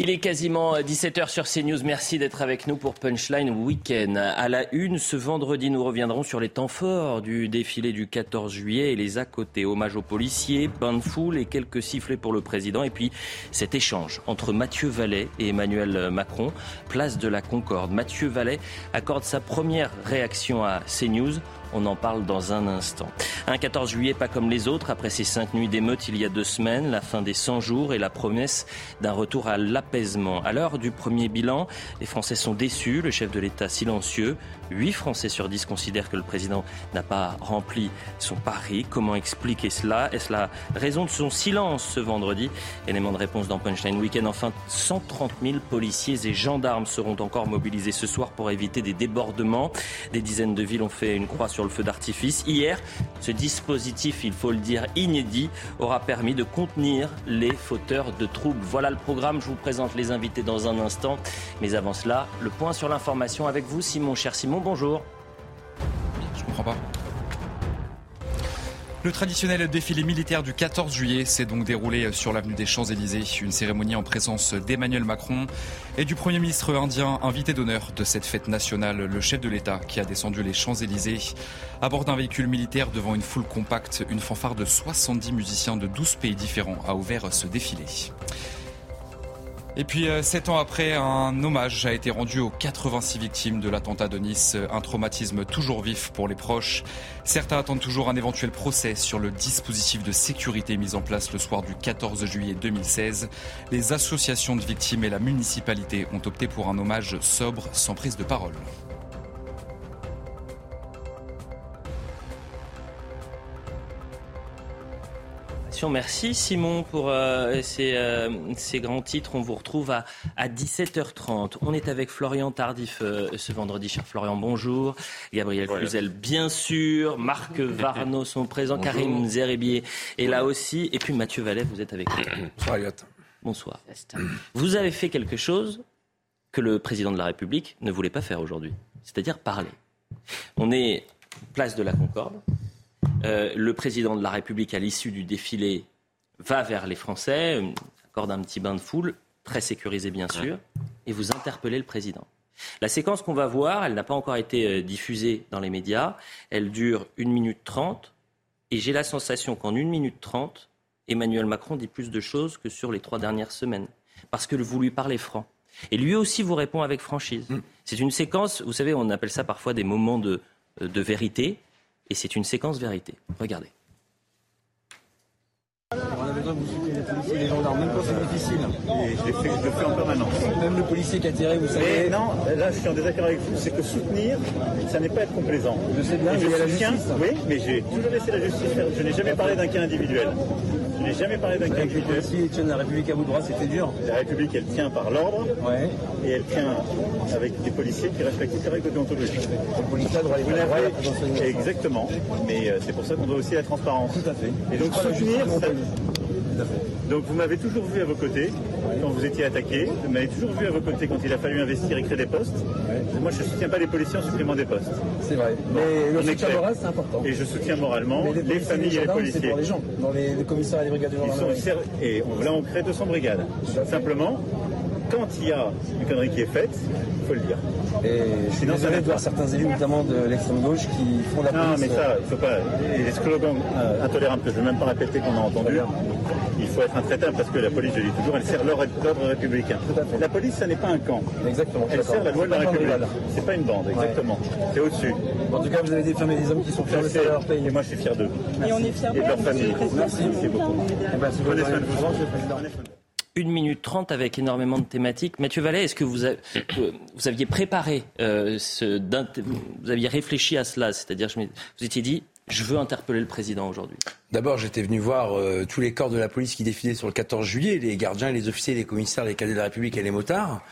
Il est quasiment 17h sur CNews. Merci d'être avec nous pour Punchline Weekend. À la une, ce vendredi, nous reviendrons sur les temps forts du défilé du 14 juillet et les à côté. Hommage aux policiers, bain foule et quelques sifflets pour le président. Et puis cet échange entre Mathieu Vallet et Emmanuel Macron, place de la Concorde. Mathieu Vallet accorde sa première réaction à CNews. On en parle dans un instant. Un 14 juillet pas comme les autres, après ces cinq nuits d'émeutes il y a deux semaines, la fin des 100 jours et la promesse d'un retour à l'apaisement. À l'heure du premier bilan, les Français sont déçus, le chef de l'État silencieux. 8 Français sur 10 considèrent que le président n'a pas rempli son pari. Comment expliquer cela? Est-ce la raison de son silence ce vendredi? Élément de réponse dans Punchline Weekend. Enfin, 130 000 policiers et gendarmes seront encore mobilisés ce soir pour éviter des débordements. Des dizaines de villes ont fait une croix sur le feu d'artifice. Hier, ce dispositif, il faut le dire, inédit, aura permis de contenir les fauteurs de troubles. Voilà le programme. Je vous présente les invités dans un instant. Mais avant cela, le point sur l'information avec vous, Simon. Cher Simon, bonjour. Je comprends pas. Le traditionnel défilé militaire du 14 juillet s'est donc déroulé sur l'avenue des Champs-Élysées. Une cérémonie en présence d'Emmanuel Macron et du Premier ministre indien, invité d'honneur de cette fête nationale. Le chef de l'État, qui a descendu les Champs-Élysées, à bord d'un véhicule militaire devant une foule compacte, une fanfare de 70 musiciens de 12 pays différents a ouvert ce défilé. Et puis, euh, sept ans après, un hommage a été rendu aux 86 victimes de l'attentat de Nice. Un traumatisme toujours vif pour les proches. Certains attendent toujours un éventuel procès sur le dispositif de sécurité mis en place le soir du 14 juillet 2016. Les associations de victimes et la municipalité ont opté pour un hommage sobre, sans prise de parole. Merci Simon pour euh, ces, euh, ces, grands titres. On vous retrouve à, à 17h30. On est avec Florian Tardif euh, ce vendredi. Cher Florian, bonjour. Gabriel Cluzel, bien sûr. Marc Varno sont présents. Karim Zeribier est là aussi. Et puis Mathieu Vallet, vous êtes avec nous. Bonsoir Bonsoir. Vous avez fait quelque chose que le président de la République ne voulait pas faire aujourd'hui, c'est-à-dire parler. On est place de la Concorde. Euh, le président de la République, à l'issue du défilé, va vers les Français, euh, accorde un petit bain de foule, très sécurisé bien sûr, et vous interpellez le président. La séquence qu'on va voir, elle n'a pas encore été euh, diffusée dans les médias, elle dure 1 minute 30, et j'ai la sensation qu'en 1 minute 30, Emmanuel Macron dit plus de choses que sur les trois dernières semaines, parce que vous lui parlez franc. Et lui aussi vous répond avec franchise. Mm. C'est une séquence, vous savez, on appelle ça parfois des moments de, de vérité. Et c'est une séquence vérité. Regardez. Les gendarmes, même quand c'est difficile. Et je, le fais en permanence. Même le policier qui a tiré, vous savez. Mais non, là je suis en désaccord avec vous, c'est que soutenir, ça n'est pas être complaisant. Je sais bien, mais je soutiens, justice. oui, mais j'ai toujours laissé la justice faire. Je n'ai jamais parlé d'un cas individuel. Je n'ai jamais parlé d'un cas individuel. ils tiennent la République à bout de bras, c'était dur. La République, elle tient par l'ordre Ouais. et elle tient avec des policiers qui respectent toutes les règles l'enseignement. Exactement, mais euh, c'est pour ça qu'on doit aussi la transparence. Tout à fait. Et donc soutenir, à fait. Donc vous m'avez toujours vu à vos côtés quand vous étiez attaqué. Vous m'avez toujours vu à vos côtés quand il a fallu investir et créer des postes. Moi, je ne soutiens pas les policiers en supprimant des postes. C'est vrai. Mais le soutien moral, c'est important. Et je soutiens moralement les, familles et les C'est policiers. pour les gens. Dans les, les commissariats et les brigades de Ils sont gendarmerie. et on- là, on crée 200 brigades. Simplement, quand il y a une connerie qui est faite, il faut le dire. Et je suis désolé de voir certains élus, notamment de l'extrême gauche, qui font la Non, mais ça, il faut pas. et Les slogans euh, intolérables que je ne vais même pas répéter qu'on a entendus, il faut être intraitable parce que la police, je dis toujours, elle sert l'ordre républicain. La police, ça n'est pas un camp. Exactement. Elle sert la loi de la République. C'est pas une bande, exactement. C'est au-dessus. En tout cas, vous avez défamé des hommes qui sont fiers de leur pays. et moi je suis fier d'eux. Et on est fiers Et de leur famille. Merci, merci beaucoup. Prenez votre- soin de vous. Au revoir, monsieur le Président. 1 minute 30 avec énormément de thématiques. Mathieu Vallet, est-ce que vous, vous aviez préparé, euh, vous aviez réfléchi à cela? C'est-à-dire, vous étiez dit, je veux interpeller le président aujourd'hui. D'abord, j'étais venu voir euh, tous les corps de la police qui défilaient sur le 14 juillet, les gardiens, les officiers, les commissaires, les cadets de la République et les motards.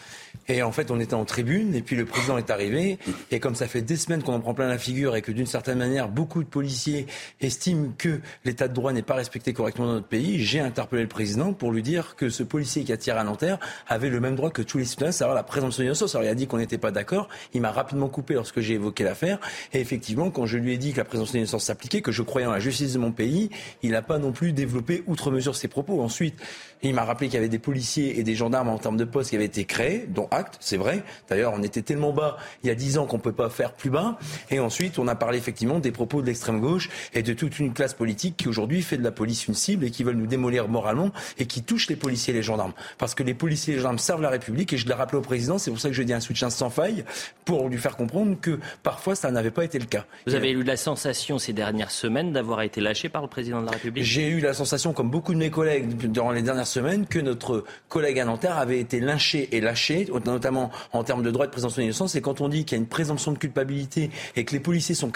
Et en fait, on était en tribune, et puis le président est arrivé. Et comme ça fait des semaines qu'on en prend plein la figure, et que d'une certaine manière, beaucoup de policiers estiment que l'état de droit n'est pas respecté correctement dans notre pays, j'ai interpellé le président pour lui dire que ce policier qui a tiré à Nanterre avait le même droit que tous les citoyens, c'est-à-dire la présomption d'innocence. Alors il a dit qu'on n'était pas d'accord. Il m'a rapidement coupé lorsque j'ai évoqué l'affaire. Et effectivement, quand je lui ai dit que la présomption d'innocence s'appliquait, que je croyais en la justice de mon pays, il n'a pas non plus développé outre mesure ses propos. Ensuite, il m'a rappelé qu'il y avait des policiers et des gendarmes en termes de poste qui avaient été créés, dont acte, c'est vrai. D'ailleurs, on était tellement bas il y a dix ans qu'on ne peut pas faire plus bas. Et ensuite, on a parlé effectivement des propos de l'extrême gauche et de toute une classe politique qui aujourd'hui fait de la police une cible et qui veulent nous démolir moralement et qui touche les policiers et les gendarmes. Parce que les policiers et les gendarmes servent la République et je l'ai rappelé au président, c'est pour ça que je dis un soutien sans faille pour lui faire comprendre que parfois ça n'avait pas été le cas. Vous avez eu la sensation ces dernières semaines d'avoir été lâché par le président de la République? J'ai eu la sensation, comme beaucoup de mes collègues durant les dernières semaines, que notre collègue à Nanterre avait été lynché et lâché, notamment en termes de droit de présomption d'innocence. Et quand on dit qu'il y a une présomption de culpabilité et que les policiers sont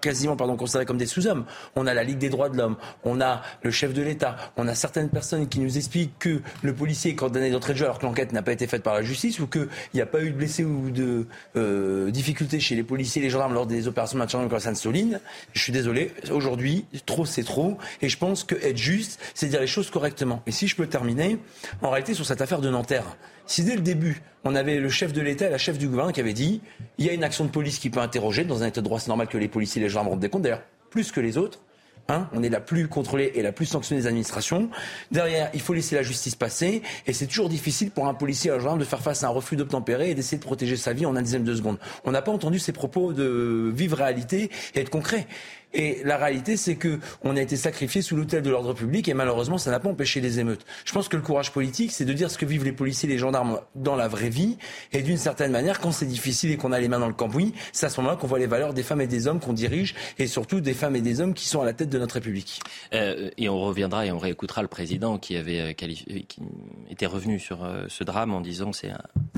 quasiment pardon, considérés comme des sous-hommes. On a la Ligue des droits de l'homme, on a le chef de l'État, on a certaines personnes qui nous expliquent que le policier est condamné d'entrée de jeu alors que l'enquête n'a pas été faite par la justice ou qu'il n'y a pas eu de blessés ou de euh, difficultés chez les policiers et les gendarmes lors des opérations de maintien de la Sainte-Soline. Je suis désolé, aujourd'hui, trop c'est trop. Et je pense que être juste, c'est dire les choses correctement. Et si je peux terminer, en réalité, sur cette affaire de Nanterre, si dès le début, on avait le chef de l'État et la chef du gouvernement qui avaient dit il y a une action de police qui peut interroger, dans un état de droit, c'est normal que les policiers et les gendarmes rendent des comptes, d'ailleurs, plus que les autres. Hein, on est la plus contrôlée et la plus sanctionnée des administrations. Derrière, il faut laisser la justice passer. Et c'est toujours difficile pour un policier ou un gendarme de faire face à un refus d'obtempérer et d'essayer de protéger sa vie en un dixième de seconde. On n'a pas entendu ces propos de vive réalité et être concret. Et la réalité, c'est que on a été sacrifié sous l'autel de l'ordre public et malheureusement, ça n'a pas empêché les émeutes. Je pense que le courage politique, c'est de dire ce que vivent les policiers et les gendarmes dans la vraie vie. Et d'une certaine manière, quand c'est difficile et qu'on a les mains dans le cambouis, c'est à ce moment-là qu'on voit les valeurs des femmes et des hommes qu'on dirige et surtout des femmes et des hommes qui sont à la tête de notre République. Euh, et on reviendra et on réécoutera le président qui avait euh, qualifié, qui était revenu sur euh, ce drame en disant c'est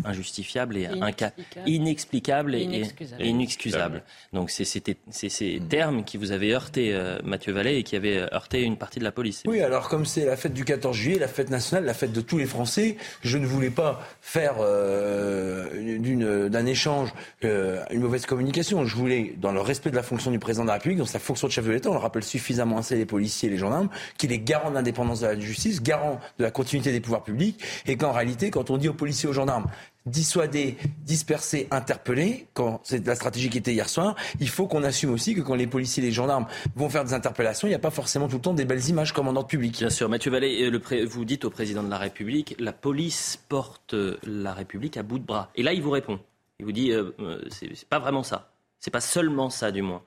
injustifiable et un cas inexplicable et, inexcusable. Et, inexcusable. Donc c'est ces termes qui vous avez heurté euh, Mathieu Vallet et qui avait heurté une partie de la police. Oui, alors comme c'est la fête du 14 juillet, la fête nationale, la fête de tous les Français, je ne voulais pas faire euh, d'un échange euh, une mauvaise communication. Je voulais, dans le respect de la fonction du président de la République, dans sa fonction de chef de l'État, on le rappelle suffisamment assez les policiers et les gendarmes, qu'il est garant de l'indépendance de la justice, garant de la continuité des pouvoirs publics, et qu'en réalité, quand on dit aux policiers et aux gendarmes, dissuader, disperser, interpeller, quand c'est la stratégie qui était hier soir, il faut qu'on assume aussi que quand les policiers et les gendarmes vont faire des interpellations, il n'y a pas forcément tout le temps des belles images comme en ordre public. Bien sûr, Mathieu Vallée, euh, vous dites au président de la République, la police porte la République à bout de bras. Et là, il vous répond. Il vous dit, euh, euh, c'est pas vraiment ça. C'est pas seulement ça, du moins.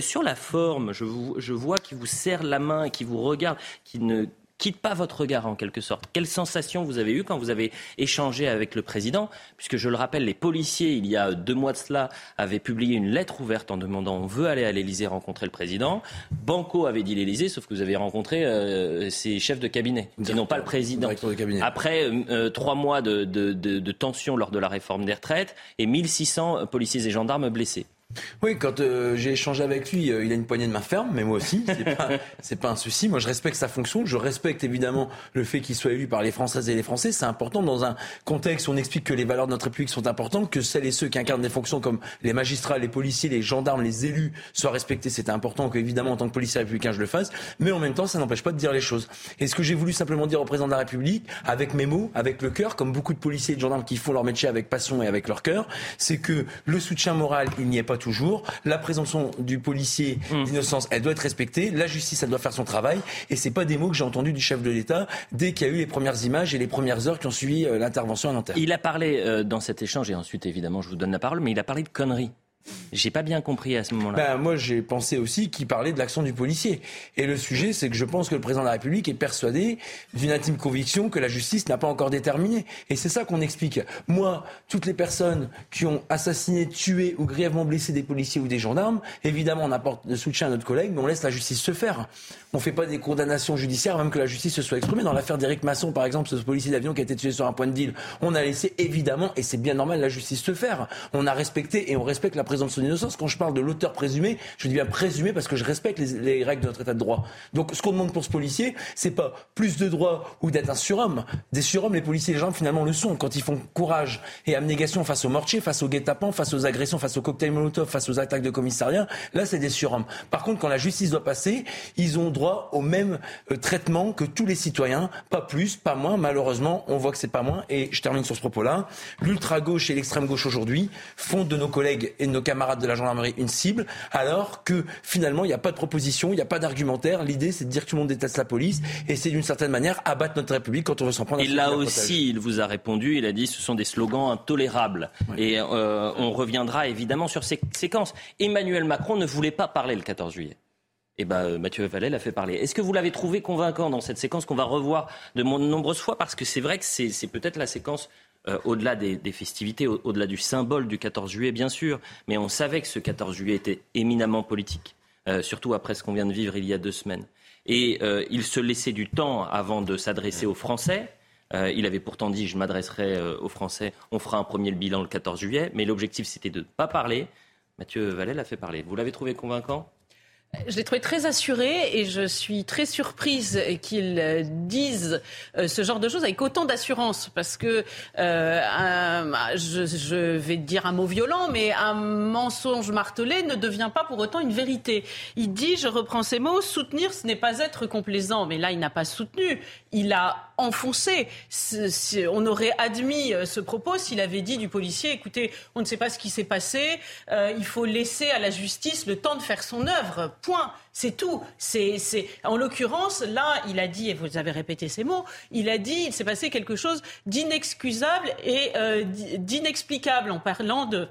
sur la forme, je, je vois qu'il vous serre la main, qu'il vous regarde, qu'il ne quitte pas votre regard en quelque sorte. Quelle sensation vous avez eue quand vous avez échangé avec le président? Puisque je le rappelle, les policiers, il y a deux mois de cela, avaient publié une lettre ouverte en demandant on veut aller à l'Elysée rencontrer le président. Banco avait dit l'Elysée, sauf que vous avez rencontré euh, ses chefs de cabinet, qui n'ont pas le président. Après euh, euh, trois mois de, de, de, de tension lors de la réforme des retraites et 1600 policiers et gendarmes blessés. Oui, quand euh, j'ai échangé avec lui, euh, il a une poignée de main ferme, mais moi aussi, c'est pas, pas un souci. Moi, je respecte sa fonction, je respecte évidemment le fait qu'il soit élu par les Françaises et les Français. C'est important dans un contexte où on explique que les valeurs de notre République sont importantes, que celles et ceux qui incarnent des fonctions comme les magistrats, les policiers, les gendarmes, les élus soient respectés. C'est important que, évidemment, en tant que policier républicain, je le fasse. Mais en même temps, ça n'empêche pas de dire les choses. Et ce que j'ai voulu simplement dire au président de la République, avec mes mots, avec le cœur, comme beaucoup de policiers et de gendarmes qui font leur métier avec passion et avec leur cœur, c'est que le soutien moral, il n'y est pas toujours. La présomption du policier mmh. d'innocence, elle doit être respectée. La justice, elle doit faire son travail. Et c'est pas des mots que j'ai entendus du chef de l'État dès qu'il y a eu les premières images et les premières heures qui ont suivi euh, l'intervention à Nanterre. Il a parlé euh, dans cet échange, et ensuite, évidemment, je vous donne la parole, mais il a parlé de conneries. J'ai pas bien compris à ce moment-là. Ben, moi, j'ai pensé aussi qu'il parlait de l'action du policier. Et le sujet, c'est que je pense que le président de la République est persuadé d'une intime conviction que la justice n'a pas encore déterminé. Et c'est ça qu'on explique. Moi, toutes les personnes qui ont assassiné, tué ou grièvement blessé des policiers ou des gendarmes, évidemment, on apporte le soutien à notre collègue, mais on laisse la justice se faire. On ne fait pas des condamnations judiciaires, même que la justice se soit exprimée. Dans l'affaire d'Éric Masson, par exemple, ce policier d'avion qui a été tué sur un point de deal, on a laissé évidemment, et c'est bien normal, la justice se faire. On a respecté et on respecte la présomption son innocence. Quand je parle de l'auteur présumé, je dis bien présumé parce que je respecte les, règles de notre état de droit. Donc ce qu'on demande pour ce policier, c'est pas plus de droits ou d'être un surhomme. Des surhommes, les policiers et les gendarmes finalement le sont quand ils font courage et abnégation face aux mortiers, face aux guet-apens, face aux agressions, face aux cocktails Molotov, face aux attaques de commissariat. Là, c'est des surhommes. Par contre, quand la justice doit passer, ils ont droit au même euh, traitement que tous les citoyens, pas plus, pas moins. Malheureusement, on voit que c'est pas moins. Et je termine sur ce propos-là. L'ultra gauche et l'extrême gauche aujourd'hui font de nos collègues et de nos camarades de la gendarmerie une cible, alors que finalement, il n'y a pas de proposition, il n'y a pas d'argumentaire. L'idée, c'est de dire que tout le monde déteste la police et c'est d'une certaine manière abattre notre République quand on veut s'en prendre. Et là aussi, il vous a répondu. Il a dit ce sont des slogans intolérables. Et euh, on reviendra évidemment sur ces séquences. Emmanuel Macron ne voulait pas parler le 14 juillet. Eh ben, euh, Mathieu Vallet l'a fait parler. Est-ce que vous l'avez trouvé convaincant dans cette séquence qu'on va revoir de nombreuses fois? Parce que c'est vrai que c'est peut-être la séquence euh, au-delà des, festivités, au-delà du symbole du 14 juillet, bien sûr. Mais on savait que ce 14 juillet était éminemment politique, euh, surtout après ce qu'on vient de vivre il y a deux semaines. Et il se laissait du temps avant de s'adresser aux Français. il avait pourtant dit, je m'adresserai aux Français, on fera un premier bilan le 14 juillet. Mais l'objectif, c'était de ne pas parler. Mathieu Vallet l'a fait parler. Vous l'avez trouvé convaincant? Je l'ai trouvé très assuré et je suis très surprise qu'ils euh, disent euh, ce genre de choses avec autant d'assurance. Parce que euh, je, je, vais dire un mot violent, mais un mensonge martelé ne devient pas pour autant une vérité. Il dit, je reprends ces mots, soutenir ce n'est pas être complaisant, mais là il n'a pas soutenu, il a enfoncé. On aurait admis ce propos s'il avait dit du policier, écoutez, on ne sait pas ce qui s'est passé, il faut laisser à la justice le temps de faire son œuvre Point. C'est tout. C'est, En l'occurrence, là, il a dit, et vous avez répété ces mots, il a dit, il s'est passé quelque chose d'inexcusable et euh, d'inexplicable en parlant de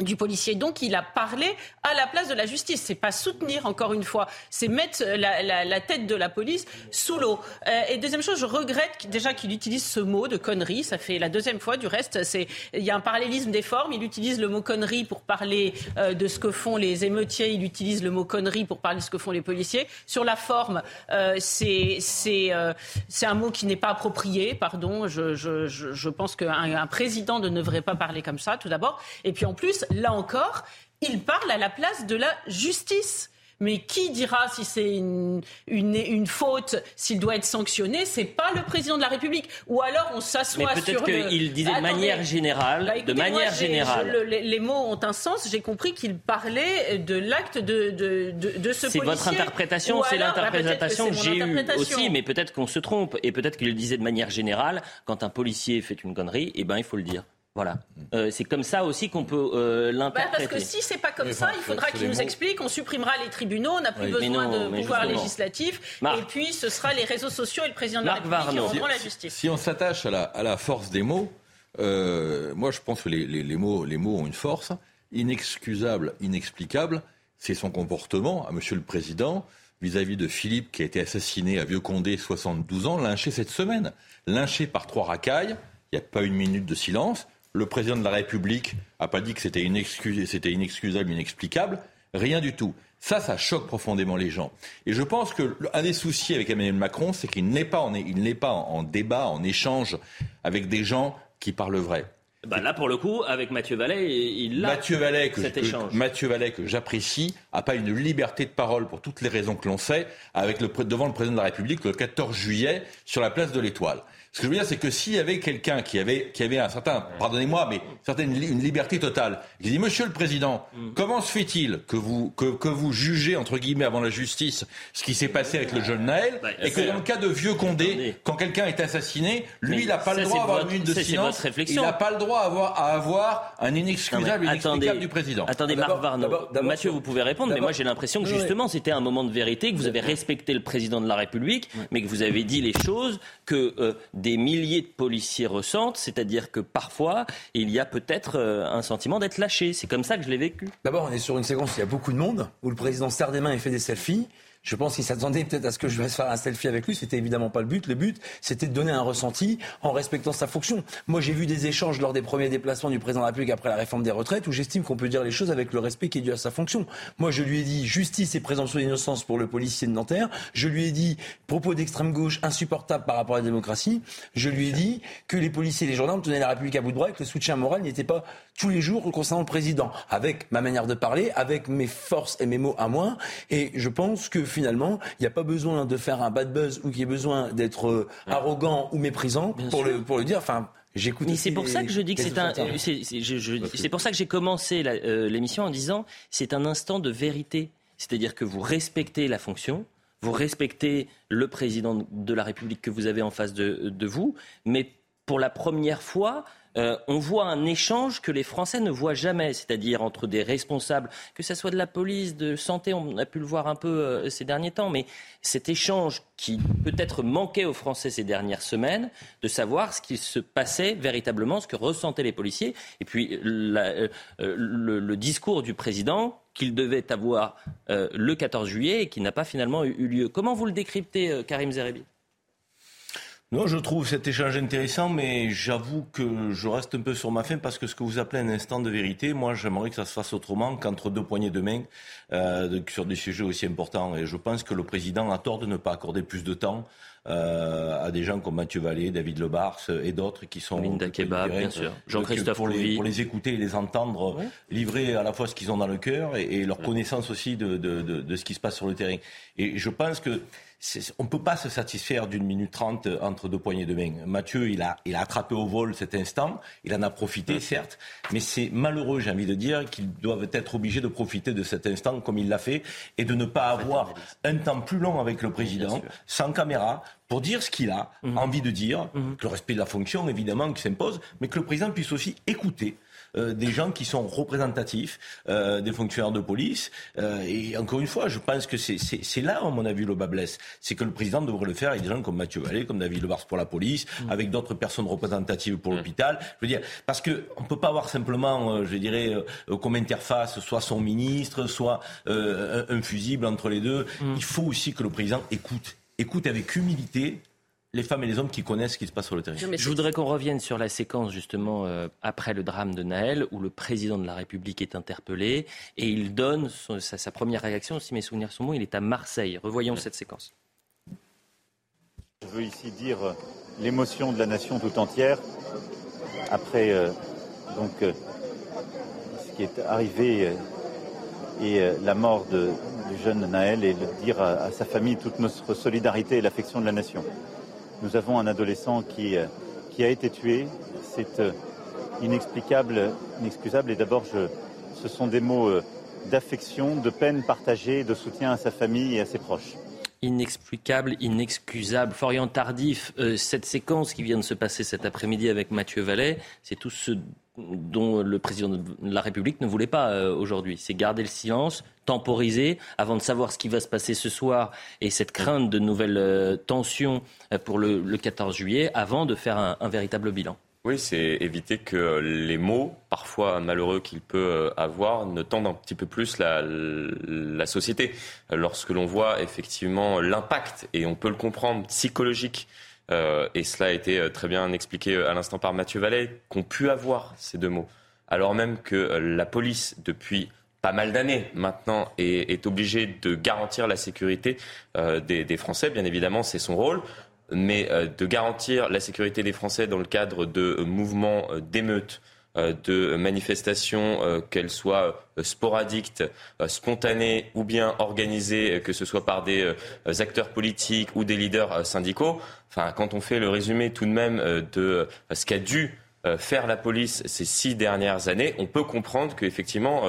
du policier. Donc, il a parlé à la place de la justice. C'est pas soutenir, encore une fois, c'est mettre la, tête de la police sous l'eau. Euh, et deuxième chose, je regrette déjà qu'il utilise ce mot de connerie. Ça fait la deuxième fois. Du reste, c'est il y a un parallélisme des formes. Il utilise le mot connerie pour parler euh, de ce que font les émeutiers. Il utilise le mot connerie pour parler de ce que font les policiers. Sur la forme, euh, c'est un mot qui n'est pas approprié. Pardon. Je, pense qu'un un président ne devrait pas parler comme ça, tout d'abord. Et puis en plus, là encore, il parle à la place de la justice. Mais qui dira si c'est une, une, faute, s'il doit être sanctionné C'est pas le président de la République. Ou alors on s'assoit sur. Peut-être qu'il disait de manière générale. Bah, de manière générale. les, mots ont un sens. J'ai compris qu'il parlait de l'acte de, de, de, ce policier. C'est votre interprétation, c'est bah, l'interprétation que, j'ai eue aussi, mais peut-être qu'on se trompe. Et peut-être qu'il disait de manière générale, quand un policier fait une connerie, eh ben, il faut le dire. Voilà. Euh, c'est comme ça aussi qu'on peut euh, l'interpréter. parce que si c'est pas comme ça, il faudra qu'il nous explique. On supprimera les tribunaux, on n'a plus besoin de pouvoir législatif. et puis ce sera les réseaux sociaux et le président de la République qui rendront la justice. Si on s'attache à la, force des mots, euh, moi je pense que les, mots, les mots ont une force. Inexcusable, inexplicable, c'est son comportement à Monsieur le Président vis-à-vis de Philippe qui a été assassiné à Vieux-Condé, 72 ans, lynché cette semaine. Lynché par trois racailles, il n'y a pas une minute de silence le président de la République n'a pas dit que c'était inexcusable, inexplicable. Rien du tout. Ça, ça choque profondément les gens. Et je pense que un des soucis avec Emmanuel Macron, c'est qu'il n'est pas, en, pas en, débat, en échange avec des gens qui parlent vrai. Bah là, pour le coup, avec Mathieu Vallet, il a Mathieu Vallet, que, cet échange. Mathieu Vallet, que j'apprécie, n'a pas une liberté de parole pour toutes les raisons que l'on sait, avec le, devant le président de la République le 14 juillet sur la place de l'Étoile. Ce que je veux dire, c'est que s'il y avait quelqu'un qui avait, qui avait un certain, pardonnez-moi, mais certaine une liberté totale, il dit Monsieur le Président, mm. comment se fait-il que vous que, que, vous jugez entre guillemets avant la justice ce qui s'est passé avec le jeune Naël bah, et que dans le cas de vieux Condé, quand quelqu'un est assassiné, lui, il n'a pas le droit à avoir une minute de silence. Il n'a pas le droit à avoir, un inexcusable, inexplicable du président. Attendez, Marc Varno. Mathieu, vous pouvez répondre, mais moi j'ai l'impression que justement c'était un moment de vérité, que vous avez respecté le président de la République, mais que vous avez dit les choses que euh, des milliers de policiers ressentent, c'est-à-dire que parfois, il y a peut-être euh, un sentiment d'être lâché. C'est comme ça que je l'ai vécu. D'abord, on est sur une séquence où il y a beaucoup de monde, où le président serre des mains et fait des selfies. Je pense qu'il s'attendait peut-être à ce que je vais faire un selfie avec lui. C'était évidemment pas le but. Le but, c'était de donner un ressenti en respectant sa fonction. Moi, j'ai vu des échanges lors des premiers déplacements du président de la République après la réforme des retraites où j'estime qu'on peut dire les choses avec le respect qui est dû à sa fonction. Moi, je lui ai dit justice et présomption d'innocence pour le policier de Nanterre. Je lui ai dit propos d'extrême gauche insupportables par rapport à la démocratie. Je lui ai dit que les policiers et les gendarmes tenaient la République à bout de bras et que le soutien moral n'était pas tous les jours concernant le président, avec ma manière de parler, avec mes forces et mes mots à moi. Et je pense que finalement, il n'y a pas besoin de faire un bad buzz ou qu'il y ait besoin d'être euh, arrogant ou méprisant pour le, pour le dire. Enfin, Mais c'est pour ça que je dis que c'est un. C'est pour ça que j'ai commencé euh, l'émission en disant c'est un instant de vérité. C'est-à-dire que vous respectez la fonction, vous respectez le président de la République que vous avez en face de, de vous, mais pour la première fois, euh, on voit un échange que les Français ne voient jamais, c'est-à-dire entre des responsables, que ce soit de la police, de santé, on a pu le voir un peu euh, ces derniers temps, mais cet échange qui peut-être manquait aux Français ces dernières semaines, de savoir ce qui se passait véritablement, ce que ressentaient les policiers, et puis euh, le, discours du président qu'il devait avoir le 14 juillet et qui n'a pas finalement eu, lieu. Comment vous le décryptez, Karim Zerebi non, je trouve cet échange intéressant, mais j'avoue que je reste un peu sur ma faim parce que ce que vous appelez un instant de vérité, moi j'aimerais que ça se fasse autrement qu'entre deux poignées de main euh, sur des sujets aussi importants. Et je pense que le président a tort de ne pas accorder plus de temps euh, à des gens comme Mathieu Vallée, David Lebars et d'autres qui sont... Linda Kebab, bien sûr. Jean-Christophe pour, pour les écouter et les entendre livrer à la fois ce qu'ils ont dans le cœur et, leur connaissance aussi de, de, de, de ce qui se passe sur le terrain. Et je pense que on ne peut pas se satisfaire d'une minute trente entre deux poignées de main. Mathieu, il a, il a attrapé au vol cet instant, il en a profité, certes, mais c'est malheureux, j'ai envie de dire, qu'ils doivent être obligés de profiter de cet instant comme il l'a fait et de ne pas avoir un temps plus long avec le président, sans caméra, pour dire ce qu'il a mhm. envie de dire, mhm. que le respect de la fonction, évidemment, qui s'impose, mais que le président puisse aussi écouter euh, des gens qui sont représentatifs euh, des fonctionnaires de police. Euh, et encore une fois, je pense que c'est là, à mon avis, le bas blesse. C'est que le président devrait le faire avec des gens comme Mathieu Vallée, comme David Lebars pour la police, mm. avec d'autres personnes représentatives pour mm. l'hôpital. Je veux dire, parce que on peut pas avoir simplement, je dirais, comme interface, soit son ministre, soit un, fusible entre les deux. Mm. Il faut aussi que le président écoute écoute avec humilité les femmes et les hommes qui connaissent ce qui se passe sur le terrain. Je voudrais qu'on revienne sur la séquence justement euh, après le drame de Naël où le président de la République est interpellé et il donne sa, première réaction, si mes souvenirs sont bons, il est à Marseille. Revoyons cette séquence. Je veux ici dire l'émotion de la nation tout entière après euh, donc euh, ce qui est arrivé et la mort du jeune Naël et dire à, à sa famille toute notre solidarité et l'affection de la nation. Nous avons un adolescent qui, euh, a été tué. C'est euh, inexplicable, inexcusable. Et d'abord, ce sont des mots euh, d'affection, de peine partagée, de soutien à sa famille et à ses proches inexplicable, inexcusable. Florian Tardif, cette séquence qui vient de se passer cet après-midi avec Mathieu Vallet, c'est tout ce dont le président de la République ne voulait pas euh, aujourd'hui. C'est garder le silence, temporiser avant de savoir ce qui va se passer ce soir et cette crainte de nouvelles euh, tensions euh, pour le, 14 juillet avant de faire un, véritable bilan. Oui, c'est éviter que les mots, parfois malheureux qu'il peut avoir, ne tendent un petit peu plus la, la société. Lorsque l'on voit effectivement l'impact, et on peut le comprendre, psychologique et cela a été euh, très bien expliqué euh, à l'instant par Mathieu Vallet, qu'ont pu avoir ces deux mots. Alors même que la police, depuis pas mal d'années maintenant, est, obligée de garantir la sécurité des, Français, bien évidemment, c'est son rôle mais de garantir la sécurité des Français dans le cadre de mouvements d'émeutes, de manifestations, qu'elles soient sporadiques, spontanées ou bien organisées, que ce soit par des acteurs politiques ou des leaders syndicaux, enfin, quand on fait le résumé tout de même euh, de euh, ce qu'a dû euh, faire la police ces six dernières années, on peut comprendre qu'effectivement,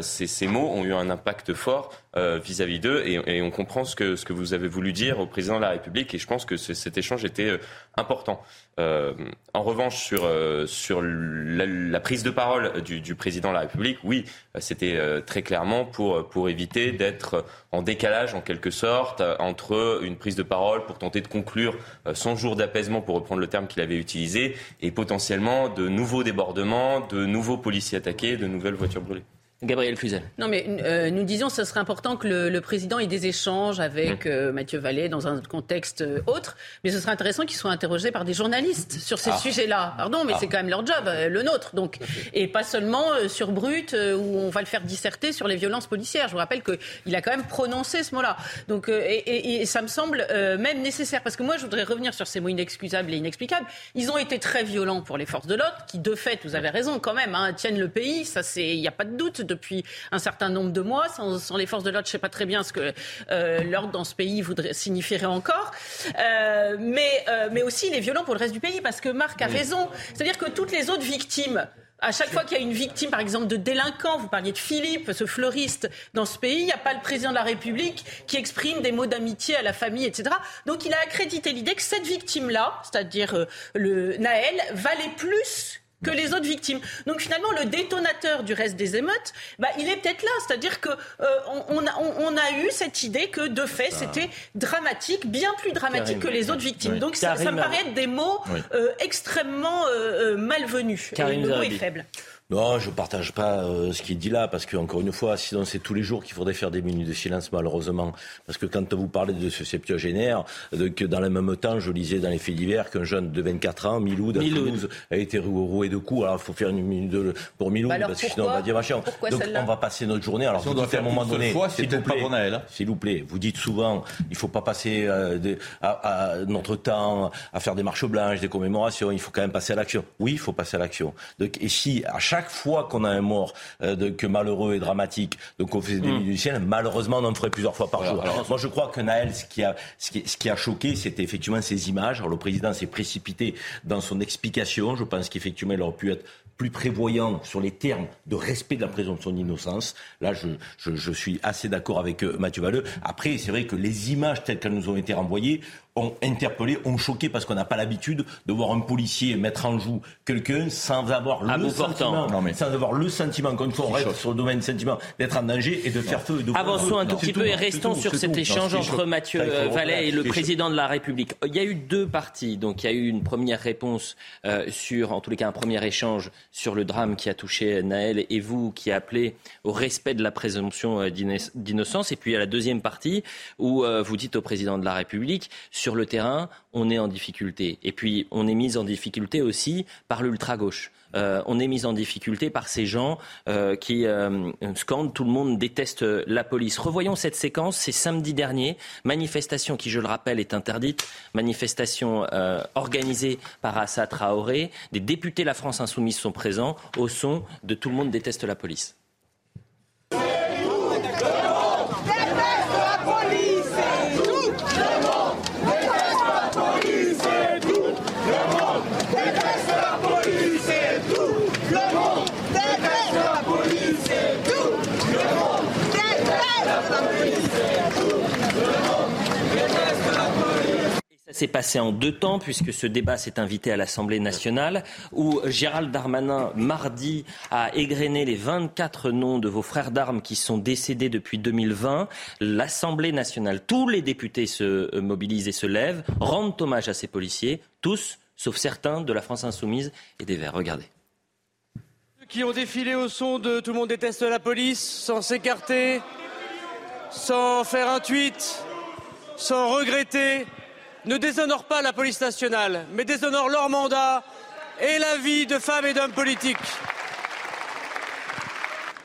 ces, mots ont eu un impact fort vis-à-vis d'eux et, et, on comprend ce que, ce que vous avez voulu dire au président de la République et je pense que cet échange était important. Euh, en revanche, sur, euh, sur la, prise de parole du, du, président de la République, oui, c'était euh, très clairement pour, pour éviter d'être en décalage, en quelque sorte, entre une prise de parole pour tenter de conclure son jour d'apaisement, pour reprendre le terme qu'il avait utilisé, et potentiellement de nouveaux débordements, de nouveaux policiers attaqués, de nouvelles voitures brûlées. Gabriel Fuzel. Non, mais euh, nous disions que ce serait important que le, président ait des échanges avec mmh. euh, Mathieu Vallée dans un contexte euh, autre, mais ce serait intéressant qu'il soit interrogé par des journalistes sur ces ah. sujets-là. Pardon, mais ah. c'est quand même leur job, le nôtre. Donc, et pas seulement sur Brut où on va le faire disserter sur les violences policières. Je vous rappelle qu'il a quand même prononcé ce mot-là. Donc, et, et, ça me semble même nécessaire parce que moi, je voudrais revenir sur ces mots inexcusables et inexplicables. Ils ont été très violents pour les forces de l'ordre, qui de fait, vous avez raison quand même, hein, tiennent le pays. Ça, c'est, il n'y a pas de doute depuis un certain nombre de mois. Sans, les forces de l'ordre, je ne sais pas très bien ce que euh, l'ordre dans ce pays voudrait, signifierait encore. Euh, mais, euh, mais aussi, il est violent pour le reste du pays parce que Marc a raison. C'est-à-dire que toutes les autres victimes à chaque fois qu'il y a une victime, par exemple, de délinquant, vous parliez de Philippe, ce fleuriste dans ce pays, il n'y a pas le président de la République qui exprime des mots d'amitié à la famille, etc. Donc il a accrédité l'idée que cette victime-là, c'est-à-dire le Naël, valait plus que les autres victimes. Donc finalement, le détonateur du reste des émeutes, bah, il est peut-être là. C'est-à-dire qu'on euh, on, a, on, a, eu cette idée que de fait, c'était dramatique, bien plus dramatique que les autres victimes. Donc ça, me paraît être des mots euh, extrêmement euh, malvenus. Et le mot est faible. Non, je ne partage pas euh, ce qu'il dit là, parce qu'encore une fois, sinon c'est tous les jours qu'il faudrait faire des minutes de silence, malheureusement. Parce que quand vous parlez de ce septuagénaire, de, que dans le même temps, je lisais dans les faits divers qu'un jeune de 24 ans, Miloud, à Toulouse, a été roué de coups. Alors il faut faire une minute de, pour Miloud, bah parce que sinon on va dire machin. Donc on va passer notre journée. Alors si vous dites à un moment donné, s'il vous, plaît, hein. s'il vous plaît, vous dites souvent, il ne faut pas passer euh, à, notre temps à faire des marches blanches, des commémorations, il faut quand même passer à l'action. Oui, il faut passer à l'action. Et si à chaque chaque fois qu'on a un mort euh, de, que malheureux et dramatique, donc on faisait des mmh. du ciel, malheureusement on en ferait plusieurs fois par jour. Moi je crois que Naël, ce qui a, ce qui, ce qui a choqué, c'était effectivement ces images. Alors le président s'est précipité dans son explication. Je pense qu'effectivement il aurait pu être plus prévoyant sur les termes de respect de la présomption d'innocence. Là, je, je, je, suis assez d'accord avec euh, Mathieu Valleux. Après, c'est vrai que les images telles qu'elles nous ont été renvoyées ont interpellé, ont choqué parce qu'on n'a pas l'habitude de voir un policier mettre en joue quelqu'un sans avoir le sentiment, sans avoir le sentiment, quand on reste sur le domaine sentiment, d'être en danger et de faire feu. De Avançons un tout petit peu et restons sur cet échange entre Mathieu Vallet et le président de la République. Il y a eu deux parties. Donc il y a eu une première réponse euh, sur, en tous les cas, un premier échange sur le drame qui a touché Naël et vous qui appelez au respect de la présomption euh, d'innocence. Et puis il y a la deuxième partie où euh, vous dites au président de la République sur le terrain, on est en difficulté. Et puis, on est mis en difficulté aussi par l'ultra-gauche. Euh, on est mis en difficulté par ces gens euh, qui euh, scandent tout le monde déteste la police. Revoyons cette séquence, c'est samedi dernier, manifestation qui, je le rappelle, est interdite, manifestation organisée par Assa Traoré. Des députés La France Insoumise sont présents au son de Tout le monde déteste la police. S'est passé en deux temps, puisque ce débat s'est invité à l'Assemblée nationale, où Gérald Darmanin, mardi, a égrené les 24 noms de vos frères d'armes qui sont décédés depuis 2020. L'Assemblée nationale, tous les députés se mobilisent et se lèvent, rendent hommage à ces policiers, tous, sauf certains de la France insoumise et des Verts. Regardez. Ceux qui ont défilé au son de Tout le monde déteste la police, sans s'écarter, sans faire un tweet, sans regretter, ne déshonore pas la police nationale, mais déshonore leur mandat et la vie de femmes et d'hommes politiques.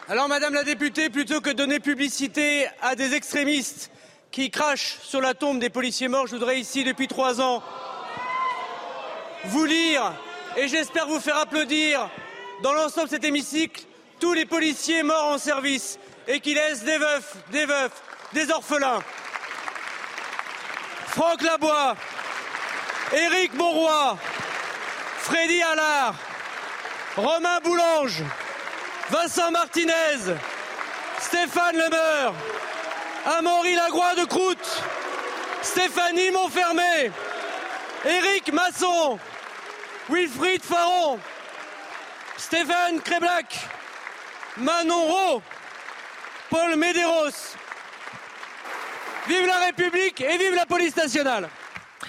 Alors, Madame la députée, plutôt que de donner publicité à des extrémistes qui crachent sur la tombe des policiers morts, je voudrais ici, depuis trois ans, vous lire et j'espère vous faire applaudir dans l'ensemble de cet hémicycle tous les policiers morts en service et qui laissent des veufs, des veufs, des orphelins. Franck Labois, Éric Monroy, Freddy Allard, Romain Boulange, Vincent Martinez, Stéphane Lemeur, Amaury Lagroix de Croûte, Stéphanie Montfermé, Éric Masson, Wilfried Faron, Stéphane Créblac, Manon Rowe, Paul Médéros, Vive la République et vive la police nationale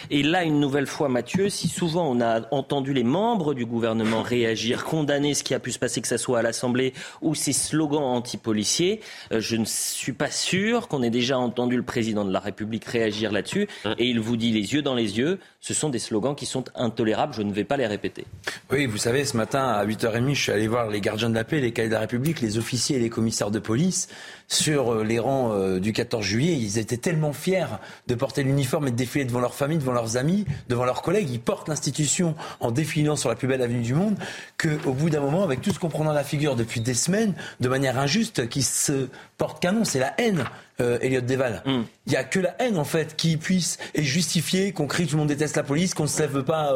Et là, une nouvelle fois, Mathieu, si souvent on a entendu les membres du gouvernement réagir, condamner ce qui a pu se passer, que ce soit à l'Assemblée ou ces slogans anti-policiers, euh, je ne suis pas sûr qu'on ait déjà entendu le président de la République réagir là-dessus. Et il vous dit les yeux dans les yeux, ce sont des slogans qui sont intolérables, je ne vais pas les répéter. Oui, vous savez, ce matin à 8h30, je suis allé voir les gardiens de la paix, les cahiers de la République, les officiers et les commissaires de police sur euh, les rangs euh, du 14 juillet. Ils étaient tellement fiers de porter l'uniforme et de défiler devant leur famille, devant leurs amis, devant leurs collègues. Ils portent l'institution en défilant sur la plus belle avenue du monde qu'au bout d'un moment, avec tout ce qu'on prend dans la figure depuis des semaines, de manière injuste, qui se porte qu'un nom, c'est la haine. Euh, Elliot Deval. Mm. Il n'y a que la haine en fait qui puisse et justifier qu'on crie tout le monde déteste la police, qu'on ne se lève pas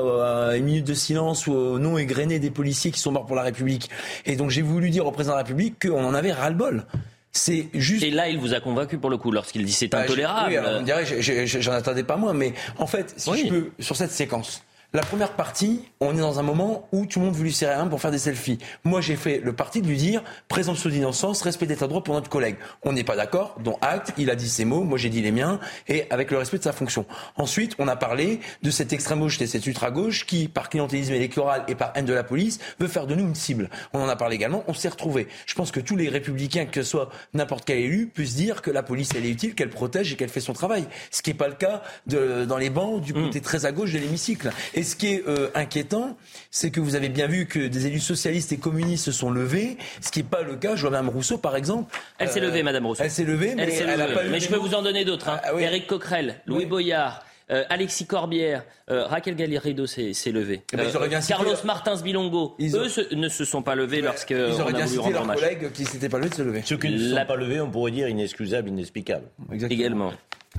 à une minute de silence ou au nom égrené des policiers qui sont morts pour la République. Et donc j'ai voulu dire au président de la République qu'on en avait ras-le-bol. C'est juste. Et là, il vous a convaincu pour le coup lorsqu'il dit c'est bah, intolérable. Oui, on dirait, j'en attendais pas moins, mais en fait, si je peux, sur cette séquence, la première partie, on est dans un moment où tout le monde veut lui serrer un pour faire des selfies. Moi, j'ai fait le parti de lui dire présomption d'innocence, respect d'état de droit pour notre collègue. On n'est pas d'accord, dont acte, il a dit ses mots, moi j'ai dit les miens, et avec le respect de sa fonction. Ensuite, on a parlé de cette extrême gauche et cette ultra gauche qui, par clientélisme électoral et par haine de la police, veut faire de nous une cible. On en a parlé également, on s'est retrouvés. Je pense que tous les républicains, que ce soit n'importe quel élu, puissent dire que la police, elle est utile, qu'elle protège et qu'elle fait son travail. Ce qui n'est pas le cas de, dans les bancs du côté mm. très à gauche de l'hémicycle. Et ce qui est euh, inquiétant, c'est que vous avez bien vu que des élus socialistes et communistes se sont levés, ce qui n'est pas le cas. Je vois Mme Rousseau, par exemple. Elle s'est levée, Mme Rousseau. Elle s'est levée, mais elle, n'a pas Mais je peux vous en donner d'autres. Hein. Ah, Éric Coquerel, Louis Boyard. Euh, Alexis Corbière, euh, Raquel Galerido s'est levé. Eh ben, Carlos Martins Bilongo, eux ne se sont pas levés lorsque ils auraient bien cité leurs collègues qui s'étaient pas levés de se lever. Ceux qui ne se sont pas levés, on pourrait dire inexcusable, inexplicable. Également.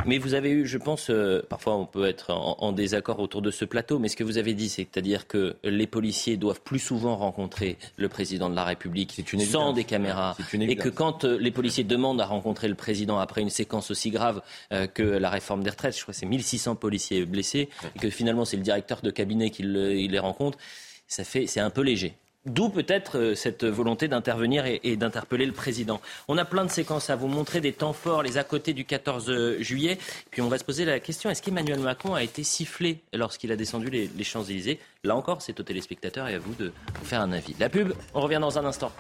Mais vous avez eu, je pense, euh, parfois on peut être en, désaccord autour de ce plateau, mais ce que vous avez dit, c'est-à-dire que les policiers doivent plus souvent rencontrer le président de la République sans des caméras, et que quand euh, les policiers demandent à rencontrer le président après une séquence aussi grave euh, que la réforme des retraites, je crois que c'est 1600 policiers blessés, et que finalement c'est le directeur de cabinet qui les rencontre, ça fait, c'est un peu léger. D'où peut-être euh, cette volonté d'intervenir et, d'interpeller le président. On a plein de séquences à vous montrer, des temps forts, les à côté du 14 juillet. Puis on va se poser la question est-ce qu'Emmanuel Macron a été sifflé lorsqu'il a descendu les, les Champs-Élysées? Là encore, c'est aux téléspectateurs et à vous de faire un avis. La pub, on revient dans un instant.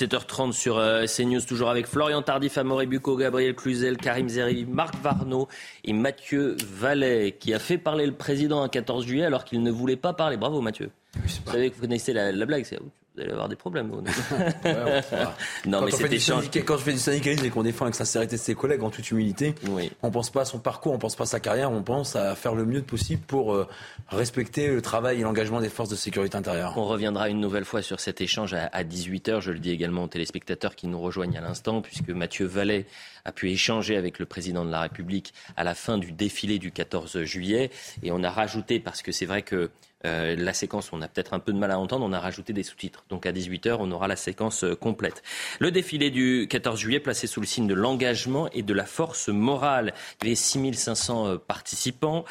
17h30 sur euh, CNews, toujours avec Florian Tardif, Amaury Bucco, Gabriel Cluzel, Karim Zeri, Marc Varno et Mathieu Vallet, qui a fait parler le président un 14 juillet alors qu'il ne voulait pas parler. Bravo Mathieu. vous savez que vous connaissez la, la blague, c'est vous allez avoir des problèmes. non, mais c'est Quand je fais du syndicalisme et qu'on défend avec sincérité ses collègues en toute humilité, oui. on pense pas à son parcours, on pense pas à sa carrière, on pense à faire le mieux possible pour euh, respecter le travail et l'engagement des forces de sécurité intérieure. On reviendra une nouvelle fois sur cet échange à, 18h. Je le dis également aux téléspectateurs qui nous rejoignent à l'instant, puisque Mathieu Vallet a pu échanger avec le président de la République à la fin du défilé du 14 juillet. Et on a rajouté, parce que c'est vrai que euh, la séquence, on a peut-être un peu de mal à entendre, on a rajouté des sous-titres. Donc à 18h, on aura la séquence euh, complète. Le défilé du 14 juillet, placé sous le signe de l'engagement et de la force morale. Avait 6500 euh, participants.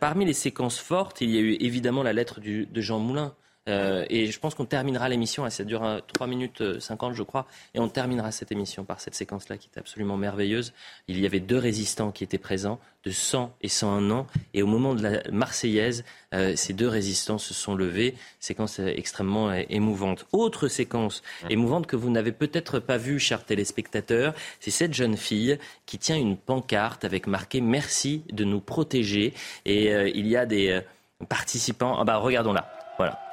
parmi les séquences fortes, il y a eu évidemment la lettre de Jean Moulin. Euh, et je pense qu'on terminera l'émission, ça dure 3 minutes 50 je crois, et on terminera cette émission par cette séquence-là qui est absolument merveilleuse. Il y avait deux résistants qui étaient présents, de 100 et 101 ans, et au moment de la Marseillaise, euh, ces deux résistants se sont levés, séquence extrêmement émouvante. Autre séquence émouvante que vous n'avez peut-être pas vue, chers téléspectateurs, c'est cette jeune fille qui tient une pancarte avec marqué Merci de nous protéger, et euh, il y a des participants, ah bah regardons là, voilà.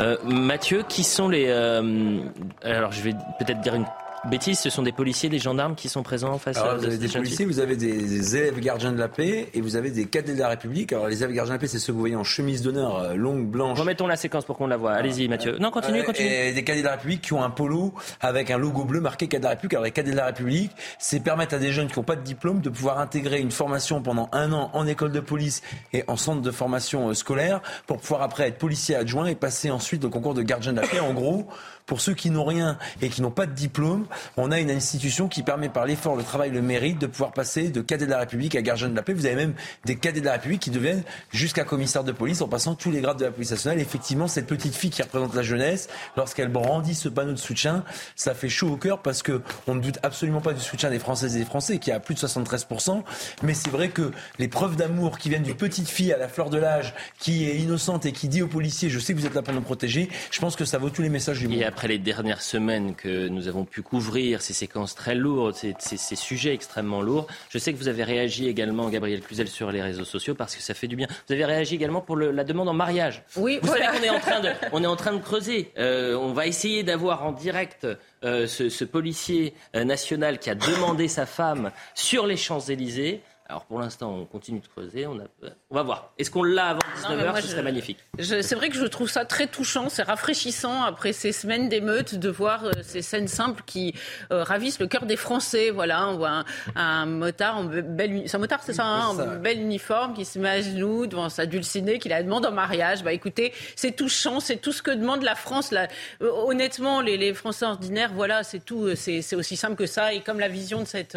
Euh, Mathieu, qui sont les... Euh, alors je vais peut-être dire une Bêtise, ce sont des policiers, des gendarmes qui sont présents face à Vous avez des policiers, vous avez des, élèves gardiens de la paix et vous avez des cadets de la République. Alors les élèves gardiens de la paix, c'est ceux que vous voyez en chemise d'honneur euh, longue, blanche. Remettons la séquence pour qu'on la voit. Allez-y, Mathieu. Non, continue, continue. Et des cadets de la République qui ont un polo avec un logo bleu marqué cadets de la République. Alors les cadets de la République, c'est permettre à des jeunes qui n'ont pas de diplôme de pouvoir intégrer une formation pendant un an en école de police et en centre de formation euh, scolaire pour pouvoir après être policier adjoint et passer ensuite au concours de gardien de la paix. En gros, pour ceux qui n'ont rien et qui n'ont pas de diplôme, on a une institution qui permet par l'effort, le travail, le mérite de pouvoir passer de cadet de la République à gardien de la paix. Vous avez même des cadets de la République qui deviennent jusqu'à commissaire de police en passant tous les grades de la police nationale. Effectivement, cette petite fille qui représente la jeunesse, lorsqu'elle brandit ce panneau de soutien, ça fait chaud au cœur parce que on ne doute absolument pas du soutien des Françaises et des Français qui a plus de 73%. Mais c'est vrai que les preuves d'amour qui viennent d'une petite fille à la fleur de l'âge, qui est innocente et qui dit aux policiers, je sais que vous êtes là pour nous protéger, je pense que ça vaut tous les messages du monde. Après les dernières semaines que nous avons pu couvrir, ces séquences très lourdes, ces, ces, sujets extrêmement lourds, je sais que vous avez réagi également, Gabriel Cluzel, sur les réseaux sociaux parce que ça fait du bien. Vous avez réagi également pour le, la demande en mariage. Oui, vous savez qu'on est en train de, on est en train de creuser. Euh, on va essayer d'avoir en direct euh, ce, ce, policier euh, national qui a demandé sa femme sur les Champs-Élysées. Alors pour l'instant, on continue de creuser. On, a... on va voir. Est-ce qu'on l'a avant 19h Ce serait magnifique. C'est vrai que je trouve ça très touchant. C'est rafraîchissant après ces semaines d'émeutes de voir euh, ces scènes simples qui euh, ravissent le cœur des Français. Voilà, on voit un, un motard en belle, c'est un motard, c'est ça, hein, en bel uniforme qui se met à genoux devant sa dulcinée, qui la demande en mariage. Bah écoutez, c'est touchant, c'est tout ce que demande la France. Là. Euh, honnêtement, les, les, Français ordinaires, voilà, c'est tout. C'est aussi simple que ça. Et comme la vision de cette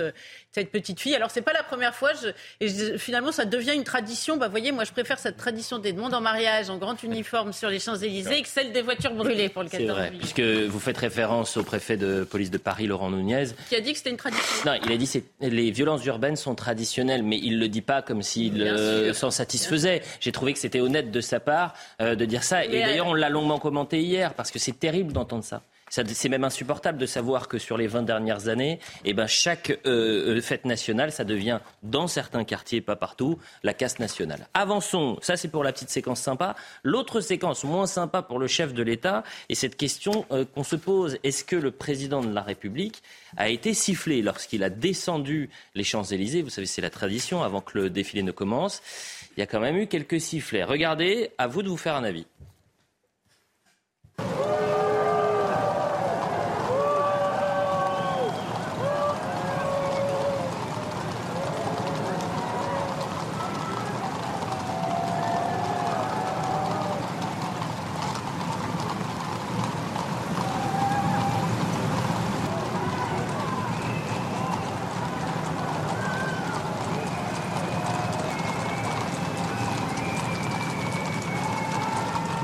cette petite fille. Alors c'est pas la première fois. Je, et finalement, ça devient une tradition. Bah, voyez, moi, je préfère cette tradition des demandes en mariage en grand uniforme sur les Champs-Élysées que celle des voitures brûlées pour le 14 C'est vrai, puisque vous faites référence au préfet de police de Paris, Laurent Nunez. Qui a dit que c'était une tradition. Non, il a dit que les violences urbaines sont traditionnelles, mais il le dit pas comme s'il euh, s'en satisfaisait. J'ai trouvé que c'était honnête de sa part euh, de dire ça. et d'ailleurs, on l'a longuement commenté hier, parce que c'est terrible d'entendre ça. C'est même insupportable de savoir que sur les 20 dernières années, eh ben, chaque euh, euh, fête nationale, ça devient, dans certains quartiers, pas partout, la casse nationale. Avançons, ça c'est pour la petite séquence sympa. L'autre séquence moins sympa pour le chef de l'État, et cette question euh, qu'on se pose, est-ce que le président de la République a été sifflé lorsqu'il a descendu les Champs-Élysées? Vous savez, c'est la tradition, avant que le défilé ne commence. Il y a quand même eu quelques sifflets. Regardez, à vous de vous faire un avis.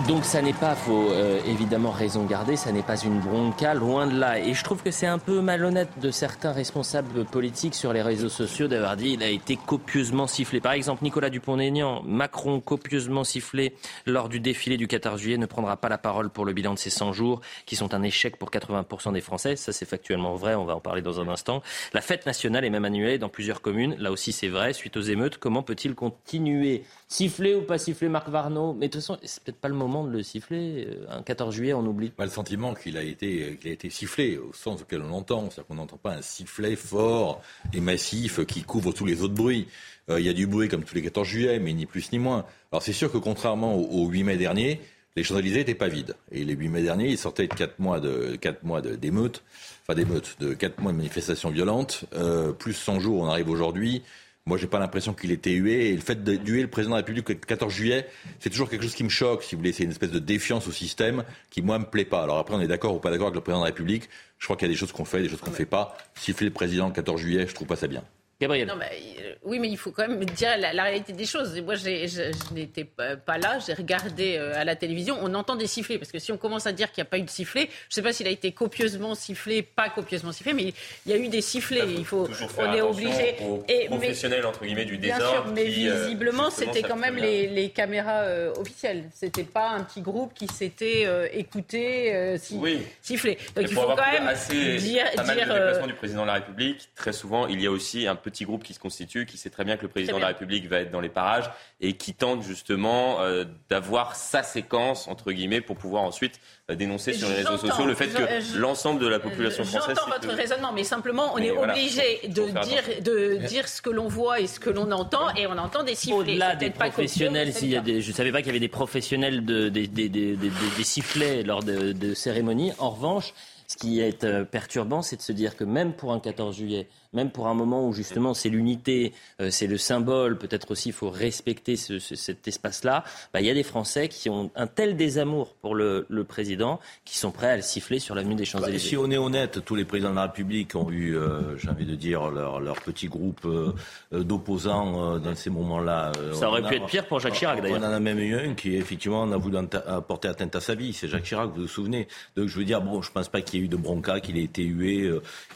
Donc ça n'est pas, faut euh, évidemment raison garder, ça n'est pas une bronca, loin de là. Et je trouve que c'est un peu malhonnête de certains responsables politiques sur les réseaux sociaux d'avoir dit il a été copieusement sifflé. Par exemple, Nicolas Dupont-Aignan, Macron copieusement sifflé lors du défilé du 14 juillet ne prendra pas la parole pour le bilan de ces 100 jours qui sont un échec pour 80% des Français. Ça c'est factuellement vrai, on va en parler dans un instant. La fête nationale est même annulée dans plusieurs communes. Là aussi c'est vrai, suite aux émeutes. Comment peut-il continuer? Siffler ou pas siffler Marc Varnaud? Mais de toute façon, c'est peut-être pas le moment de le siffler. Euh, un 14 juillet, on oublie. Pas le sentiment qu'il a été, qu'il a été sifflé, au sens auquel on l'entend. C'est-à-dire qu'on n'entend pas un sifflet fort et massif qui couvre tous les autres bruits. Euh, il y a du bruit comme tous les 14 juillet, mais ni plus ni moins. Alors c'est sûr que contrairement au, 8 mai dernier, les Champs-Élysées n'étaient pas vides. Et les 8 mai dernier, ils sortaient de 4 mois de 4 mois d'émeutes, enfin d'émeutes, de 4 mois de manifestations violentes, euh, plus 100 jours, on arrive aujourd'hui. Moi, j'ai pas l'impression qu'il était hué. Et le fait de huer le président de la République le 14 juillet, c'est toujours quelque chose qui me choque, si vous voulez. C'est une espèce de défiance au système qui, moi, me plaît pas. Alors après, on est d'accord ou pas d'accord avec le président de la République. Je crois qu'il y a des choses qu'on fait, des choses qu'on fait pas. Siffler le président le 14 juillet, je trouve pas ça bien. Gabriel. Non, euh, oui, mais il faut quand même dire la, réalité des choses. Moi, je, je n'étais pas là, j'ai regardé euh, à la télévision. On entend des sifflets, parce que si on commence à dire qu'il n'y a pas eu de sifflet, je ne sais pas s'il a été copieusement sifflé, pas copieusement sifflé, mais il y a eu des sifflets. Il faut, on est obligé. Et professionnels entre guillemets du désordre. mais euh, visiblement, c'était quand même les, les, caméras officielles. C'était pas un petit groupe qui s'était écouté oui. siffler. Donc il faut quand même assez, dire, pas mal dire, de déplacements du président de la République. Très souvent, il y a aussi un petit groupe qui se constitue, qui sait très bien que le président de la République va être dans les parages et qui tente justement euh, d'avoir sa séquence, entre guillemets, pour pouvoir ensuite euh, dénoncer sur les réseaux sociaux le fait que l'ensemble de la population française. J'entends votre raisonnement, mais simplement, on est obligé de, dire, de dire ce que l'on voit et ce que l'on entend, et on entend des sifflets. Au-delà des professionnels, s'il y a des, je ne savais pas qu'il y avait des professionnels de, des, des, des, des sifflets lors de, de cérémonies. En revanche, ce qui est euh, perturbant, c'est de se dire que même pour un 14 juillet, même pour un moment où justement c'est l'unité, euh, c'est le symbole, peut-être aussi il faut respecter cet espace-là, bah, il y a des Français qui ont un tel désamour pour le, président qui sont prêts à le siffler sur l'avenue des bah, Champs-Élysées. si on est honnête, tous les présidents de la République ont eu, euh, j'ai envie de dire, leur, leur petit groupe euh, d'opposants dans ces moments-là. Ça aurait pu être pire pour Jacques Chirac d'ailleurs. On en a même eu un qui effectivement a voulu apporter atteinte à sa vie, c'est Jacques Chirac, vous vous souvenez. Donc je veux dire, bon, je pense pas qu'il y ait eu de bronca, qu'il ait été hué.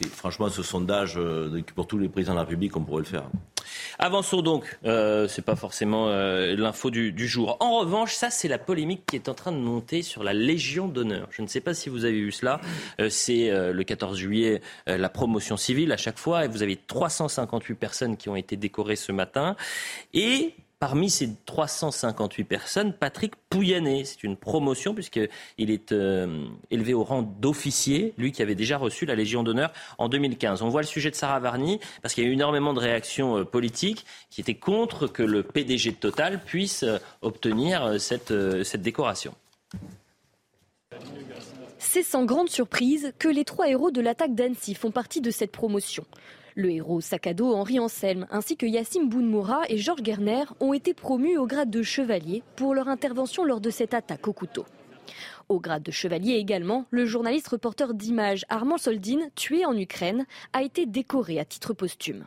et franchement, ce sondage pour tous les présidents de la République, on pourrait le faire. Avançons donc. Euh, c'est pas forcément euh, l'info du, jour. En revanche, ça, c'est la polémique qui est en train de monter sur la Légion d'honneur. Je ne sais pas si vous avez vu cela. Euh, c'est euh, le 14 juillet la promotion civile à chaque fois. Et vous avez 358 personnes qui ont été décorées ce matin. Et Parmi ces 358 personnes, Patrick Pouyanné, c'est une promotion puisqu'il est euh, élevé au rang d'officier, lui qui avait déjà reçu la Légion d'honneur en 2015. On voit le sujet de Sarah Varny parce qu'il y a eu énormément de réactions euh, politiques qui étaient contre que le PDG de Total puisse euh, obtenir cette décoration. C'est sans grande surprise que les trois héros de l'attaque d'Annecy font partie de cette promotion. Le héros sac à dos Henri Anselme ainsi que Yassim Bounmoura et Georges Gerner ont été promus au grade de chevalier pour leur intervention lors de cette attaque au couteau. Au grade de chevalier également, le journaliste reporter d'images Armand Soldin, tué en Ukraine, a été décoré à titre posthume.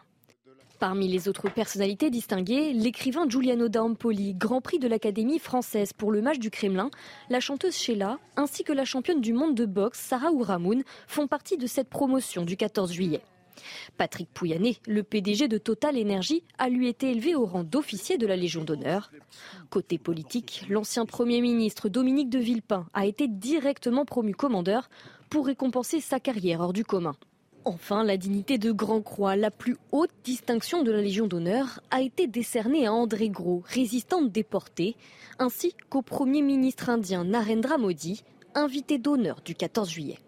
Parmi les autres personnalités distinguées, l'écrivain Giuliano D'Ampoli, Grand Prix de l'Académie française pour le match du Kremlin, la chanteuse Sheila, ainsi que la championne du monde de boxe Sarah Ouramoun font partie de cette promotion du 14 juillet. Patrick Pouyanné, le PDG de Total Energy, a lui été élevé au rang d'officier de la Légion d'honneur. Côté politique, l'ancien Premier ministre Dominique de Villepin a été directement promu commandeur pour récompenser sa carrière hors du commun. Enfin, la dignité de Grand Croix, la plus haute distinction de la Légion d'honneur, a été décernée à André Gros, résistant déporté, ainsi qu'au Premier ministre indien Narendra Modi, invité d'honneur du 14 juillet.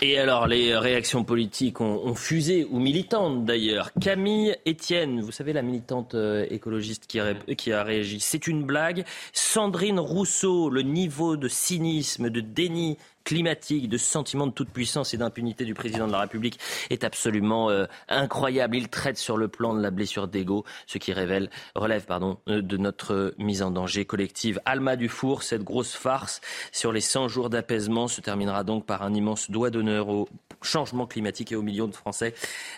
Et alors, les réactions politiques ont, fusé, ou militantes d'ailleurs. Camille Etienne, vous savez, la militante euh, écologiste a, qui a réagi, c'est une blague. Sandrine Rousseau, le niveau de cynisme, de déni climatique, de sentiment de toute puissance et d'impunité du président de la République est absolument euh, incroyable. Il traite sur le plan de la blessure d'ego, ce qui révèle, relève pardon, euh, de notre mise en danger collective. Alma Dufour, cette grosse farce sur les 100 jours d'apaisement se terminera donc par un immense doigt d'honneur au changement climatique et aux millions de Français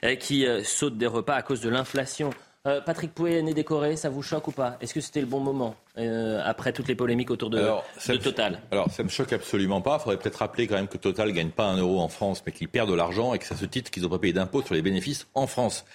euh, qui sautent des repas à cause de l'inflation. Euh, Patrick Pouet décoré, ça vous choque ou pas? Est-ce que c'était le bon moment euh, après toutes les polémiques autour de, Total? Alors, ça me choque absolument pas. Il faudrait peut-être rappeler quand même que Total ne gagne pas un euro en France, mais qu'il perd de l'argent et que ça se titre qu'ils n'ont pas payé d'impôts sur les bénéfices en France.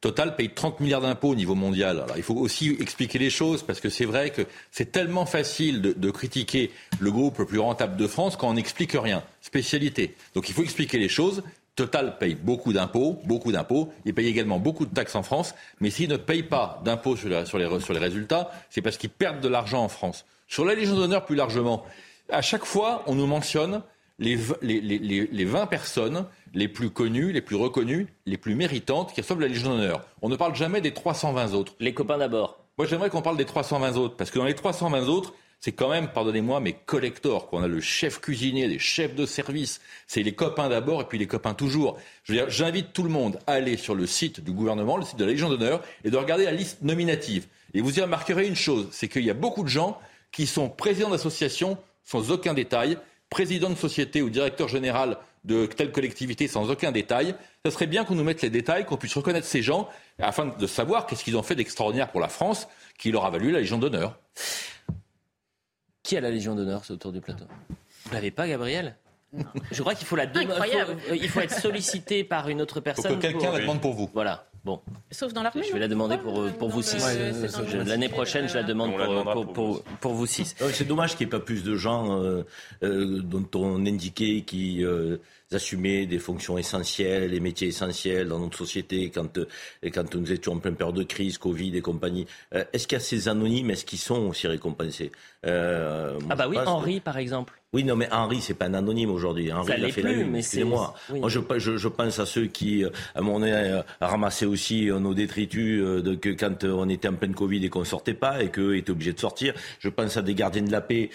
Total paye 30 milliards d'impôts au niveau mondial. Alors, il faut aussi expliquer les choses parce que c'est vrai que c'est tellement facile de, de, critiquer le groupe le plus rentable de France quand on n'explique rien. Spécialité. Donc il faut expliquer les choses. Total paye beaucoup d'impôts, beaucoup d'impôts. Il paye également beaucoup de taxes en France. Mais s'il ne paye pas d'impôts sur, sur, les, sur les résultats, c'est parce qu'ils perdent de l'argent en France. Sur la Légion d'honneur, plus largement, à chaque fois, on nous mentionne les, les, les, les 20 personnes les plus connues, les plus reconnues, les plus méritantes qui reçoivent la Légion d'honneur. On ne parle jamais des 320 autres. Les copains d'abord. Moi, j'aimerais qu'on parle des 320 autres, parce que dans les 320 autres, c'est quand même, pardonnez-moi, mais collector. qu'on a le chef cuisinier, des chefs de service. C'est les copains d'abord et puis les copains toujours. J'invite tout le monde à aller sur le site du gouvernement, le site de la Légion d'honneur, et de regarder la liste nominative. Et vous y remarquerez une chose, c'est qu'il y a beaucoup de gens qui sont présidents d'associations sans aucun détail, président de société ou directeur général de telle collectivité sans aucun détail. Ce serait bien qu'on nous mette les détails, qu'on puisse reconnaître ces gens, afin de savoir qu'est-ce qu'ils ont fait d'extraordinaire pour la France, qui leur a valu la Légion d'honneur. Qui a la Légion d'honneur autour du plateau Vous l'avez pas, Gabriel Je crois qu'il faut la demander. Euh, il faut être sollicité par une autre personne. Faut que quelqu'un la demande pour vous. Voilà. Bon. Sauf dans l'armée. Je vais la demander pour, euh, pour vous six. L'année prochaine, je la demande pour, pour, pour, vous six. C'est dommage qu'il n'y ait pas plus de gens euh, dont on indiquait qui assumer des fonctions essentielles, les métiers essentiels dans notre société quand, euh, quand nous étions en pleine période de crise, Covid et compagnie. Euh, est-ce qu'il y a ces anonymes Est-ce qu'ils sont aussi récompensés euh, Ah bah oui, Henri par exemple. Oui, non, mais Henri, c'est pas un anonyme aujourd'hui. Henri, il a fait la Excusez-moi. Moi, je, je, je, pense à ceux qui, à mon avis, ramassé aussi nos détritus de, que quand on était en pleine Covid et qu'on sortait pas et qu'eux étaient obligés de sortir. Je pense à des gardiens de la paix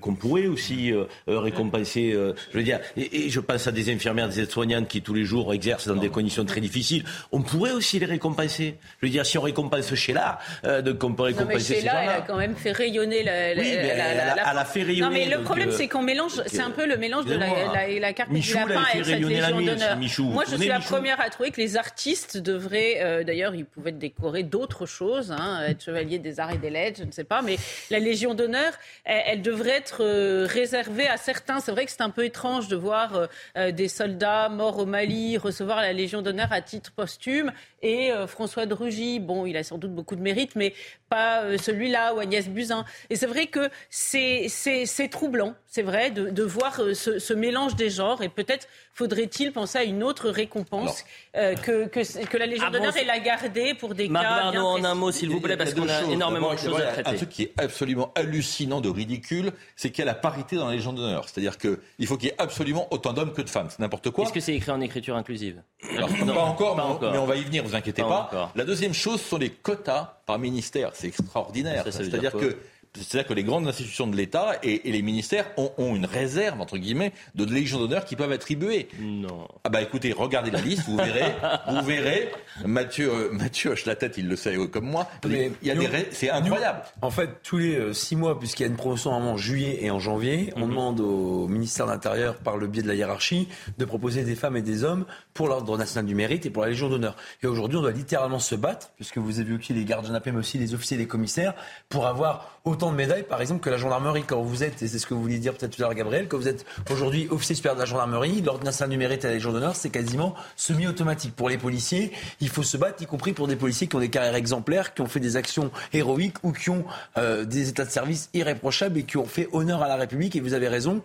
qu'on pourrait aussi récompenser. je veux dire, et, je pense à des infirmières, des aides-soignantes qui tous les jours exercent dans des conditions très difficiles. On pourrait aussi les récompenser. Je veux dire, si on récompense Sheila, donc on peut récompenser non, mais Sheila, elle a quand même fait rayonner la. oui, mais elle, a, fait rayonner. Non, mais le problème, c'est qu'on mélange. C'est un peu le mélange de la, la, carte Michou, du lapin avec cette Légion d'honneur. Moi, je suis la première à trouver que les artistes devraient. Euh, d'ailleurs, ils pouvaient décorer d'autres choses, hein, être chevalier des arts et des lettres, je ne sais pas. Mais la Légion d'honneur, elle, devrait être euh, réservée à certains. C'est vrai que c'est un peu étrange de voir euh, des soldats morts au Mali recevoir la Légion d'honneur à titre posthume. Et François de Rugy, bon, il a sans doute beaucoup de mérite, mais pas celui-là, ou Agnès Buzyn. Et c'est vrai que c'est troublant, c'est vrai, de, de voir ce, ce mélange des genres. Et peut-être faudrait-il penser à une autre récompense euh, que, que, la Légion d'honneur et la garder pour des Marc cas. Marc en un mot, s'il vous plaît, parce qu'on a énormément de choses à traiter. Un truc qui est absolument hallucinant de ridicule, c'est qu'il y a la parité dans la Légion d'honneur. C'est-à-dire qu'il faut qu'il y ait absolument autant d'hommes que de femmes. C'est n'importe quoi. Est-ce que c'est écrit en écriture inclusive? Pas encore, mais, on va y venir, vous inquiétez pas. La deuxième chose sont les quotas par ministère. C'est extraordinaire. C'est-à-dire que c'est-à-dire que les grandes institutions de l'État et, les ministères ont, une réserve, entre guillemets, de légions d'honneur qui peuvent attribuer. Non. Ah bah écoutez, regardez la liste, vous verrez, vous verrez. Mathieu, euh, Mathieu hoche la tête, il le sait comme moi. Mais il y a des, c'est incroyable. en fait, tous les euh, six mois, puisqu'il y a une promotion en juillet et en janvier, on mhm. demande au ministère de l'Intérieur, par le biais de la hiérarchie, de proposer des femmes et des hommes pour l'ordre national du mérite et pour la Légion d'honneur. Et aujourd'hui, on doit littéralement se battre, puisque vous avez vu les gardes de mais aussi les officiers et les commissaires, pour avoir autant de médailles, par exemple, que la gendarmerie. Quand vous êtes, et c'est ce que vous vouliez dire peut-être tout à l'heure, Gabriel, quand vous êtes aujourd'hui officier supérieur de la gendarmerie, l'ordre national et la Légion d'honneur, c'est quasiment semi-automatique. Pour les policiers, il faut se battre, y compris pour des policiers qui ont des carrières exemplaires, qui ont fait des actions héroïques ou qui ont euh, des états de service irréprochables et qui ont fait honneur à la République. Et vous avez raison,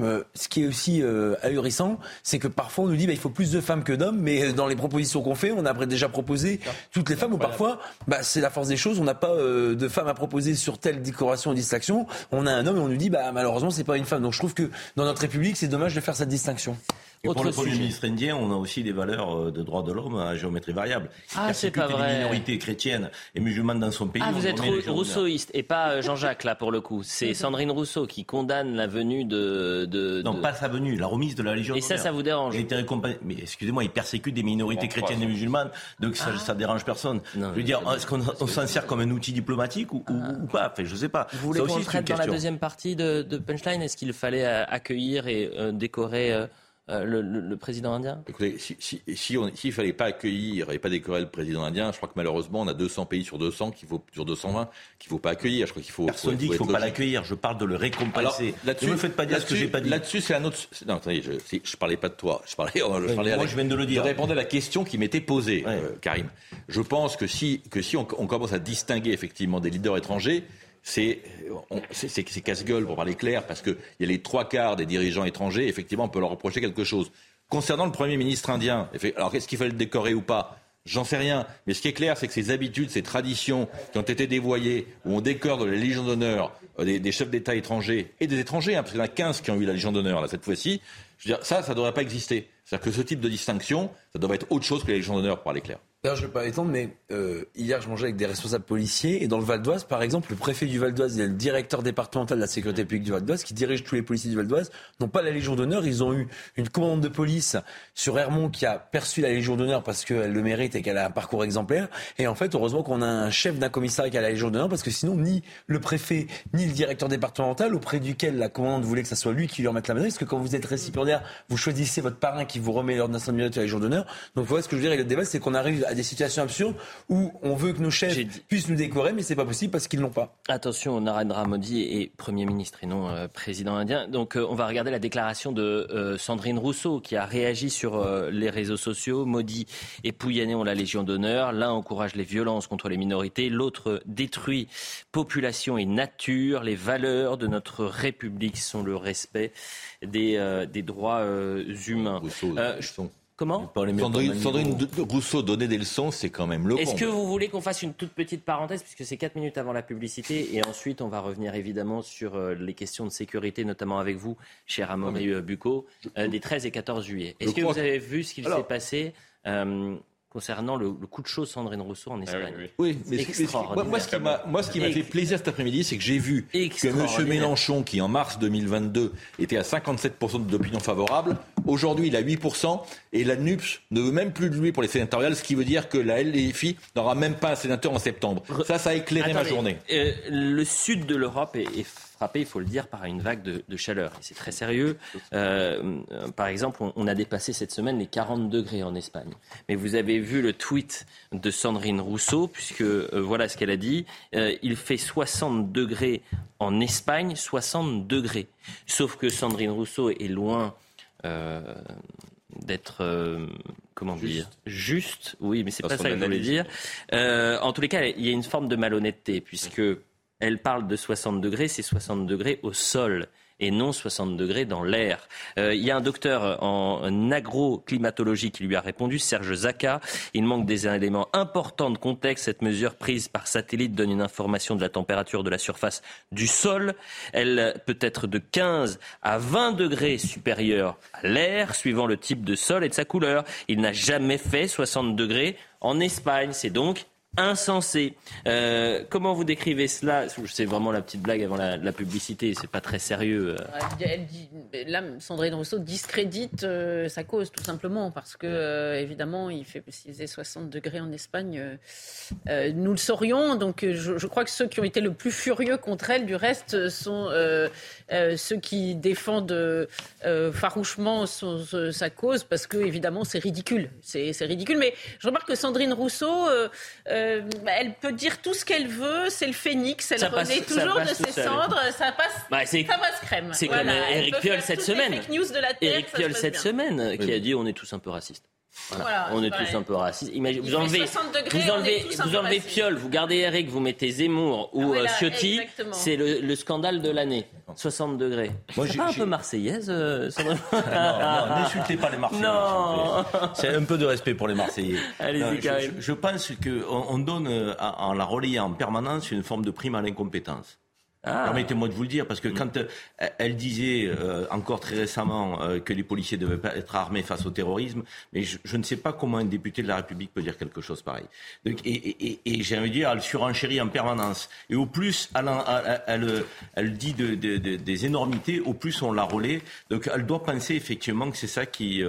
euh, ce qui est aussi euh, ahurissant, c'est que parfois on nous dit bah, il faut plus de femmes que d'hommes, mais dans les propositions qu'on fait, on a déjà proposé toutes les femmes, ou parfois bah, c'est la force des choses, on n'a pas euh, de femmes à proposer sur telle décoration ou distinction, on a un homme et on nous dit bah, malheureusement c'est pas une femme. Donc je trouve que dans notre République c'est dommage de faire cette distinction. Et pour le Premier ministre indien, on a aussi des valeurs euh, de droits de l'homme à géométrie variable. Ah, c'est pas vrai. Les minorités chrétiennes et musulmanes dans son pays. Ah, vous êtes rousseauiste et pas euh, Jean-Jacques là pour le coup. C'est Sandrine Rousseau qui condamne la venue de. de non, pas sa venue, la remise de la Légion Et ça, ça vous dérange Mais excusez-moi, il persécute des minorités chrétiennes et musulmanes, donc ça, ah. ça dérange personne. je veux dire, est-ce qu'on s'en sert comme un outil diplomatique ou, ou, pas? Enfin, je sais pas. Vous voulez qu'on traite dans la deuxième partie de, de Punchline? Est-ce qu'il fallait euh, accueillir et décorer euh, le, président indien Écoutez, s'il si, si, ne fallait pas accueillir et pas décorer le président indien, je crois que malheureusement, on a 200 pays sur 200, qui vaut, sur 220, qu'il ne faut pas accueillir. Je crois qu'il faut. Personne ne dit qu'il ne faut pas l'accueillir, je parle de le récompenser. ne me faites pas dire ce que j'ai pas dit. Là-dessus, c'est un autre. Non, attendez, je ne parlais pas de toi. Je parlais, je parlais moi, je viens de le dire. Je répondais à la question qui m'était posée, euh, Karim. Je pense que si, que si on commence à distinguer effectivement des leaders étrangers, c'est casse-gueule pour parler clair, parce qu'il y a les trois quarts des dirigeants étrangers, effectivement, on peut leur reprocher quelque chose. Concernant le Premier ministre indien, alors est-ce qu'il fallait le décorer ou pas? J'en sais rien. Mais ce qui est clair, c'est que ces habitudes, ces traditions qui ont été dévoyées, où on décore de la Légion d'honneur euh, des, chefs d'État étrangers et des étrangers, hein, parce qu'il y en a 15 qui ont eu la Légion d'honneur cette fois-ci, je veux dire, ça, ça ne devrait pas exister. C'est-à-dire que ce type de distinction, ça devrait être autre chose que la Légion d'honneur, pour parler clair. D'ailleurs, je ne vais pas étendre, mais euh, hier, je mangeais avec des responsables policiers. Et dans le Val d'Oise, par exemple, le préfet du Val d'Oise et le directeur départemental de la sécurité publique du Val d'Oise, qui dirige tous les policiers du Val d'Oise, n'ont pas la Légion d'honneur. Ils ont eu une commande de police sur Hermont qui a perçu la Légion d'honneur parce qu'elle le mérite et qu'elle a un parcours exemplaire. Et en fait, heureusement qu'on a un chef d'un commissariat qui a la Légion d'honneur parce que sinon, ni le préfet, ni le directeur départemental, auprès duquel la commande voulait que ce soit lui qui lui remette la médaille, parce que quand vous êtes récipiendaire, vous choisissez votre parrain qui vous remet l'ordre national de la Légion d'honneur. Donc, voilà ce que je veux dire. Et le débat, c'est qu'on arrive à des situations absurdes où on veut que nos chefs puissent nous décorer, mais c'est pas possible parce qu'ils l'ont pas. Attention, Narendra Modi est Premier ministre et non euh, président indien. Donc euh, on va regarder la déclaration de euh, Sandrine Rousseau qui a réagi sur les réseaux sociaux. Modi et Pouyanné ont la Légion d'honneur. L'un encourage les violences contre les minorités, l'autre détruit population et nature. Les valeurs de notre République sont le respect des, des droits humains. Comment Sandrine, Rousseau donner des leçons, c'est quand même le Est-ce que vous voulez qu'on fasse une toute petite parenthèse, puisque c'est 4 minutes avant la publicité, et ensuite on va revenir évidemment sur euh, les questions de sécurité, notamment avec vous, cher Amaury euh, Bucco, euh, des 13 et 14 juillet. Est-ce que vous avez vu ce qu'il s'est passé concernant le, coup de chaud Sandrine Rousseau en ah Espagne. oui, mais moi, ce qui m'a, moi, ce qui m'a fait plaisir cet après-midi, c'est que j'ai vu que M. Mélenchon, qui en mars 2022 était à 57% d'opinion favorable, aujourd'hui il a 8% et la NUPS ne veut même plus de lui pour les sénatoriales, ce qui veut dire que la LFI n'aura même pas un sénateur en septembre. Ça, ça a éclairé ma journée. Euh, le sud de l'Europe est, est frappé, il faut le dire, par une vague de, chaleur. Et c'est très sérieux. Euh, par exemple, on, a dépassé cette semaine les 40 degrés en Espagne. Mais vous avez vu le tweet de Sandrine Rousseau, puisque euh, voilà ce qu'elle a dit. Euh, il fait 60 degrés en Espagne, 60 degrés. Sauf que Sandrine Rousseau est loin d'être comment dire juste oui mais c'est pas ça que je voulais dire en tous les cas il y a une forme de malhonnêteté puisque elle parle de 60 degrés, c'est 60 degrés au sol et non 60 degrés dans l'air. Euh, il y a un docteur en agroclimatologie qui lui a répondu, Serge Zaka. Il manque des éléments importants de contexte. Cette mesure prise par satellite donne une information de la température de la surface du sol. Elle peut être de 15 à 20 degrés supérieure à l'air, suivant le type de sol et de sa couleur. Il n'a jamais fait 60 degrés en Espagne. C'est donc insensé. Euh, comment vous décrivez cela? C'est vraiment la petite blague avant la, la publicité, c'est pas très sérieux. Euh. Dit, là, Sandrine Rousseau discrédite euh, sa cause, tout simplement, parce que, évidemment, il, fait, il faisait 60 degrés en Espagne. nous le saurions, donc je, crois que ceux qui ont été le plus furieux contre elle, du reste, sont ceux qui défendent farouchement sa cause, parce que, évidemment, c'est ridicule. C'est ridicule. Mais je remarque que Sandrine Rousseau euh, elle peut dire tout ce qu'elle veut, c'est le phénix, elle renaît toujours de ses cendres, ça passe, bah, ça passe crème. C'est comme Eric Piolle cette semaine. Eric Piolle cette semaine qui a dit on est tous un peu racistes. On est tous un peu racistes. vous enlevez, vous enlevez, vous enlevez Piolle, vous gardez Eric, vous mettez Zemmour ou ah euh, Ciotti, c'est le, scandale de l'année. 60 degrés. Moi, pas un peu marseillaise euh, Non, n'insultez pas les Marseillais. Non. C'est un peu de respect pour les Marseillais. Allez-y, je, je, pense qu'on on donne, euh, en la relayant en permanence, une forme de prime à l'incompétence. Ah. Permettez-moi de vous le dire, parce que quand euh, elle disait euh, encore très récemment euh, que les policiers devaient pas être armés face au terrorisme, mais je, ne sais pas comment un député de la République peut dire quelque chose pareil. Donc, et, j'ai envie de dire, elle surenchérit en permanence. Et au plus elle, elle, dit de, des énormités, au plus on la relaie. Donc elle doit penser effectivement que c'est ça qui,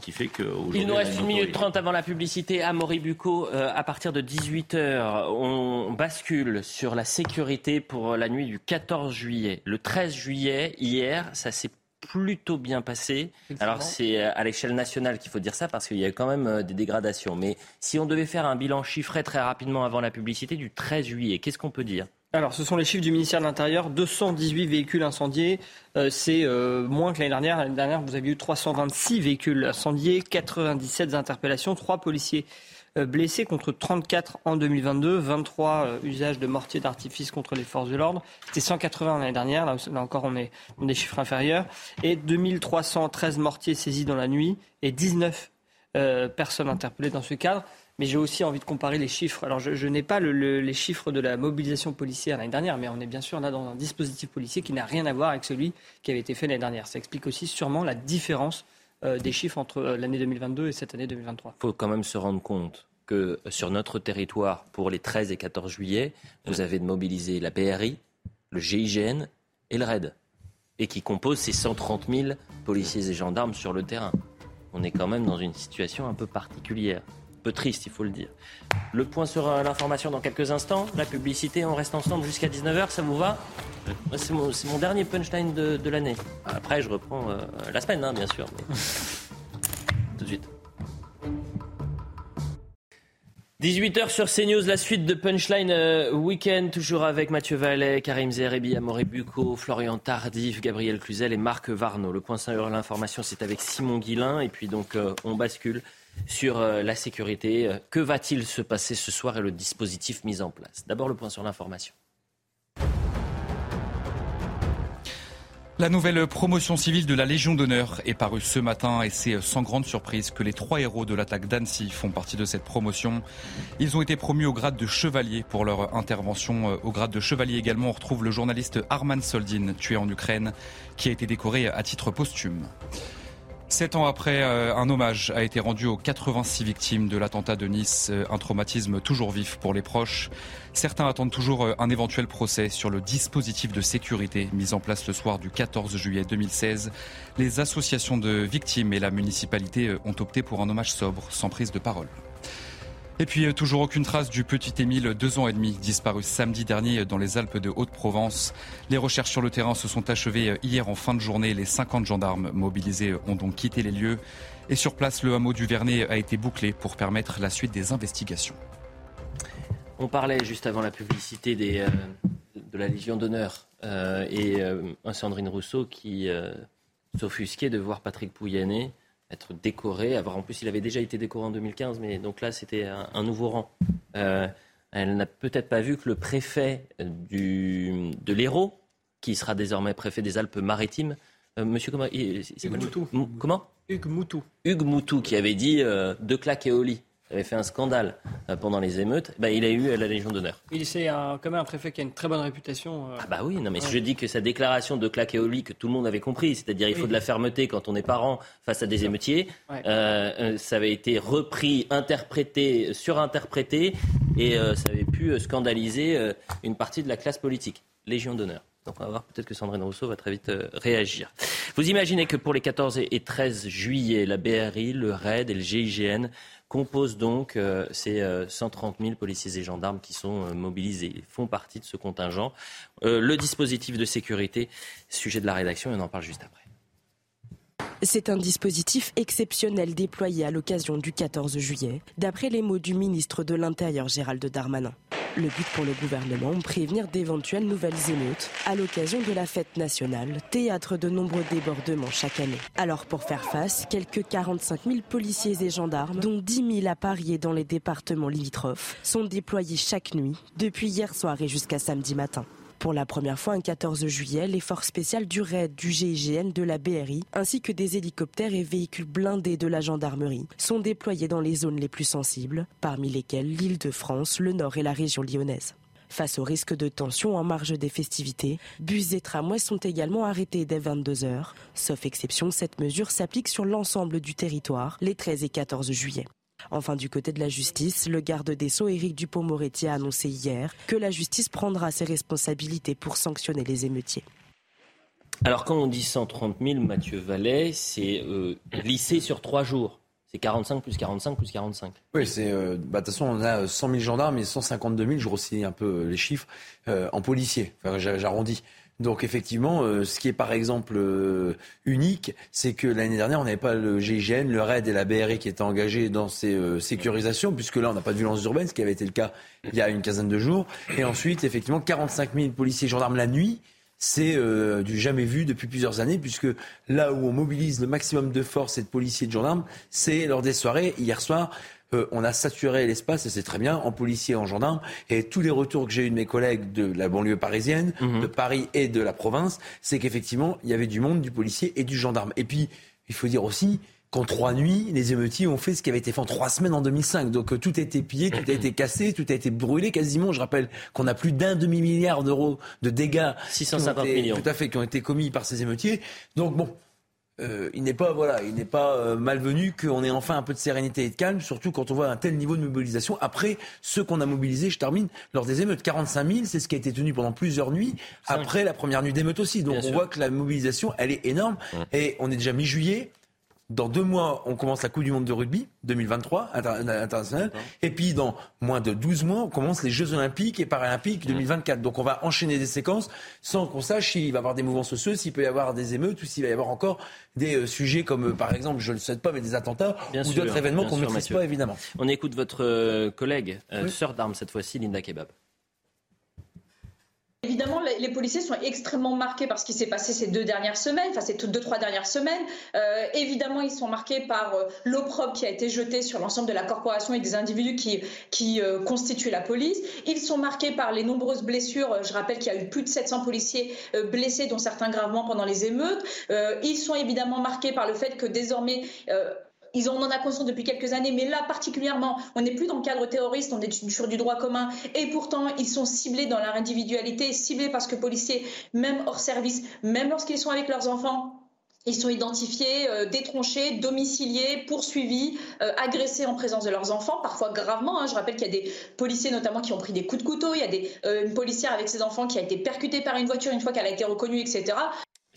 qui fait que... Il nous reste une minute trente avant la publicité. À Moribuco, à partir de 18h, on bascule sur la sécurité pour la nuit du 14 juillet. Le 13 juillet, hier, ça s'est plutôt bien passé. Alors c'est euh, à l'échelle nationale qu'il faut dire ça parce qu'il y a quand même euh, des dégradations. Mais si on devait faire un bilan chiffré très rapidement avant la publicité du 13 juillet, qu'est-ce qu'on peut dire? Alors, ce sont les chiffres du ministère de l'Intérieur. 218 véhicules incendiés, euh, c'est moins que l'année dernière. L'année dernière, vous avez eu 326 véhicules incendiés, 97 interpellations, 3 policiers blessés contre 34 en 2022, 23 euh, usages de mortiers d'artifice contre les forces de l'ordre. C'était 180 l'année dernière, là, encore on est des chiffres inférieurs. Et 2313 mortiers saisis dans la nuit et 19 euh, personnes interpellées dans ce cadre. Mais j'ai aussi envie de comparer les chiffres. Alors, je, n'ai pas les chiffres de la mobilisation policière l'année dernière, mais on est bien sûr là dans un dispositif policier qui n'a rien à voir avec celui qui avait été fait l'année dernière. Ça explique aussi sûrement la différence euh, des chiffres entre euh, l'année 2022 et cette année 2023. Il faut quand même se rendre compte que sur notre territoire, pour les 13 et 14 juillet, vous avez mobilisé la PRI, le GIGN et le RAID, et qui composent ces 130 000 policiers et gendarmes sur le terrain. On est quand même dans une situation un peu particulière peu triste, il faut le dire. Le point sur l'information dans quelques instants. La publicité, on reste ensemble jusqu'à 19h, ça vous va C'est mon, dernier punchline de, l'année. Après, je reprends euh, la semaine, hein, bien sûr. Tout de suite. 18h sur CNews, la suite de Punchline euh, Weekend, toujours avec Mathieu Vallet, Karim Zerebi, Amaury Bucco, Florian Tardif, Gabriel Cluzel et Marc Varno. Le point sur l'information, c'est avec Simon Guillain. Et puis donc, euh, on bascule sur euh, la sécurité. Euh, que va-t-il se passer ce soir et le dispositif mis en place? D'abord le point sur l'information. La nouvelle promotion civile de la Légion d'honneur est parue ce matin et c'est sans grande surprise que les trois héros de l'attaque d'Annecy font partie de cette promotion. Ils ont été promus au grade de chevalier pour leur intervention. Euh, au grade de chevalier également, on retrouve le journaliste Arman Soldin, tué en Ukraine, qui a été décoré à titre posthume. Sept ans après, euh, un hommage a été rendu aux 86 victimes de l'attentat de Nice, euh, un traumatisme toujours vif pour les proches. Certains attendent toujours euh, un éventuel procès sur le dispositif de sécurité mis en place le soir du 14 juillet 2016. Les associations de victimes et la municipalité ont opté pour un hommage sobre, sans prise de parole. Et puis toujours aucune trace du petit Émile, deux ans et demi, disparu samedi dernier dans les Alpes de Haute-Provence. Les recherches sur le terrain se sont achevées hier en fin de journée. Les 50 gendarmes mobilisés ont donc quitté les lieux. Et sur place, le hameau du Vernet a été bouclé pour permettre la suite des investigations. On parlait juste avant la publicité euh, de la Légion d'honneur euh, et euh, un Sandrine Rousseau qui s'offusquait de voir Patrick Pouyanné être décoré. Avoir, en plus, il avait déjà été décoré en 2015, mais donc là, c'était un, nouveau rang. Euh, elle n'a peut-être pas vu que le préfet du, de l'Hérault, qui sera désormais préfet des Alpes-Maritimes, euh, monsieur comment, Hugues Moutou. Comment Hugues Moutou. Hugues Moutou, qui avait dit euh, deux claques et au lit avait fait un scandale euh, pendant les émeutes, bah, il a eu euh, la Légion d'honneur. Il c'est quand même un préfet qui a une très bonne réputation. Euh. Ah bah oui, non mais je dis que sa déclaration de claquer au lit que tout le monde avait compris, c'est-à-dire il faut de la fermeté quand on est parent face à des émeutiers, ça avait été repris, interprété, surinterprété et ça avait pu scandaliser une partie de la classe politique. Légion d'honneur. Donc on va voir, peut-être que Sandrine Rousseau va très vite réagir. Vous imaginez que pour les 14 et 13 juillet, la BRI, le RAID et le GIGN composent donc euh, ces 130 euh, 000 policiers et gendarmes qui sont euh, mobilisés. Ils font partie de ce contingent. le dispositif de sécurité, sujet de la rédaction, on en parle juste après. C'est un dispositif exceptionnel déployé à l'occasion du 14 juillet, d'après les mots du ministre de l'Intérieur Gérald Darmanin. Le but pour le gouvernement, prévenir d'éventuelles nouvelles émeutes à l'occasion de la fête nationale, théâtre de nombreux débordements chaque année. Alors pour faire face, quelques 45 000 policiers et gendarmes, dont 10 000 à Paris et dans les départements limitrophes, sont déployés chaque nuit, depuis hier soir et jusqu'à samedi matin. Pour la première fois, un 14 juillet, les forces spéciales du RAID, du GIGN, de la BRI, ainsi que des hélicoptères et véhicules blindés de la gendarmerie sont déployés dans les zones les plus sensibles, parmi lesquelles l'île de France, le Nord et la région lyonnaise. Face au risque de tension en marge des festivités, bus et tramways sont également arrêtés dès 22h. Sauf exception, cette mesure s'applique sur l'ensemble du territoire les 13 et 14 juillet. Enfin, du côté de la justice, le garde des Sceaux, Éric Dupont-Moretti, a annoncé hier que la justice prendra ses responsabilités pour sanctionner les émeutiers. Alors, quand on dit 130 000, Mathieu Vallet, c'est euh, lycée sur trois jours. C'est 45 plus 45 plus 45. Oui, c'est. Euh, bah, de toute façon, on a 100 000 gendarmes et 152 000, je grossis un peu les chiffres, euh, en policiers. Enfin, j'arrondis. Donc effectivement, euh, ce qui est par exemple euh, unique, c'est que l'année dernière, on n'avait pas le GIGN, le RAID et la BRI qui étaient engagés dans ces euh, sécurisations, puisque là, on n'a pas de violence urbaine, ce qui avait été le cas il y a une quinzaine de jours. Et ensuite, effectivement, 45 000 policiers et gendarmes la nuit. C'est du jamais vu depuis plusieurs années, puisque là où on mobilise le maximum de forces et de policiers et de gendarmes, c'est lors des soirées. Hier soir, euh, on a saturé l'espace, et c'est très bien, en policiers, en gendarmes. Et tous les retours que j'ai eu de mes collègues de la banlieue parisienne, mhm. de Paris et de la province, c'est qu'effectivement, il y avait du monde, du policier et du gendarme. Et puis, il faut dire aussi qu'en trois nuits, les émeutiers ont fait ce qui avait été fait en trois semaines en 2005. Donc euh, tout a été pillé, tout a été cassé, tout a été brûlé quasiment. Je rappelle qu'on a plus d'un demi-milliard d'euros de dégâts 650 millions. tout à fait, qui ont été commis par ces émeutiers. Donc bon, euh, il n'est pas voilà, il n'est pas euh, malvenu qu'on ait enfin un peu de sérénité et de calme, surtout quand on voit un tel niveau de mobilisation. Après, ceux qu'on a mobilisés, je termine, lors des émeutes, 45 000, c'est ce qui a été tenu pendant plusieurs nuits, après la première nuit d'émeute aussi. Donc on voit que la mobilisation, elle est énorme. Et on est déjà mi-juillet. Dans deux mois, on commence la Coupe du Monde de rugby 2023 international. Et puis dans moins de 12 mois, on commence les Jeux Olympiques et Paralympiques 2024. Donc on va enchaîner des séquences sans qu'on sache s'il va y avoir des mouvements sociaux, s'il peut y avoir des émeutes ou s'il va y avoir encore des euh, sujets comme euh, par exemple, je ne le souhaite pas, mais des attentats ou d'autres événements qu'on ne maîtrise pas évidemment. On écoute votre euh, collègue, sœur d'armes cette fois-ci, Linda Kebab. Évidemment, les policiers sont extrêmement marqués par ce qui s'est passé ces deux dernières semaines, enfin ces deux, trois dernières semaines. Euh, évidemment, ils sont marqués par euh, l'opprobre qui a été jeté sur l'ensemble de la corporation et des individus qui, qui euh, constituent la police. Ils sont marqués par les nombreuses blessures. Je rappelle qu'il y a eu plus de 700 policiers blessés, dont certains gravement pendant les émeutes. ils sont évidemment marqués par le fait que désormais ils en ont conscience depuis quelques années, mais là particulièrement, on n'est plus dans le cadre terroriste, on est sur du droit commun, et pourtant ils sont ciblés dans leur individualité, ciblés parce que policiers, même hors service, même lorsqu'ils sont avec leurs enfants, Ils sont identifiés, euh, détronchés, domiciliés, poursuivis, euh, agressés en présence de leurs enfants, parfois gravement. Hein. Je rappelle qu'il y a des policiers notamment qui ont pris des coups de couteau. Il y a euh, une policière avec ses enfants qui a été percutée par une voiture une fois qu'elle a été reconnue, etc.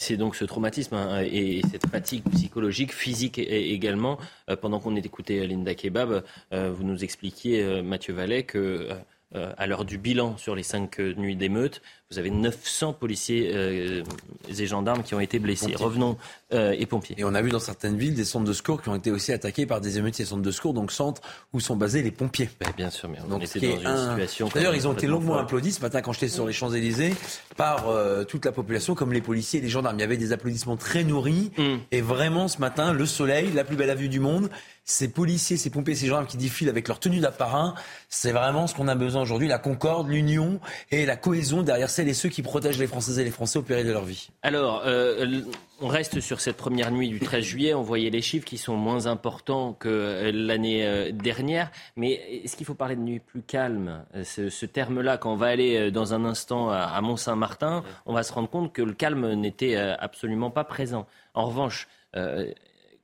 C'est donc ce traumatisme hein, et cette fatigue psychologique, physique également. pendant qu'on écoutait Linda Kebab, vous nous expliquiez, Mathieu Vallet, que à l'heure du bilan sur les cinq nuits d'émeute, vous avez 900 policiers euh, et gendarmes qui ont été blessés. Revenons, euh, et pompiers. Et on a vu dans certaines villes des centres de secours qui ont été aussi attaqués par des émeutiers centres de secours, donc centres où sont basés les pompiers. Ben, bien sûr, mais on donc, était dans une situation. D'ailleurs, ils ont été longuement applaudis ce matin quand j'étais sur les Champs-Élysées par euh, toute la population, comme les policiers et les gendarmes. Il y avait des applaudissements très nourris. Mm. Et vraiment, ce matin, le soleil, la plus belle vue du monde, ces policiers, ces pompiers, ces gendarmes qui défilent avec leur tenue d'apparat, c'est vraiment ce qu'on a besoin aujourd'hui, la concorde, l'union et la cohésion derrière celles et ceux qui protègent les Françaises et les Français au péril de leur vie. Alors, euh, on reste sur cette première nuit du 13 juillet. On voyait les chiffres qui sont moins importants que l'année euh, dernière. Mais est-ce qu'il faut parler de nuit plus calme Ce, terme-là, quand on va aller euh, dans un instant à Mont-Saint-Martin, on va se rendre compte que le calme n'était absolument pas présent. En revanche,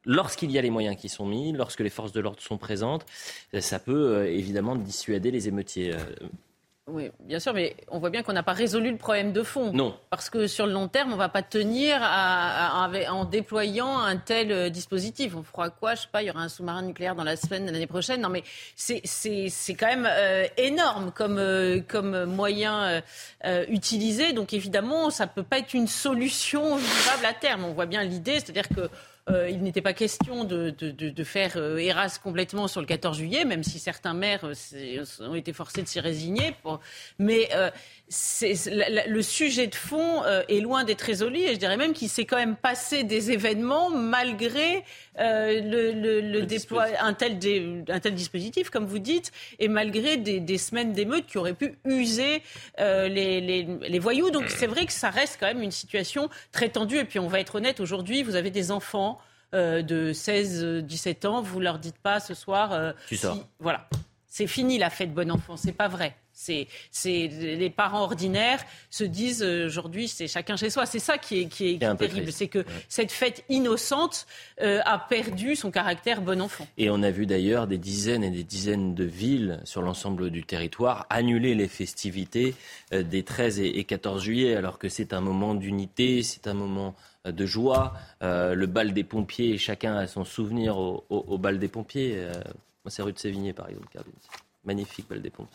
lorsqu'il y a les moyens qui sont mis, lorsque les forces de l'ordre sont présentes, ça peut évidemment dissuader les émeutiers. Oui, bien sûr, mais on voit bien qu'on n'a pas résolu le problème de fond. Non. Parce que sur le long terme, on ne va pas tenir en déployant un tel euh, dispositif. On fera quoi? Je sais pas, il y aura un sous-marin nucléaire dans la semaine de l'année prochaine. Non, mais c'est quand même euh, énorme comme, euh, comme moyen utilisé. Donc évidemment, ça ne peut pas être une solution vivable à terme. On voit bien l'idée, c'est-à-dire que euh, il n'était pas question de, faire euh, Eras complètement sur le 14 juillet, même si certains maires euh, ont été forcés de s'y résigner. Pour... Mais euh, le sujet de fond euh, est loin d'être résolu et je dirais même qu'il s'est quand même passé des événements malgré euh, le, le, le déploie un tel, un tel dispositif, comme vous dites, et malgré des, des semaines d'émeutes qui auraient pu user euh, les, les, les, voyous. Donc c'est vrai que ça reste quand même une situation très tendue. Et puis on va être honnête, aujourd'hui, vous avez des enfants de 16-17 ans, vous leur dites pas ce soir. tu sors. voilà. C'est fini la fête bon enfant, c'est pas vrai. C'est, les parents ordinaires se disent euh, aujourd'hui c'est chacun chez soi. C'est ça qui est, qui est, terrible, c'est que cette fête innocente euh, a perdu son caractère bon enfant. Et on a vu d'ailleurs des dizaines et des dizaines de villes sur l'ensemble du territoire annuler les festivités euh, des 13 et 14 juillet, alors que c'est un moment d'unité, c'est un moment de joie. le bal des pompiers, chacun a son souvenir au, bal des pompiers. moi, c'est rue de Sévigné, par exemple, Magnifique balle des pompes.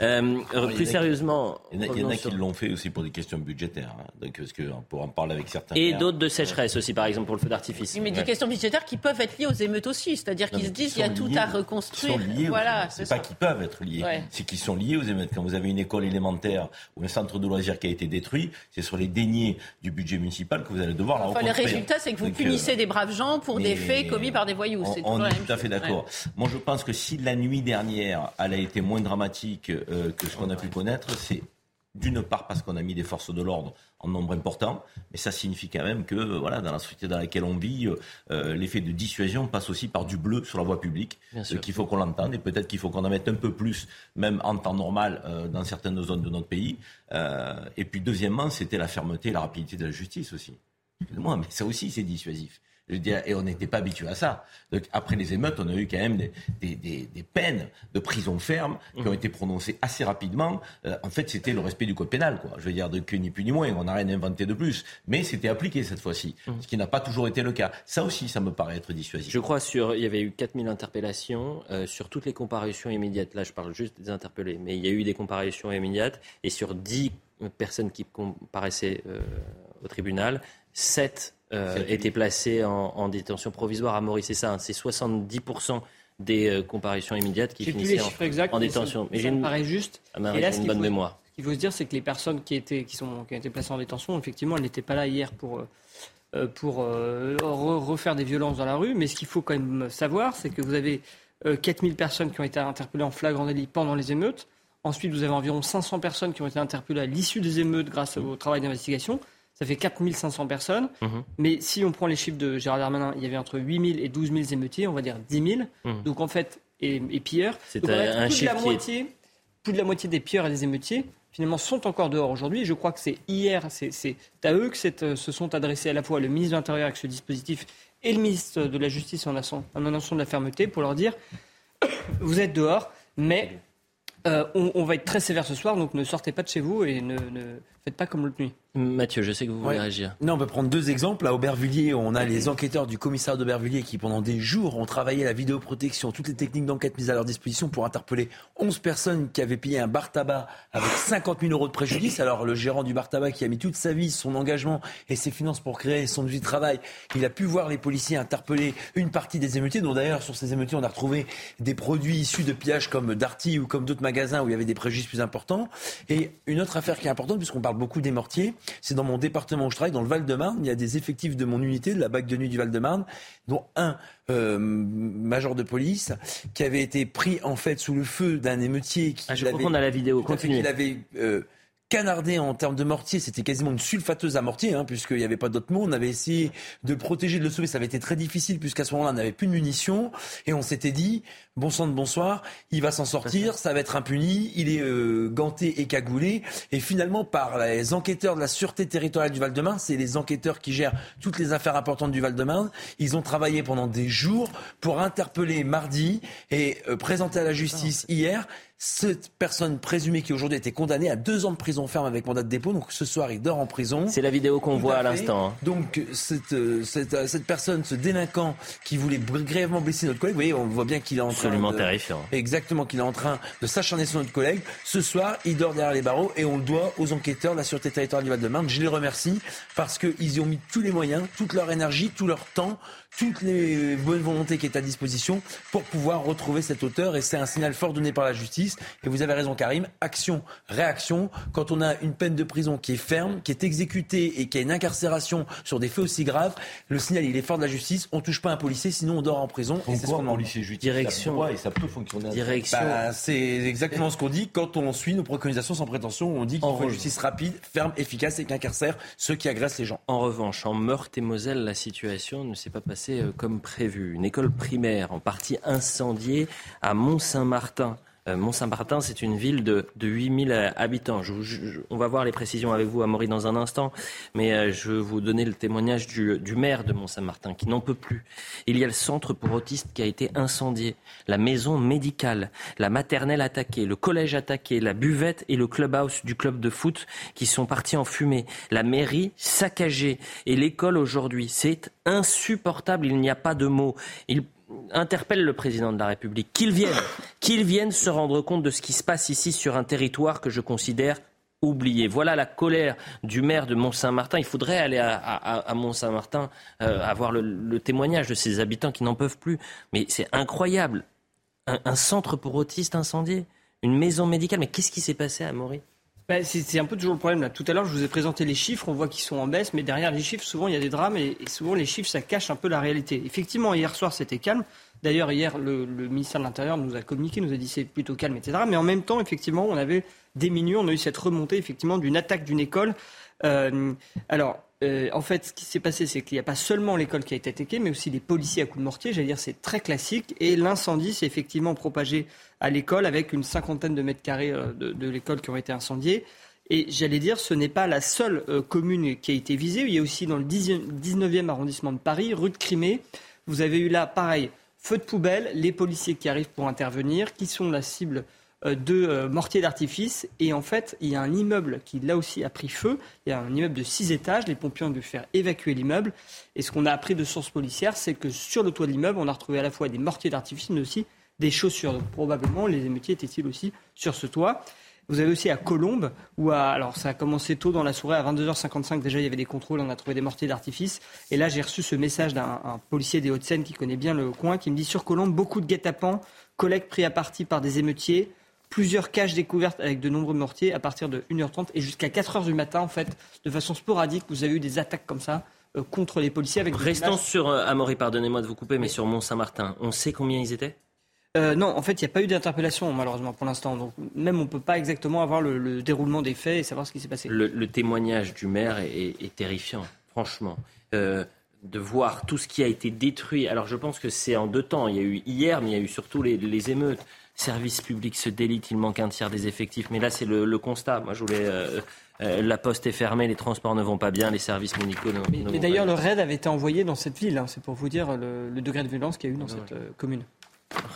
Euh, plus sérieusement. Il y en a, qui l'ont fait aussi pour des questions budgétaires. Hein. Donc, parce qu'on pourra en parler avec certains. Et d'autres de sécheresse aussi, par exemple, pour le feu d'artifice. mais des questions budgétaires qui peuvent être liées aux émeutes aussi. C'est-à-dire qu'ils se disent qu'il y a tout à reconstruire. Ils sont voilà, c'est pas qu'ils peuvent être liés. C'est qu'ils sont liés aux émeutes. Quand vous avez une école élémentaire ou un centre de loisirs qui a été détruit, c'est sur les deniers du budget municipal que vous allez devoir la enfin, Le résultat, c'est que vous punissez euh, des braves gens pour des faits commis par des voyous. On, est tout à fait d'accord. Moi, je pense que si la nuit dernière, elle a été moins dramatique, euh, que ce qu'on a pu connaître, c'est d'une part parce qu'on a mis des forces de l'ordre en nombre important, mais ça signifie quand même que voilà, dans la société dans laquelle on vit, euh, l'effet de dissuasion passe aussi par du bleu sur la voie publique, ce qu'il faut qu'on l'entende et peut-être qu'il faut qu'on en mette un peu plus, même en temps normal, euh, dans certaines zones de notre pays. et puis deuxièmement, c'était la fermeté et la rapidité de la justice aussi. Excusez-moi, mais ça aussi c'est dissuasif et on n'était pas habitué à ça. Donc, après les émeutes, on a eu quand même des, peines de prison ferme qui ont mmh. été prononcées assez rapidement. Euh, en fait, c'était le respect du code pénal, quoi. Je veux dire, de que ni plus ni moins. On n'a rien inventé de plus. Mais c'était appliqué cette fois-ci, mmh. ce qui n'a pas toujours été le cas. Ça aussi, ça me paraît être dissuasif. Je crois sur, il y avait eu 4000 interpellations euh, sur toutes les comparutions immédiates. Là, je parle juste des interpellés, mais il y a eu des comparutions immédiates et sur 10 personnes qui comparaissaient euh, au tribunal, 7 euh, étaient placés en, détention provisoire à Maurice. C'est ça, hein, c'est 70% des euh, comparutions immédiates qui finissaient en, détention. Mais, j'ai une, paraît juste. Ah, une bonne mémoire. Ce qu'il faut se dire, c'est que les personnes qui, étaient, qui, sont, qui ont été placées en détention, effectivement, elles n'étaient pas là hier pour, euh, pour refaire des violences dans la rue. Mais ce qu'il faut quand même savoir, c'est que vous avez 4000 personnes qui ont été interpellées en flagrant délit pendant les émeutes. Ensuite, vous avez environ 500 personnes qui ont été interpellées à l'issue des émeutes grâce au travail d'investigation ça fait 4500 personnes. Mhm. Mais si on prend les chiffres de Gérard Darmanin, il y avait entre 8000 et 12 000 émeutiers, on va dire 10 000. Mhm. Donc en fait, et, et pilleurs. C'est un, plus, de la moitié, plus de la moitié des pilleurs et des émeutiers finalement sont encore dehors aujourd'hui. Je crois que c'est hier, c'est à eux que euh, se sont adressés à la fois le ministre de l'Intérieur avec ce dispositif et le ministre de la Justice en annonçant de la fermeté pour leur dire vous êtes dehors, mais euh, on, va être très sévère ce soir, donc ne sortez pas de chez vous et ne, ne faites pas comme l'autre nuit. Mathieu, je sais que vous voulez réagir. Non, on peut prendre deux exemples. À Aubervilliers, on a les enquêteurs du commissariat d'Aubervilliers qui, pendant des jours, ont travaillé la vidéoprotection, toutes les techniques d'enquête mises à leur disposition pour interpeller 11 personnes qui avaient payé un bar tabac avec 50 000 euros de préjudice. Alors, le gérant du bar tabac qui a mis toute sa vie, son engagement et ses finances pour créer son vie de travail, il a pu voir les policiers interpeller une partie des émeutiers, dont d'ailleurs, sur ces émeutiers, on a retrouvé des produits issus de pillages comme Darty ou comme d'autres magasins où il y avait des préjudices plus importants. Et une autre affaire qui est importante, puisqu'on parle beaucoup des mortiers, c'est dans mon département où je travaille, dans le Val-de-Marne, il y a des effectifs de mon unité, de la bague de nuit du Val-de-Marne, dont un euh, major de police qui avait été pris en fait sous le feu d'un émeutier qui ah, je crois qu'on a la vidéo. Euh, canardé en termes de mortier, c'était quasiment une sulfateuse à mortier, hein, puisqu'il n'y avait pas d'autre mot. On avait essayé de protéger, de le sauver. Ça avait été très difficile, puisqu'à ce moment-là, on n'avait plus de munitions. Et on s'était dit, bon sang de bonsoir, il va s'en sortir, ça va être impuni, il est euh, ganté et cagoulé. Et finalement, par les enquêteurs de la Sûreté territoriale du Val-de-Marne, c'est les enquêteurs qui gèrent toutes les affaires importantes du Val-de-Marne, ils ont travaillé pendant des jours pour interpeller mardi et euh, présenter à la justice hier cette personne présumée qui aujourd'hui a été condamnée à deux ans de prison ferme avec mandat de dépôt. Donc ce soir, il dort en prison. C'est la vidéo qu'on voit à, l'instant. Hein. Donc cette, euh, cette, cette, personne, ce délinquant qui voulait grièvement blesser notre collègue, vous voyez, on voit bien qu'il est en train absolument terrifiant. Exactement, qu'il est en train de s'acharner sur notre collègue. Ce soir, il dort derrière les barreaux et on le doit aux enquêteurs de la Sûreté territoriale du Val-de-Marne. Je les remercie parce qu'ils y ont mis tous les moyens, toute leur énergie, tout leur temps, toutes les bonnes volontés qui est à disposition pour pouvoir retrouver cet auteur. Et c'est un signal fort donné par la justice. Et vous avez raison, Karim. Action, réaction. Quand on a une peine de prison qui est ferme, qui est exécutée et qui a une incarcération sur des faits aussi graves, le signal, il est fort de la justice. On touche pas un policier, sinon on dort en prison. et c'est ce qu'on policier Direction. Ça et ça peut fonctionner. Direction. Bah, c'est exactement ce qu'on dit quand on suit nos préconisations sans prétention. On dit qu'il faut une justice rapide, ferme, efficace et qu'incarcère ceux qui agressent les gens. En revanche, en Meurthe et Moselle, la situation ne s'est pas passée euh, comme prévu. Une école primaire en partie incendiée à Mont-Saint-Martin. Euh, Mont-Saint-Martin, c'est une ville de, de 8000 euh, habitants. on va voir les précisions avec vous, Amaury, dans un instant. Mais euh, je vais vous donner le témoignage du, maire de Mont-Saint-Martin, qui n'en peut plus. Il y a le centre pour autistes qui a été incendié, la maison médicale, la maternelle attaquée, le collège attaqué, la buvette et le clubhouse du club de foot qui sont partis en fumée, la mairie saccagée et l'école aujourd'hui. C'est insupportable, il n'y a pas de mots. Interpelle le président de la République, qu'il vienne, qu'il vienne se rendre compte de ce qui se passe ici sur un territoire que je considère oublié. Voilà la colère du maire de Mont-Saint-Martin. Il faudrait aller à, Mont-Saint-Martin, euh, avoir le, témoignage de ses habitants qui n'en peuvent plus. Mais c'est incroyable. Un, centre pour autistes incendié, une maison médicale. Mais qu'est-ce qui s'est passé à Maury bah, c'est un peu toujours le problème. Là. Tout à l'heure, je vous ai présenté les chiffres. On voit qu'ils sont en baisse, mais derrière les chiffres, souvent, il y a des drames et, souvent, les chiffres, ça cache un peu la réalité. Effectivement, hier soir, c'était calme. D'ailleurs, hier, le, ministère de l'Intérieur nous a communiqué, nous a dit c'est plutôt calme, etc. Mais en même temps, effectivement, on avait des minutes, on a eu cette remontée, effectivement, d'une attaque d'une école. Euh, alors, euh, en fait, ce qui s'est passé, c'est qu'il n'y a pas seulement l'école qui a été attaquée, mais aussi des policiers à coups de mortier. J'allais dire, c'est très classique. Et l'incendie s'est effectivement propagé à l'école avec une cinquantaine de mètres carrés euh, de, l'école qui ont été incendiés. Et j'allais dire, ce n'est pas la seule euh, commune qui a été visée. Il y a aussi dans le 19e arrondissement de Paris, rue de Crimée. Vous avez eu là, pareil, feu de poubelle, les policiers qui arrivent pour intervenir, qui sont la cible de mortiers d'artifice. Et en fait, il y a un immeuble qui, là aussi, a pris feu. Il y a un immeuble de six étages. Les pompiers ont dû faire évacuer l'immeuble. Et ce qu'on a appris de sources policières, c'est que sur le toit de l'immeuble, on a retrouvé à la fois des mortiers d'artifice, mais aussi des chaussures. Donc probablement, les émeutiers étaient-ils aussi sur ce toit. Vous avez aussi à Colombes, où alors ça a commencé tôt dans la soirée, à 22h55 déjà il y avait des contrôles, on a trouvé des mortiers d'artifice. Et là j'ai reçu ce message d'un policier des Hauts-de-Seine qui connaît bien le coin, qui me dit sur Colombes, beaucoup de guet-apens, collègues pris à partie par des émeutiers, plusieurs cages découvertes avec de nombreux mortiers à partir de 1h30 et jusqu'à 4h du matin en fait, de façon sporadique, vous avez eu des attaques comme ça euh, contre les policiers avec Restons sur euh, Amaury, pardonnez-moi de vous couper, mais sur Mont-Saint-Martin, on sait combien ils étaient? Euh, non, en fait, il n'y a pas eu d'interpellation, malheureusement, pour l'instant. Donc, même on ne peut pas exactement avoir le, déroulement des faits et savoir ce qui s'est passé. Le, témoignage du maire est, terrifiant, franchement. Euh, de voir tout ce qui a été détruit. Alors, je pense que c'est en deux temps. Il y a eu hier, mais il y a eu surtout les, émeutes. Service public se délite, il manque un tiers des effectifs. Mais là, c'est le, constat. Moi, je voulais. Euh, euh, la poste est fermée, les transports ne vont pas bien, les services médicaux ne, mais, mais d'ailleurs, le raid avait été envoyé dans cette ville. Hein. C'est pour vous dire le, degré de violence qu'il y a eu dans cette euh, commune.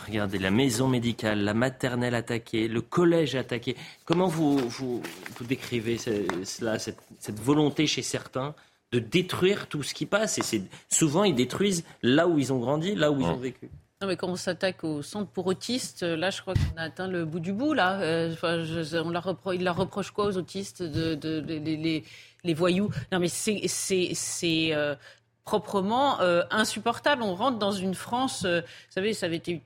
Regardez, la maison médicale, la maternelle attaquée, le collège attaqué. Comment vous, vous, décrivez cela, cette, cette, volonté chez certains de détruire tout ce qui passe? Et souvent, ils détruisent là où ils ont grandi, là où ils ont vécu. Non, mais quand on s'attaque au centre pour autistes, là, je crois qu'on a atteint le bout du bout. Là, euh, on repro il la reproche quoi aux autistes, de, de, les, les, voyous? Non, mais c'est euh, proprement euh, insupportable. On rentre dans une France, euh, vous savez, ça, avait été,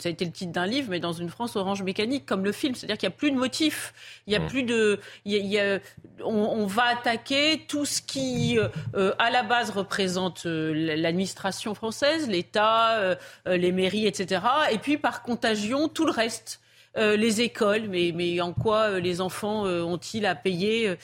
ça a été le titre d'un livre, mais dans une France orange mécanique, comme le film. C'est-à-dire qu'il n'y a plus de motifs, il y a mmh. plus de... Il y a, on, va attaquer tout ce qui, euh, à la base, représente l'administration française, l'État, les mairies, etc. Et puis, par contagion, tout le reste. Euh, les écoles, mais, en quoi euh, les enfants euh, ont-ils à payer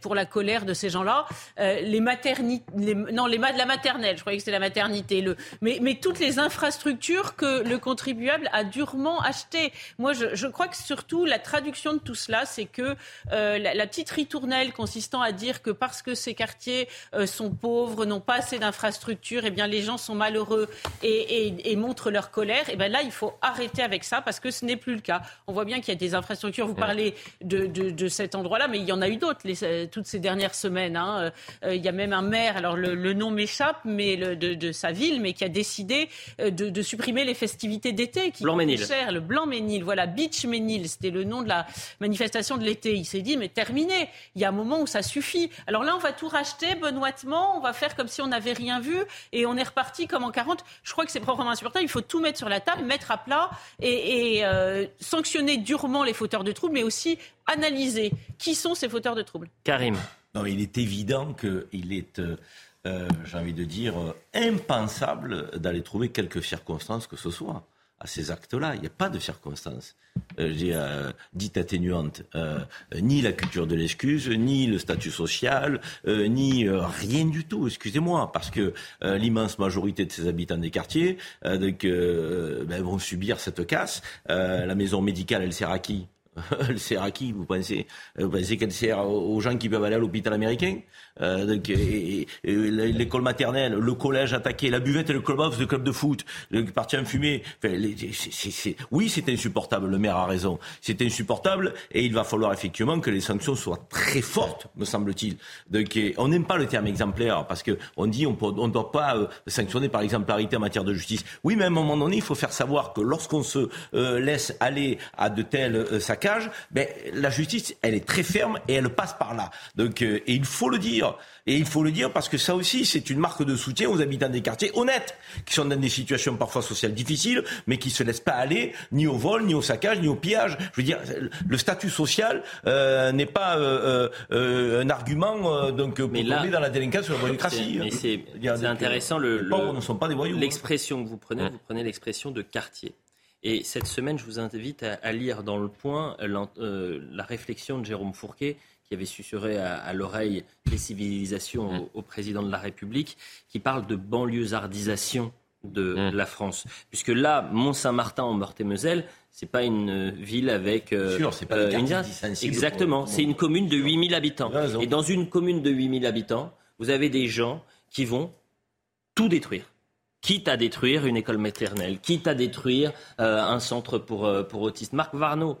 pour la colère de ces gens-là? Les maternités, non, les la maternelle, je croyais que c'était la maternité, mais, toutes les infrastructures que le contribuable a durement achetées. Moi, je, crois que surtout la traduction de tout cela, c'est que la, petite ritournelle consistant à dire que parce que ces quartiers sont pauvres, n'ont pas assez d'infrastructures, eh bien les gens sont malheureux et, montrent leur colère. Eh bien là, il faut arrêter avec ça parce que ce n'est plus le cas. On voit bien qu'il y a des infrastructures. Vous parlez de, de, cet endroit-là, mais il y en a eu d'autres toutes ces dernières semaines. Hein. Euh, il y a même un maire, alors le, nom m'échappe, mais le, de, sa ville, mais qui a décidé euh, de, supprimer les festivités d'été qui Blanc-Ménil. cher. Le Blanc-Ménil, voilà, Beach Ménil, c'était le nom de la manifestation de l'été. Il s'est dit, mais terminé. Il y a un moment où ça suffit. Alors là, on va tout racheter benoîtement, on va faire comme si on n'avait rien vu, et on est reparti comme en 40. Je crois que c'est proprement insupportable. Il faut tout mettre sur la table, mettre à plat et, euh, euh, sanctionner durement les fauteurs de troubles, mais aussi analyser qui sont ces fauteurs de troubles. Karim. Non, il est évident qu'il est, euh, euh, j'ai envie de dire, impensable d'aller trouver quelques circonstances que ce soit à ces actes-là. Il n'y a pas de circonstances euh, dites atténuantes. ni la culture de l'excuse, ni le statut social, ni rien du tout, excusez-moi, parce que l'immense majorité de ces habitants des quartiers ben, vont subir cette casse. la maison médicale, elle sert à qui? Elle sert à qui, vous pensez Vous pensez qu'elle sert aux gens qui peuvent aller à l'hôpital américain euh, l'école maternelle, le collège attaqué, la buvette et le club le club de foot, le parti en fumée. oui, c'est insupportable. Le maire a raison. C'est insupportable et il va falloir effectivement que les sanctions soient très fortes, me semble-t-il. Donc, on n'aime pas le terme exemplaire parce que on dit on ne doit pas euh, sanctionner par exemplarité en matière de justice. Oui, mais à un moment donné, il faut faire savoir que lorsqu'on se euh, laisse aller à de tels ben, la justice, elle est très ferme et elle passe par là. Donc, et il faut le dire. Et il faut le dire parce que ça aussi, c'est une marque de soutien aux habitants des quartiers honnêtes, qui sont dans des situations parfois sociales difficiles, mais qui ne se laissent pas aller ni au vol, ni au saccage, ni au pillage. Je veux dire, le statut social euh, n'est pas euh, euh, un argument donc, pour mais tomber dans la délinquance ou la démocratie. C'est intéressant. Le, ne sont pas des voyous. Hein. L'expression que vous prenez, vous prenez l'expression de quartier. Et cette semaine, je vous invite à, lire dans Le Point la réflexion de Jérôme Fourquet qui avait susurré à, l'oreille les civilisations mm. au, président de la République, qui parle de banlieusardisation de mm. la France. Puisque là, Mont-Saint-Martin en Meurthe-et-Moselle, c'est pas une ville avec euh, Sûr, c'est pas euh, une... Exactement, c'est une commune de 8000 habitants. Et dans une commune de 8000 habitants, vous avez des gens qui vont tout détruire quitte à détruire une école maternelle, quitte à détruire euh, un centre pour, euh, pour autistes. Marc Varno,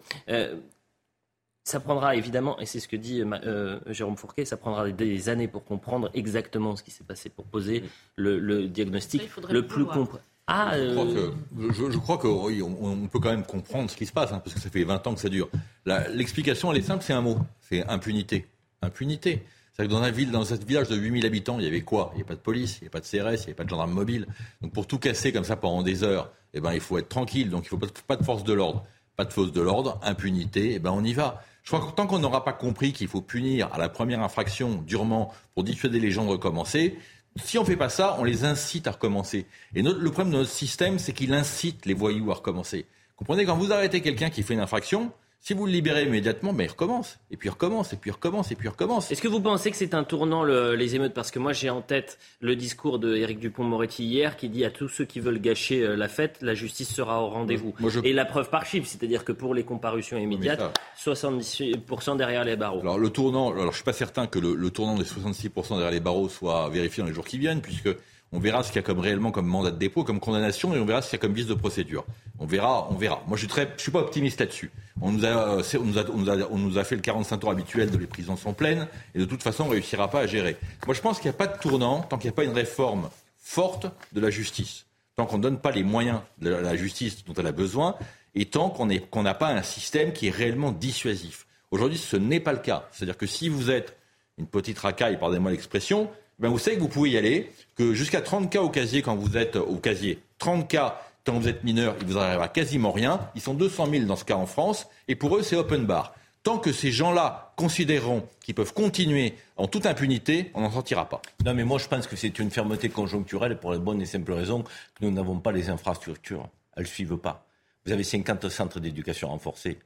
ça prendra évidemment, et c'est ce que dit euh, Jérôme Fourquet, ça prendra des années pour comprendre exactement ce qui s'est passé, pour poser le, diagnostic le plus complet. Ah, euh, je, crois qu'on peut quand même comprendre ce qui se passe, hein, parce que ça fait 20 ans que ça dure. L'explication, elle est simple, c'est un mot, c'est impunité. Impunité. C'est que dans un, village de 8000 habitants, il y avait quoi? Il n'y avait pas de police, il n'y avait pas de CRS, il n'y avait pas de gendarme mobile. Donc pour tout casser comme ça pendant des heures, eh ben, il faut être tranquille, donc il ne faut pas, pas de force de l'ordre. Pas de force de l'ordre, impunité, eh ben, on y va. Je crois que tant qu'on n'aura pas compris qu'il faut punir à la première infraction durement pour dissuader les gens de recommencer, si on ne fait pas ça, on les incite à recommencer. Et le problème de notre système, c'est qu'il incite les voyous à recommencer. Comprenez, quand vous arrêtez quelqu'un qui fait une infraction, Si vous le libérez immédiatement, ben, il recommence. Et puis il recommence, et puis il recommence, et puis il recommence. Est-ce que vous pensez que c'est un tournant, les émeutes? Parce que moi, j'ai en tête le discours de Éric Dupont-Moretti hier qui dit à tous ceux qui veulles gâcher euh, la fête, la justice sera au rendez-vous. Et la preuve par chiffre, c'est-à-dire que pour les comparutions immédiates, 76% derrière les barreaux. Alors le tournant, alors je suis pas certain que le, le tournant des 66% derrière les barreaux soit vérifié dans les jours qui viennent, puisque on verra ce qu'il y a comme réellement comme mandat de dépôt, comme condamnation, et on verra ce qu'il y a comme vice de procédure. On verra, on verra. Moi, je suis suis pas optimiste là-dessus. On nous a, fait le 45 tours habituel de les prisons sont pleines, et de toute façon, on réussira pas à gérer. Moi, je pense qu'il n'y a pas de tournant tant qu'il n'y a pas une réforme forte de la justice, tant qu'on ne donne pas les moyens de la justice dont elle a besoin, et tant qu'on n'a pas un système qui est réellement dissuasif. Aujourd'hui, ce n'est pas le cas. C'est-à-dire que si vous êtes une petite racaille, pardonnez-moi l'expression, ben vous savez que vous pouvez y aller, que jusqu'à 30 cas au casier quand vous êtes au casier, 30 cas quand vous êtes mineur, il vous arrivera quasiment rien. Ils sont 200 000 dans ce cas en France, et pour eux, c'est open bar. Tant que ces gens-là considéreront qu'ils peuvent continuer en toute impunité, on n'en sortira pas. Non, mais moi, je pense que c'est une fermeté conjoncturelle pour la bonne et simple raison que nous n'avons pas les infrastructures. Elles ne suivent pas. Vous avez 50 centres d'éducation renforcés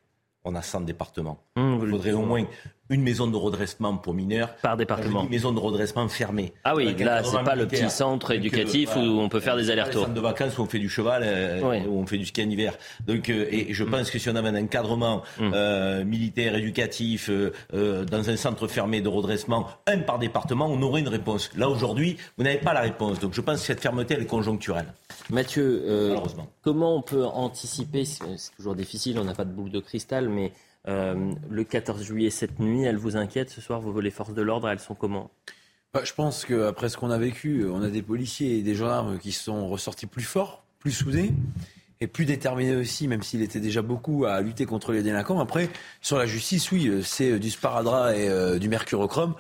on a 100 départements. Mmh, il faudrait au moins une maison de redressement pour mineurs. Par département. Une maison de redressement fermée. Ah oui, là, c'est pas le petit centre éducatif où on peut faire des allers-retours. centre de vacances où on fait du cheval, euh, où on fait du ski en hiver. Donc, euh, et je mmh. pense que si on avait un encadrement mmh. euh, militaire, éducatif, dans un centre fermé de redressement, un par département, on aurait une réponse. Là, aujourd'hui, vous n'avez pas la réponse. Donc, je pense que cette fermeté, elle est conjoncturelle. Mathieu, Malheureusement. comment on peut anticiper, c'est toujours difficile, on n'a pas de boule de cristal, mais euh, le 14 juillet, cette nuit, elle vous inquiète ce soir? Les forces de l'ordre, elles sont comment? Bah, Je pense qu'après ce qu'on a vécu, on a des policiers et des gendarmes qui sont ressortis plus forts, plus soudés et plus déterminés aussi, même s'il était déjà beaucoup à lutter contre les délinquants. Après, sur la justice, oui, euh, c'est euh, du sparadrap et du mercurochrome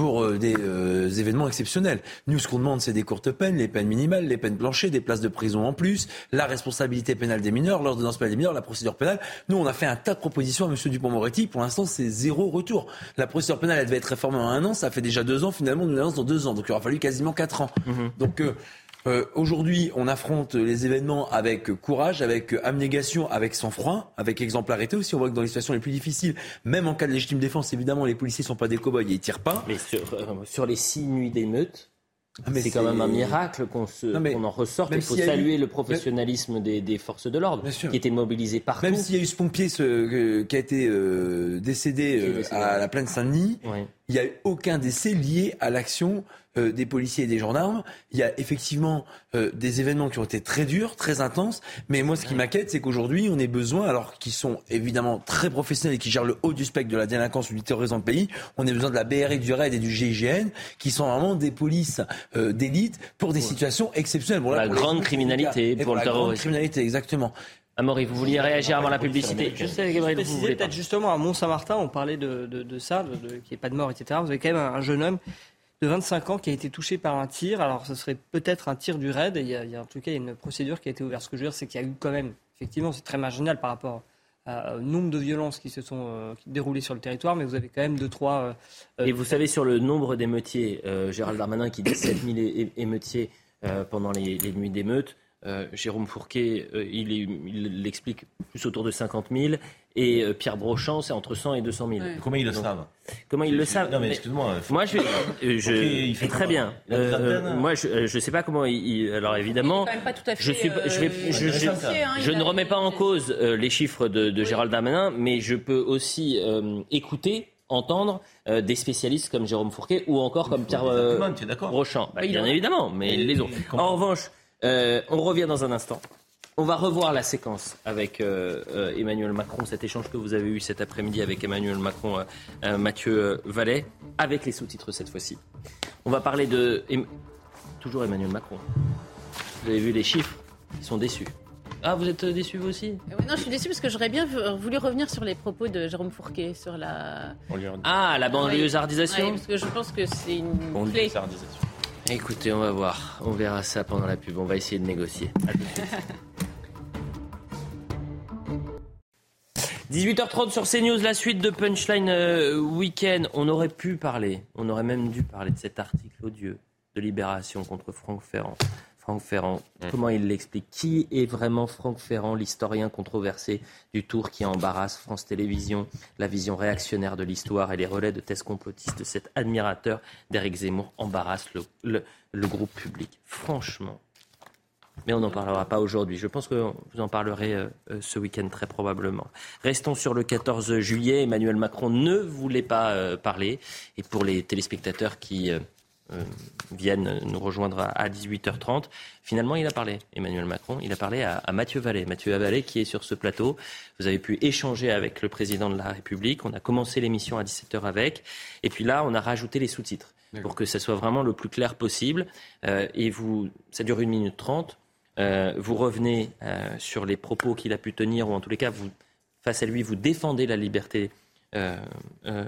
pour euh, des euh, événements exceptionnels. Nous, ce qu'on demande, c'est des courtes peines, les peines minimales, les peines planchées, des places de prison en plus, la responsabilité pénale des mineurs, l'ordonnance pénale des mineurs, la procédure pénale. Nous, on a fait un tas de propositions à M. Dupont-Moretti. Pour l'instant, c'est zéro retour. La procédure pénale, elle devait être réformée en un an. Ça fait déjà deux ans. Finalement, nous l'avons dans deux ans. Donc, il aura fallu quasiment quatre ans. Mm-hmm. Donc, euh, euh, Aujourd'hui, on affronte les événements avec courage, avec abnégation, avec sang-froid, avec exemplarité aussi. On voit que dans les situations les plus difficiles, même en cas de légitime défense, évidemment, les policiers ne sont pas des cow-boys et ils tirent pas. Mais sur, euh, les six nuits d'émeute, ah, c'est quand même un miracle qu'on en ressorte. Il faut saluer le professionnalisme des, forces de l'ordre qui étaient mobilisées partout. Même s'il y a eu ce pompier ce, qui a été euh, décédé, à la plaine Saint-Denis, il n'y a eu aucun décès lié à l'action euh, des policiers et des gendarmes. Il y a effectivement euh, des événements qui ont été très durs, très intenses. Mais moi, ce qui m'inquiète, c'est qu'aujourd'hui, on ait besoin, alors qu'ils sont évidemment très professionnels et qui gèrent le haut du spectre de la délinquance ou du terrorisme dans le pays, on a besoin de la BRI, du RAID et du GIGN, qui sont vraiment des polices euh, d'élite pour des situations exceptionnelles. la grande criminalité, pour, le terrorisme. La grande criminalité, exactement. Amaury, vous vouliez réagir avant la publicité Je sais, Gabriel, vous voulez peut-être justement à Mont-Saint-Martin, on parlait de, de, ça, de, qu'il n'y ait pas de mort, etc. Vous avez quand même un jeune homme de 25 ans qui a été touché par un tir. Alors, ce serait peut-être un tir du raid. il y, a, en tout cas, une procédure qui a été ouverte. Ce que je veux dire, c'est qu'il y a eu quand même, effectivement, c'est très marginal par rapport au nombre de violences qui se sont euh, déroulées sur le territoire, mais vous avez quand même deux, trois. Euh, euh, Et vous savez, sur le nombre d'émeutiers, Gérald Darmanin qui dit 7000 émeutiers pendant les, nuits d'émeutes, Jérôme Fourquet, il l'explique plus autour de 50 000. Et euh, Pierre Brochant, c'est entre 100 et 200 000. Comment ils le savent Comment ils le savent Non, mais excuse-moi. Moi, je, je il fait très bien. Euh, moi, je ne sais pas comment il. Alors, évidemment. je, suis, je, vais, je, je, ne remets pas en cause euh, les chiffres de, de Gérald Darmanin, mais je peux aussi écouter entendre des spécialistes comme Jérôme Fourquet ou encore comme Pierre Brochant. Bah, bien évidemment, mais les autres. En revanche, on revient dans un instant. On va revoir la séquence avec euh, euh, Emmanuel Macron, cet échange que vous avez eu cet après-midi avec Emmanuel Macron, euh, Mathieu Vallet, avec les sous-titres cette fois-ci. On va parler de... Toujours Emmanuel Macron. Vous avez vu les chiffres? Ils sont déçus. Ah, vous êtes déçu vous aussi? Non, je suis déçu parce que j'aurais bien voulu revenir sur les propos de Jérôme Fourquet sur la. Ah, la banlieusardisation oui, Parce que je pense que c'est une. Écoutez, on va voir. On verra ça pendant la pub. On va essayer de négocier. 18h30 sur CNews, la suite de Punchline euh, Weekend. On aurait pu parler, on aurait même dû parler de cet article odieux de Libération contre Franck Ferrand. Franck Ferrand, Mmh. comment il l'explique? Qui est vraiment Franck Ferrand, l'historien controversé du tour qui embarrasse France Télévisions, la vision réactionnaire de l'histoire et les relais de thèses complotistes Cet admirateur d'Éric Zemmour embarrasse le, le- le groupe public. Franchement. Mais on n'en parlera pas aujourd'hui. Je pense que vous en parlerez euh, euh, ce week-end très probablement. Restons sur le 14 juillet. Emmanuel Macron ne voulait pas euh, parler. Et pour les téléspectateurs qui euh, euh, viennent nous rejoindre à, à 18h30, finalement il a parlé, Emmanuel Macron. Il a parlé à, à Mathieu Vallée. Mathieu Vallée qui est sur ce plateau. Vous avez pu échanger avec le président de la République. On a commencé l'émission à 17h avec. Et puis là, on a rajouté les sous-titres pour que ça soit vraiment le plus clair possible. Euh, et vous, ça dure une minute trente. Euh, vous revenez euh, sur les propos qu'il a pu tenir, ou en tous les cas, vous, face à lui, vous défendez la liberté, euh, euh,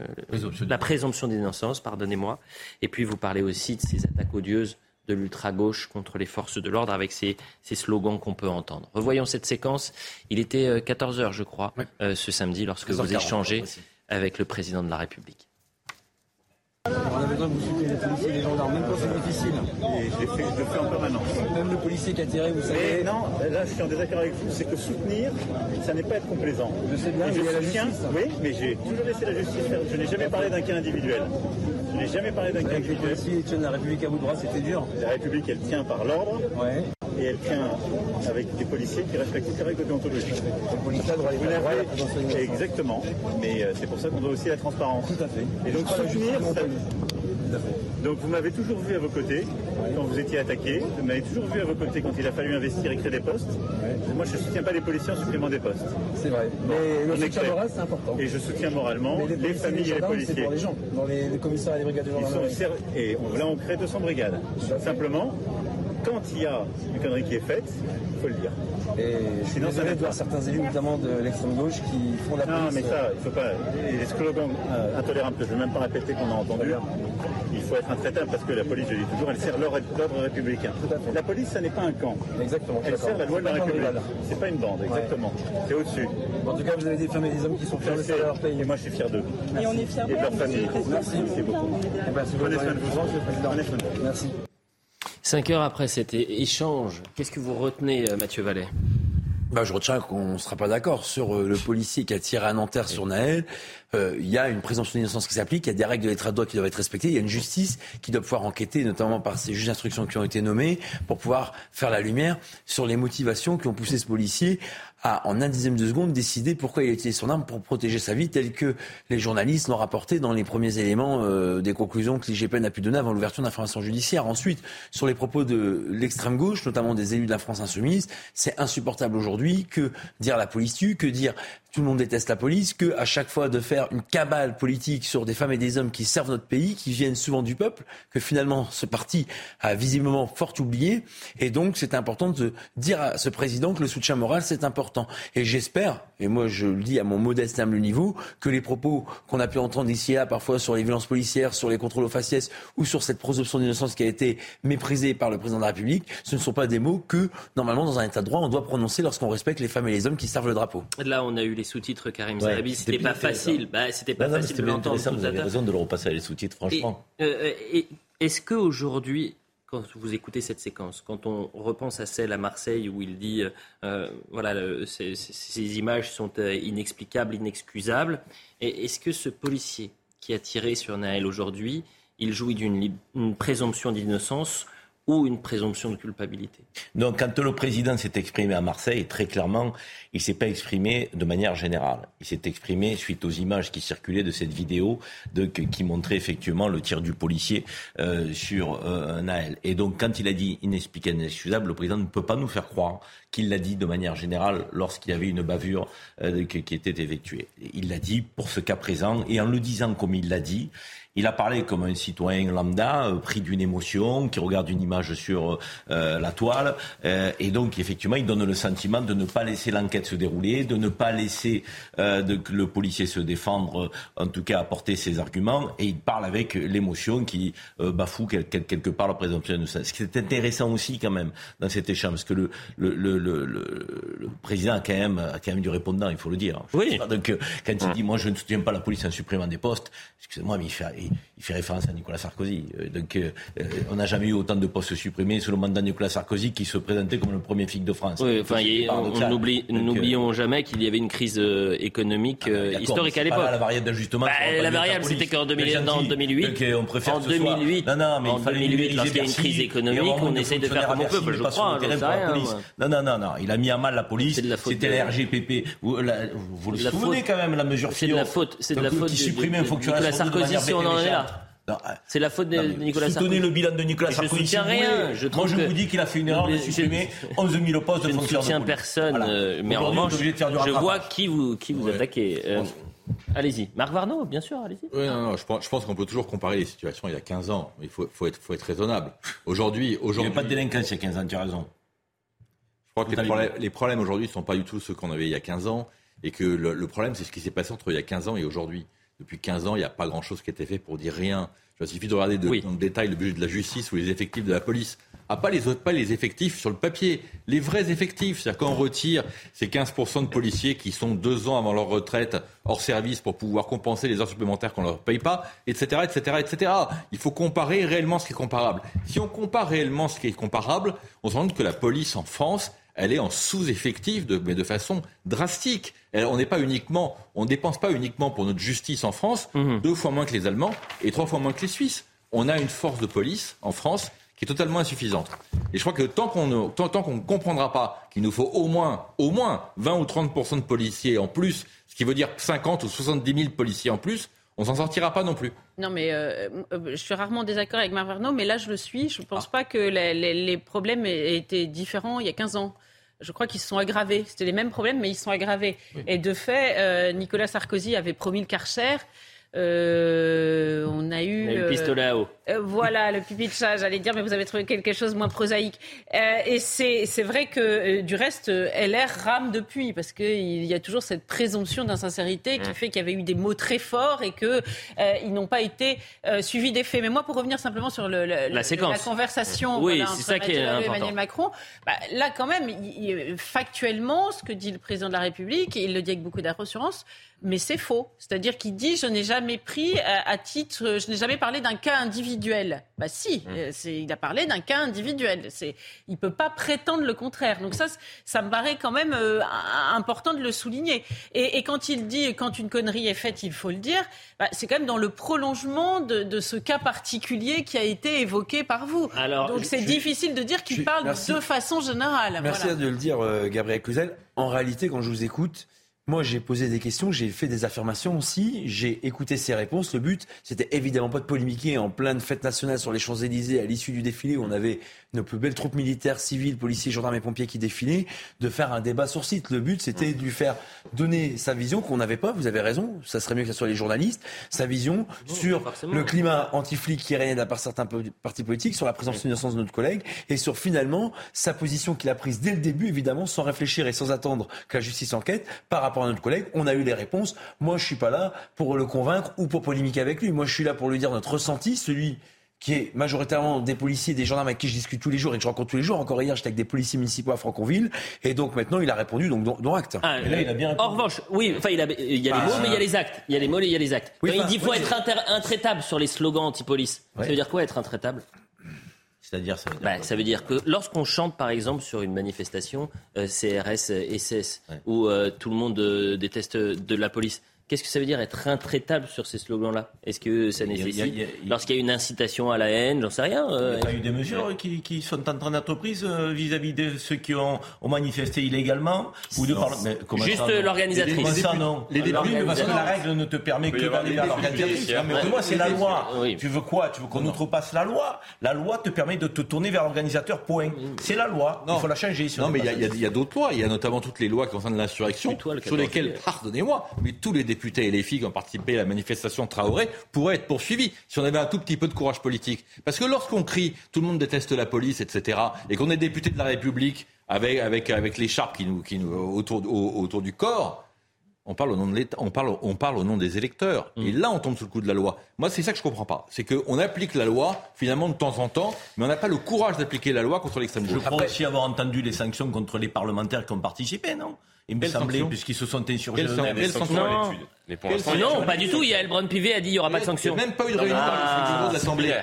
la présomption d'innocence, pardonnez-moi. Et puis vous parlez aussi de ces attaques odieuses de l'ultra-gauche contre les forces de l'ordre avec ces, ces slogans qu'on peut entendre. Revoyons cette séquence. Il était 14h, je crois, euh, ce samedi, lorsque vous 13h40, échangez avec le président de la République. On a besoin que vous souteniez les policiers et les gendarmes, même difficile. Et je, fait, je le fais en permanence. Même le policier qui a tiré, vous Mais savez. non, là je suis en désaccord avec vous, c'est que soutenir, ça n'est pas être complaisant. Je sais bien, Et mais je il y a la soutiens, justice. oui, mais j'ai toujours laissé la justice faire. Je n'ai jamais parlé d'un cas individuel. Je n'ai jamais parlé d'un cas individuel. tiennent la République à bout de bras, c'était dur. La République, elle tient par l'ordre. Ouais. Et elle tient avec des policiers qui respectent toutes les règles de d'innocence. Exactement. Mais euh, c'est pour ça qu'on doit aussi la transparence. Tout à fait. Et donc soutenir, ça- Donc vous m'avez toujours vu à vos côtés quand vous étiez attaqué. Vous m'avez toujours vu à vos côtés quand il a fallu investir et créer des postes. Moi, je ne soutiens pas les policiers en supprimant des postes. C'est vrai. Mais le soutien moral, c'est important. Et je soutiens moralement les, familles et les policiers. C'est pour les gens. Dans les, les commissariats et les brigades de gendarmerie. et on- là, on crée 200 brigades. Simplement, quand il y a une connerie qui est faite, il faut le dire. Et je suis désolé de voir certains élus, notamment de l'extrême gauche, qui font la Non, mais ça, il faut pas. Les slogans euh, intolérables que je ne vais même pas répéter qu'on a entendus, il faut être intraitable parce que la police, je dis toujours, elle sert l'ordre républicain. La police, ça n'est pas un camp. Exactement. Elle sert la loi de la République. C'est pas une bande, exactement. C'est au-dessus. En tout cas, vous avez des femmes et des hommes qui sont fiers de leur pays. Et moi, je suis fier d'eux. Et on est fiers de leur famille. Merci. Merci beaucoup. Eh ben, c'est Prenez votre soin de vous. Monsieur le Président. Prenez soin de vous. Merci. Cinq heures après cet échange, qu'est-ce que vous retenez, euh, Mathieu Vallet? Bah, je retiens qu'on ne sera pas d'accord sur euh, le policier qui a tiré à Nanterre sur Naël. Euh, Il y a une présomption d'innocence qui s'applique, il y a des règles de l'état de droit qui doivent être respectées, il y a une justice qui doit pouvoir enquêter, notamment par ces juges d'instruction qui ont été nommés, pour pouvoir faire la lumière sur les motivations qui ont poussé ce policier à, en un dixième de seconde, décider pourquoi il a utilisé son arme pour protéger sa vie, tel que les journalistes l'ont rapporté dans les premiers éléments euh, des conclusions que l'IGPN a pu donner avant l'ouverture d'informations judiciaires. Ensuite, sur les propos de l'extrême gauche, notamment des élus de la France insoumise, c'est insupportable aujourd'hui que dire la police tue, que dire tout le monde déteste la police, que à chaque fois de faire une cabale politique sur des femmes et des hommes qui servent notre pays, qui viennent souvent du peuple, que finalement ce parti a visiblement fort oublié. Et donc c'est important de dire à ce président que le soutien moral c'est important. Et j'espère, et moi je le dis à mon modeste humble niveau, que les propos qu'on a pu entendre ici et là parfois sur les violences policières, sur les contrôles aux faciès ou sur cette présomption d'innocence qui a été méprisée par le président de la République, ce ne sont pas des mots que normalement dans un état de droit on doit prononcer lorsqu'on respecte les femmes et les hommes qui servent le drapeau. Là, on a eu les sous-titres Karim Ouais, c'était pas facile. Bah, c'était pas Non, facile de l'entendre. vous à avez raison de le repasser les sous-titres, franchement. Et, euh, et est-ce que aujourd'hui, quand vous écoutez cette séquence, quand on repense à celle à Marseille où il dit, euh, voilà, le- ces, ces- images sont euh, inexplicables, inexcusables, est-ce que ce policier qui a tiré sur Naël aujourd'hui, il jouit d'une présomption d'innocence ou une présomption de culpabilité Donc, quand le président s'est exprimé à Marseille, très clairement, il s'est pas exprimé de manière générale. Il s'est exprimé suite aux images qui circulaient de cette vidéo qui montrait effectivement le tir du policier euh, sur euh, Naël. Et donc, quand il a dit inexplicable, inexcusable, le président ne peut pas nous faire croire qu'il l'a dit de manière générale lorsqu'il y avait une bavure euh, qui était effectuée. Il l'a dit pour ce cas présent, et en le disant comme il l'a dit, il a parlé comme un citoyen lambda, euh, pris d'une émotion, qui regarde une image sur euh, la toile, euh, et donc effectivement, il donne le sentiment de ne pas laisser l'enquête se dérouler, de ne pas laisser euh, de, le policier se défendre, euh, en tout cas apporter ses arguments, et il parle avec l'émotion qui euh, bafoue quel- quel- quelque part la présomption de ça. Ce qui est intéressant aussi quand même dans cet échange, parce que le, le, le, le, président a quand même a quand même du répondant, il faut le dire. Oui. Donc euh, quand il dit moi je ne soutiens pas la police en supprimant des postes, excusez-moi mais il fait il fait référence à Nicolas Sarkozy. Euh, donc, euh, euh, on n'a jamais eu autant de postes supprimés sous le mandat de Nicolas Sarkozy qui se présentait comme le premier flic de France. Oui, enfin, n'oublions jamais qu'il y avait une crise économique ah, historique à l'époque. La variable d'ajustement. Bah, la variable, c'était qu'en 2008, on préfère en 2008, non, non, mais en 2008, lorsqu'il y a une crise économique, on essaye de faire comme on peut. Je crois, Non, non, non, non. Il a mis à mal la police. C'était la RGPP. Vous, le souvenez quand même la mesure C'est de la faute. C'est de la faute. Qui supprimait un fonctionnaire Sarkozy si on en est là. Euh, c'est la faute de Nicolas Sarkozy. Soutenez le bilan de Nicolas Sarkozy. Je soutiens rien. Je Moi, je vous dis qu'il a fait une erreur de supprimer 11 000 postes de fonctionnaires. Je ne soutiens personne, euh, mais en revanche, je vois qui vous, qui vous attaquez. Euh, allez-y. Marc Varno, bien sûr, allez-y. Oui, non, non, je pense, je pense qu'on peut toujours comparer les situations il y a 15 ans. Il faut, faut, être, faut être raisonnable. Aujourd'hui, aujourd'hui. Il n'y a pas de délinquance il y a 15 ans, tu as raison. Je crois que les problèmes, les problèmes aujourd'hui ne sont pas du tout ceux qu'on avait il y a 15 ans. Et que le, le problème, c'est ce qui s'est passé entre il y a 15 ans et aujourd'hui. Depuis 15 ans, il n'y a pas grand-chose qui a été fait pour dire rien. Il suffit de regarder de, dans le détail le budget de la justice ou les effectifs de la police. Ah, pas les, pas les effectifs sur le papier, les vrais effectifs. C'est-à-dire qu'on retire ces 15% de policiers qui sont deux ans avant leur retraite hors service pour pouvoir compenser les heures supplémentaires qu'on ne leur paye pas, etc., etc., etc. Il faut comparer réellement ce qui est comparable. Si on compare réellement ce qui est comparable, on se rend compte que la police en France, elle est en sous-effectif, mais de façon drastique. on n'est pas uniquement, on dépense pas uniquement pour notre justice en France, mhm. deux fois moins que les Allemands et trois fois moins que les Suisses. On a une force de police en France qui est totalement insuffisante. Et je crois que tant qu'on ne tant, qu'on comprendra pas qu'il nous faut au moins, au moins 20 ou 30 de policiers en plus, ce qui veut dire 50 ou 70 000 policiers en plus, on s'en sortira pas non plus. Non, mais euh, euh, je suis rarement désaccord avec Marc Verneau, mais là, je le suis. Je ne pense ah. pas que les, problèmes étaient différents il y a 15 ans. Je crois qu'ils se sont aggravés. C'était les mêmes problèmes, mais ils se sont aggravés. Et de fait, euh, Nicolas Sarkozy avait promis le Karcher. Euh, on a eu. le pistolet à eau. Euh, voilà, le pipi de chat, j'allais dire, mais vous avez trouvé quelque chose de moins prosaïque. Euh, et c'est vrai que, du reste, LR rame depuis, parce qu'il y a toujours cette présomption d'insincérité qui mmh. fait qu'il y avait eu des mots très forts et qu'ils n'ont pas été suivis des faits. Mais moi, pour revenir simplement sur le, la, séquence. la conversation oui, c'est ça qui est Emmanuel Macron, bah, là, quand même, factuellement, ce que dit le président de la République, et il le dit avec beaucoup d'assurance, mais c'est faux. C'est-à-dire qu'il dit je n'ai jamais pris euh, à, titre, je n'ai jamais parlé d'un cas individuel. Bah si, mmh. euh, il a parlé d'un cas individuel. C'est, il peut pas prétendre le contraire. Donc ça, ça me paraît quand même euh, important de le souligner. Et, quand il dit quand une connerie est faite, il faut le dire, bah, c'est quand même dans le prolongement de, ce cas particulier qui a été évoqué par vous. Alors, Donc c'est difficile de dire qu'il parle de façon générale. Merci de le dire, Gabriel Cluzel. En réalité, quand je vous écoute, moi, j'ai posé des questions, j'ai fait des affirmations aussi, j'ai écouté ses réponses. Le but, c'était évidemment pas de polémiquer en pleine fête nationale sur les Champs-Élysées à l'issue du défilé où on avait nos plus belles troupes militaires, civiles, policiers, gendarmes et pompiers qui défilaient, de faire un débat sur site. Le but, c'était de lui faire donner sa vision qu'on n'avait pas, vous avez raison, ça serait mieux que ce soit les journalistes, sa vision sur le climat anti-flic qui régnait d'un part certains partis politiques, sur la présence innocence de notre collègue, et sur finalement sa position qu'il a prise dès le début, évidemment, sans réfléchir et sans attendre que la justice enquête, par rapport à notre collègue. On a eu les réponses. Moi, je suis pas là pour le convaincre ou pour polémiquer avec lui. Moi, je suis là pour lui dire notre ressenti, celui qui est majoritairement des policiers, des gendarmes avec qui je discute tous les jours et que je rencontre tous les jours. Encore hier, j'étais avec des policiers municipaux à Franconville. Et donc maintenant, il a répondu, donc dont, acte. Ah, là, il a bien en revanche, oui, enfin, il, a, il y a les mots, mais il y a les actes. Il y a les mots et il y a les actes. il dit qu'il faut être intraitable sur les slogans anti-police. Ça veut dire quoi être intraitable? C'est-à-dire ça, bah, ça, veut dire que lorsqu'on chante par exemple sur une manifestation euh, CRS SS où euh, tout le monde euh, déteste de la police, Qu'est-ce que ça veut dire être intraitable sur ces slogans-là? Est-ce que ça nécessite, lorsqu'il y a une incitation à la haine, j'en sais rien Il n'y a eu des mesures qui, sont en train d'être prises euh, vis-à-vis de ceux qui ont, manifesté illégalement ou de Juste l'organisatrice. ça, non Les députés, parce que la règle ne te permet que d'aller vers l'organisatrice. mais moi, c'est la loi. Tu veux quoi? Tu veux qu'on outrepasse la loi? La loi te permet de te tourner vers l'organisateur, point. C'est la loi. Il faut la changer. non, mais il y a, d'autres lois. Il y a notamment toutes les lois concernant l'insurrection, sur lesquelles, pardonnez-moi, mais tous les députés députés et les filles qui ont participé à la manifestation de Traoré pourraient être poursuivis si on avait un tout petit peu de courage politique. Parce que lorsqu'on crie tout le monde déteste la police, etc., et qu'on est député de la République avec, avec, avec l'écharpe qui nous, qui nous, autour, autour du corps, on parle au nom de l'État, on parle, on parle au nom des électeurs. Mm. Et là, on tombe sous le coup de la loi. Moi, c'est ça que je comprends pas. C'est qu'on applique la loi, finalement, de temps en temps, mais on n'a pas le courage d'appliquer la loi contre l'extrême Je gauche. crois aussi avoir entendu les sanctions contre les parlementaires qui ont participé, non? Il me semblait, sanctions puisqu'ils se sont insurgés. Quelles sanctions- sanctions Non. Mais pour Quelles l'instant, sanctions Non, pas du tout. Il y a Elbron Pivet a dit il n'y aura pas de sanction. Il n'y a même pas eu de réunion Ah. par de l'Assemblée.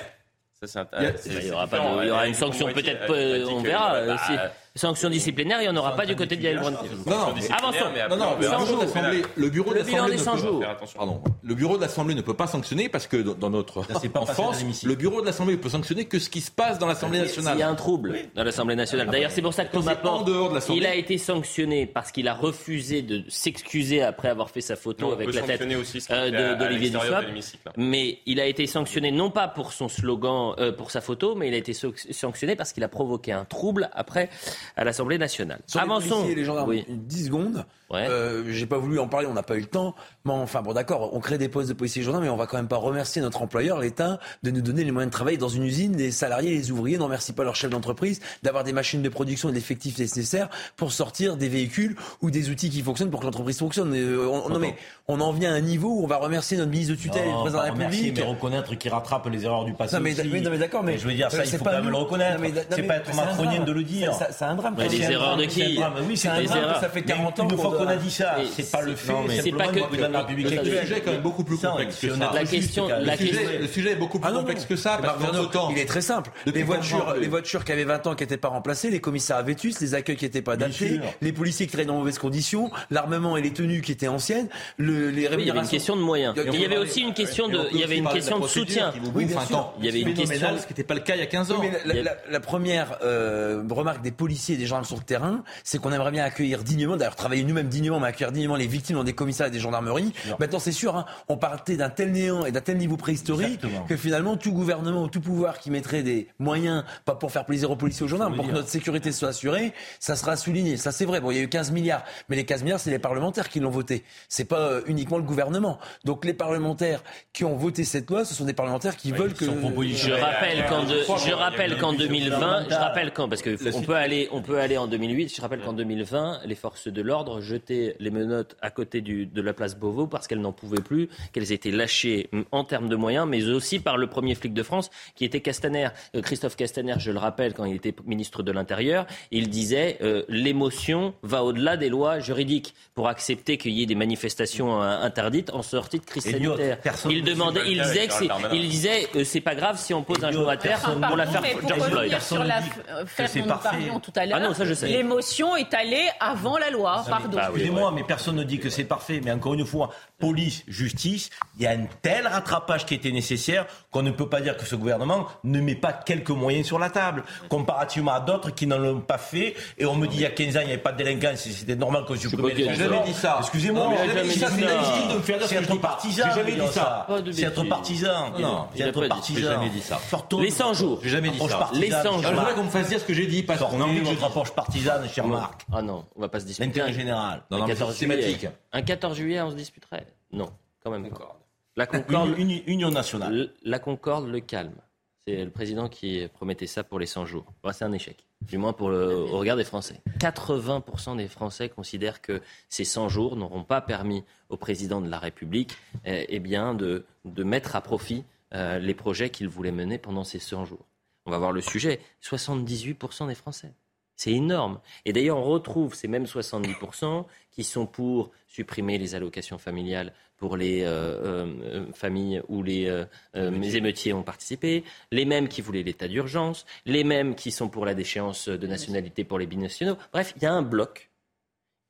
Ça, c'est un- Il y a- c'est- Il y c'est aura, pas différent. de- il y aura Elle- une sanction peut-être, dit on verra. bah, Euh, si- Sanction disciplinaire, il n'y en aura pas du côté de Elbron Pivet. Non, mais- Avançons. mais Non, non, le bureau de l'Assemblée, le bureau de Le bilan l'Assemblée des ne 100 peut- jours. Faire attention. Pardon. Le bureau de l'Assemblée ne peut pas sanctionner parce que dans dans notre Ça pas passé dans l'hémicycle. le bureau de l'Assemblée ne peut sanctionner que ce qui se passe dans l'Assemblée Il y nationale. a un trouble dans l'Assemblée nationale. D'ailleurs, c'est pour ça que Thomas c'est en Porte, dehors de l'Assemblée. il a été sanctionné parce qu'il a refusé de s'excuser après avoir fait sa photo Non, on avec peut la tête sanctionner aussi ce qui euh, se fait de- à- à d'Olivier l'extérieur Dussopt. l'hémicycle. Mais il a été sanctionné non pas pour son slogan, euh, pour sa photo, mais il a été so- sanctionné parce qu'il a provoqué un trouble après à l'Assemblée nationale. Sur Avançons. policiers et les gendarmes, Oui. 10 secondes. Ouais. Euh, J'ai pas voulu en parler, on n'a pas eu le temps. Mais enfin, bon, d'accord, on crée des postes de policiers gendarmes, mais on va quand même pas remercier notre employeur, l'État, de nous donner les moyens de travailler dans une usine. Les salariés, les ouvriers n'en remercient pas leur chef d'entreprise d'avoir des machines de production et de l'effectif nécessaire pour sortir des véhicules ou des outils qui fonctionnent pour que l'entreprise fonctionne. Euh, on- non, mais on en vient à un niveau où on va remercier notre ministre de tutelle et le président de la République. mais reconnaître qu'il rattrape les erreurs du passé. Non, mais- aussi. mais- mais d'accord, mais- je veux dire, ça, il faut pas quand même le reconnaître. C'est pas être macronien de le dire. C'est- un drame. Les erreurs de qui c'est un drame. Ça fait Mais 40 ans Qu'on a dit ça, c'est pas le fait. c'est simplement pas que- le sujet est quand même beaucoup plus complexe que on ça. La question- la Le sujet, est beaucoup plus Ah non, complexe que ça, il est très simple. Les voitures, les voitures qui avaient 20 ans qui n'étaient pas remplacées, les commissariats vétus, les accueils qui n'étaient pas adaptés, les policiers qui traînaient dans mauvaises conditions, l'armement et les tenues qui étaient anciennes, le, les Oui, il y avait une rémunérations. question de moyens. On il y avait aussi une question on de, il y avait une question de soutien. Oui, bien sûr. Il y avait une question- ce qui n'était pas le cas il y a 15 ans. La, première euh, remarque des policiers et des gendarmes sur le terrain, c'est qu'on aimerait bien accueillir dignement, d'ailleurs travailler nous-mêmes dignement, mais accueillir dignement les victimes dans des commissariats et des gendarmeries. Maintenant, c'est sûr, hein, on partait d'un tel néant et d'un tel niveau préhistorique Exactement. que finalement, tout gouvernement ou tout pouvoir qui mettrait des moyens, pas pour faire plaisir aux policiers et aux gendarmes, pour que notre sécurité soit assurée, ça sera souligné. Ça, c'est vrai. Bon, il y a eu 15 milliards, mais les 15 milliards, c'est les parlementaires qui l'ont voté. C'est pas euh, uniquement le gouvernement. Donc, les parlementaires qui ont voté cette loi, ce sont des parlementaires qui veulent que. Je rappelle qu'en je rappelle qu'en une 2020, je rappelle quand parce que on peut aller on peut aller en 2008, je rappelle qu'en 2020, les forces de l'ordre jetaient les menottes à côté du, de la place Beauvau parce qu'elles n'en pouvaient plus, qu'elles étaient lâchées mm, en termes de moyens mais aussi par le premier flic de France qui était Castaner. Euh, Christophe Castaner, je le rappelle quand il était ministre de l'Intérieur, il disait euh, l'émotion va au-delà des lois juridiques pour accepter qu'il y ait des manifestations euh, interdites en sortie de crise sanitaire. Il demandait, il disait que il disait euh, c'est pas grave si on pose un genou à terre pour Pardon, mais pour George sur dit que c'est dont nous parlions tout à l'heure, Ah l'émotion est allée avant la loi. Pardon. Ah Excusez-moi, mais personne ne dit que c'est parfait. Mais encore une fois, police, justice, il y a un tel rattrapage qui était nécessaire qu'on ne peut pas dire que ce gouvernement ne met pas quelques moyens sur la table, comparativement à d'autres qui n'en l'ont pas fait. Et on me dit il y a 15 ans, il n'y avait pas de délinquance, c'était normal qu'on supprimait les dit ça. J'ai jamais dit ça. Excusez-moi, a jamais c'est dit ça. inutile de me faire dire C'est que être partisan, J'ai jamais dit ça. C'est être partisan. Non, c'est être partisan. J'ai jamais dit ça. Sortons Les de 100 notre jours. J'ai jamais dit ça. Les 100 cher jours. Je voudrais qu'on me fasse dire ce que j'ai dit, parce qu'on a envie de que je notre approche partisane, cher Marc. Ah non, on va pas se disputer. L'intérêt général. Non, Un non, mais 14 c'est systématique. juillet. Un 14 juillet, on se disputerait Non, quand même pas. La Concorde, Une, une- union nationale. le- la Concorde le calme. C'est le président qui promettait ça pour les 100 jours. Bon, c'est un échec, du moins pour le, au regard des Français. 80% des Français considèrent que ces 100 jours n'auront pas permis au président de la République eh, eh bien, de, de mettre à profit euh, les projets qu'il voulait mener pendant ces 100 jours. On va voir le sujet. 78% des Français. C'est énorme. Et d'ailleurs, on retrouve ces mêmes 70% qui sont pour supprimer les allocations familiales pour les euh, euh, euh, familles où les, euh, les émeutiers ont participé, les mêmes qui voulaient l'état d'urgence, les mêmes qui sont pour la déchéance de nationalité pour les binationaux. Bref, il y a un bloc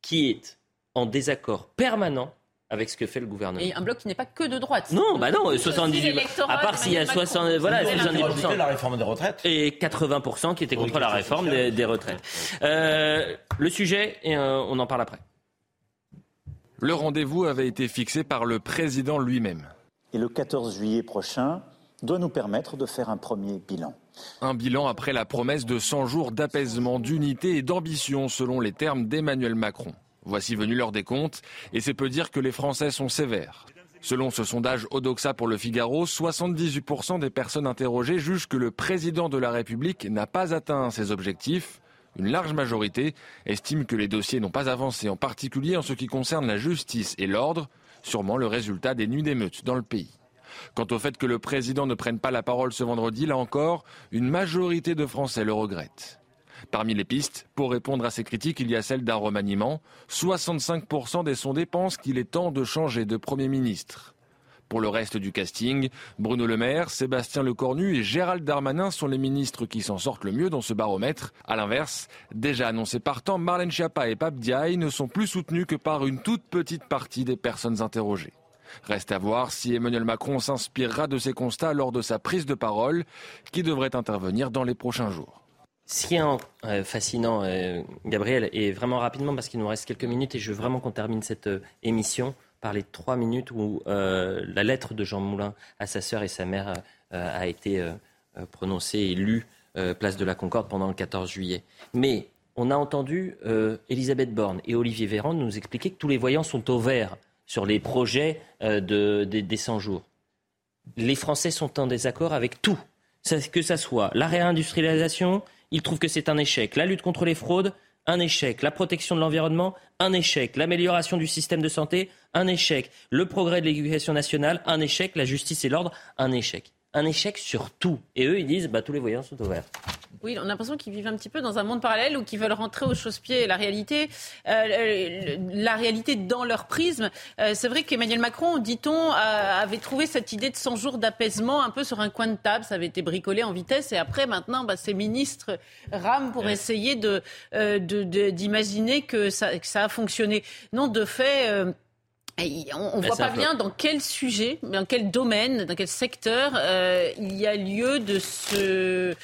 qui est en désaccord permanent avec ce que fait le gouvernement. Et un bloc qui n'est pas que de droite. Non, bah non, C'est aussi 78. l'électorat À part s'il y a Emmanuel 60, Macron. voilà, C'est Vous rajoutez 70%. la réforme des retraites? Et 80% qui étaient Oui, contre la réforme des retraites. Euh, le sujet, et euh, on en parle après. Le rendez-vous avait été fixé par le président lui-même. Et le 14 juillet prochain doit nous permettre de faire un premier bilan. Un bilan après la promesse de 100 jours d'apaisement, d'unité et d'ambition selon les termes d'Emmanuel Macron. Voici venu l'heure des comptes et c'est peu dire que les Français sont sévères. Selon ce sondage Odoxa pour le Figaro, 78% des personnes interrogées jugent que le président de la République n'a pas atteint ses objectifs. Une large majorité estime que les dossiers n'ont pas avancé, en particulier en ce qui concerne la justice et l'ordre, sûrement le résultat des nuits d'émeutes dans le pays. Quant au fait que le président ne prenne pas la parole ce vendredi, là encore, une majorité de Français le regrette. Parmi les pistes, pour répondre à ces critiques, il y a celle d'un remaniement. 65% des sondés pensent qu'il est temps de changer de Premier ministre. Pour le reste du casting, Bruno Le Maire, Sébastien Lecornu et Gérald Darmanin sont les ministres qui s'en sortent le mieux dans ce baromètre. À l'inverse, déjà annoncés partant, Marlène Schiappa et Pape Diaye ne sont plus soutenus que par une toute petite partie des personnes interrogées. Reste à voir si Emmanuel Macron s'inspirera de ces constats lors de sa prise de parole, qui devrait intervenir dans les prochains jours. Ce qui est euh, fascinant, euh, Gabriel, et vraiment rapidement, parce qu'il nous reste quelques minutes et je veux vraiment qu'on termine cette euh, émission par les trois minutes où la lettre de Jean Moulin à sa sœur et sa mère a été prononcée et lue place de la Concorde pendant le 14 juillet. Mais on a entendu Elisabeth Borne et Olivier Véran nous expliquer que tous les voyants sont au vert sur les projets de, des 100 jours. Les Français sont en désaccord avec tout, que ce soit la réindustrialisation, ils trouvent que c'est un échec. La lutte contre les fraudes, un échec. La protection de l'environnement, un échec. L'amélioration du système de santé, un échec. Le progrès de l'éducation nationale, un échec. La justice et l'ordre, un échec. Un échec sur tout. Et eux, ils disent, bah, tous les voyants sont ouverts. Oui, on a l'impression qu'ils vivent un petit peu dans un monde parallèle ou qu'ils veulent rentrer au chausse-pied la réalité, euh, la réalité dans leur prisme. Euh, c'est vrai qu'Emmanuel Macron, dit-on, avait trouvé cette idée de 100 jours d'apaisement un peu sur un coin de table. Ça avait été bricolé en vitesse et après, maintenant, bah, ces ministres rament pour essayer de, euh, d'imaginer que ça, que ça a fonctionné. Non, de fait. On ne voit pas bien dans quel sujet, dans quel domaine, dans quel secteur il y a lieu de se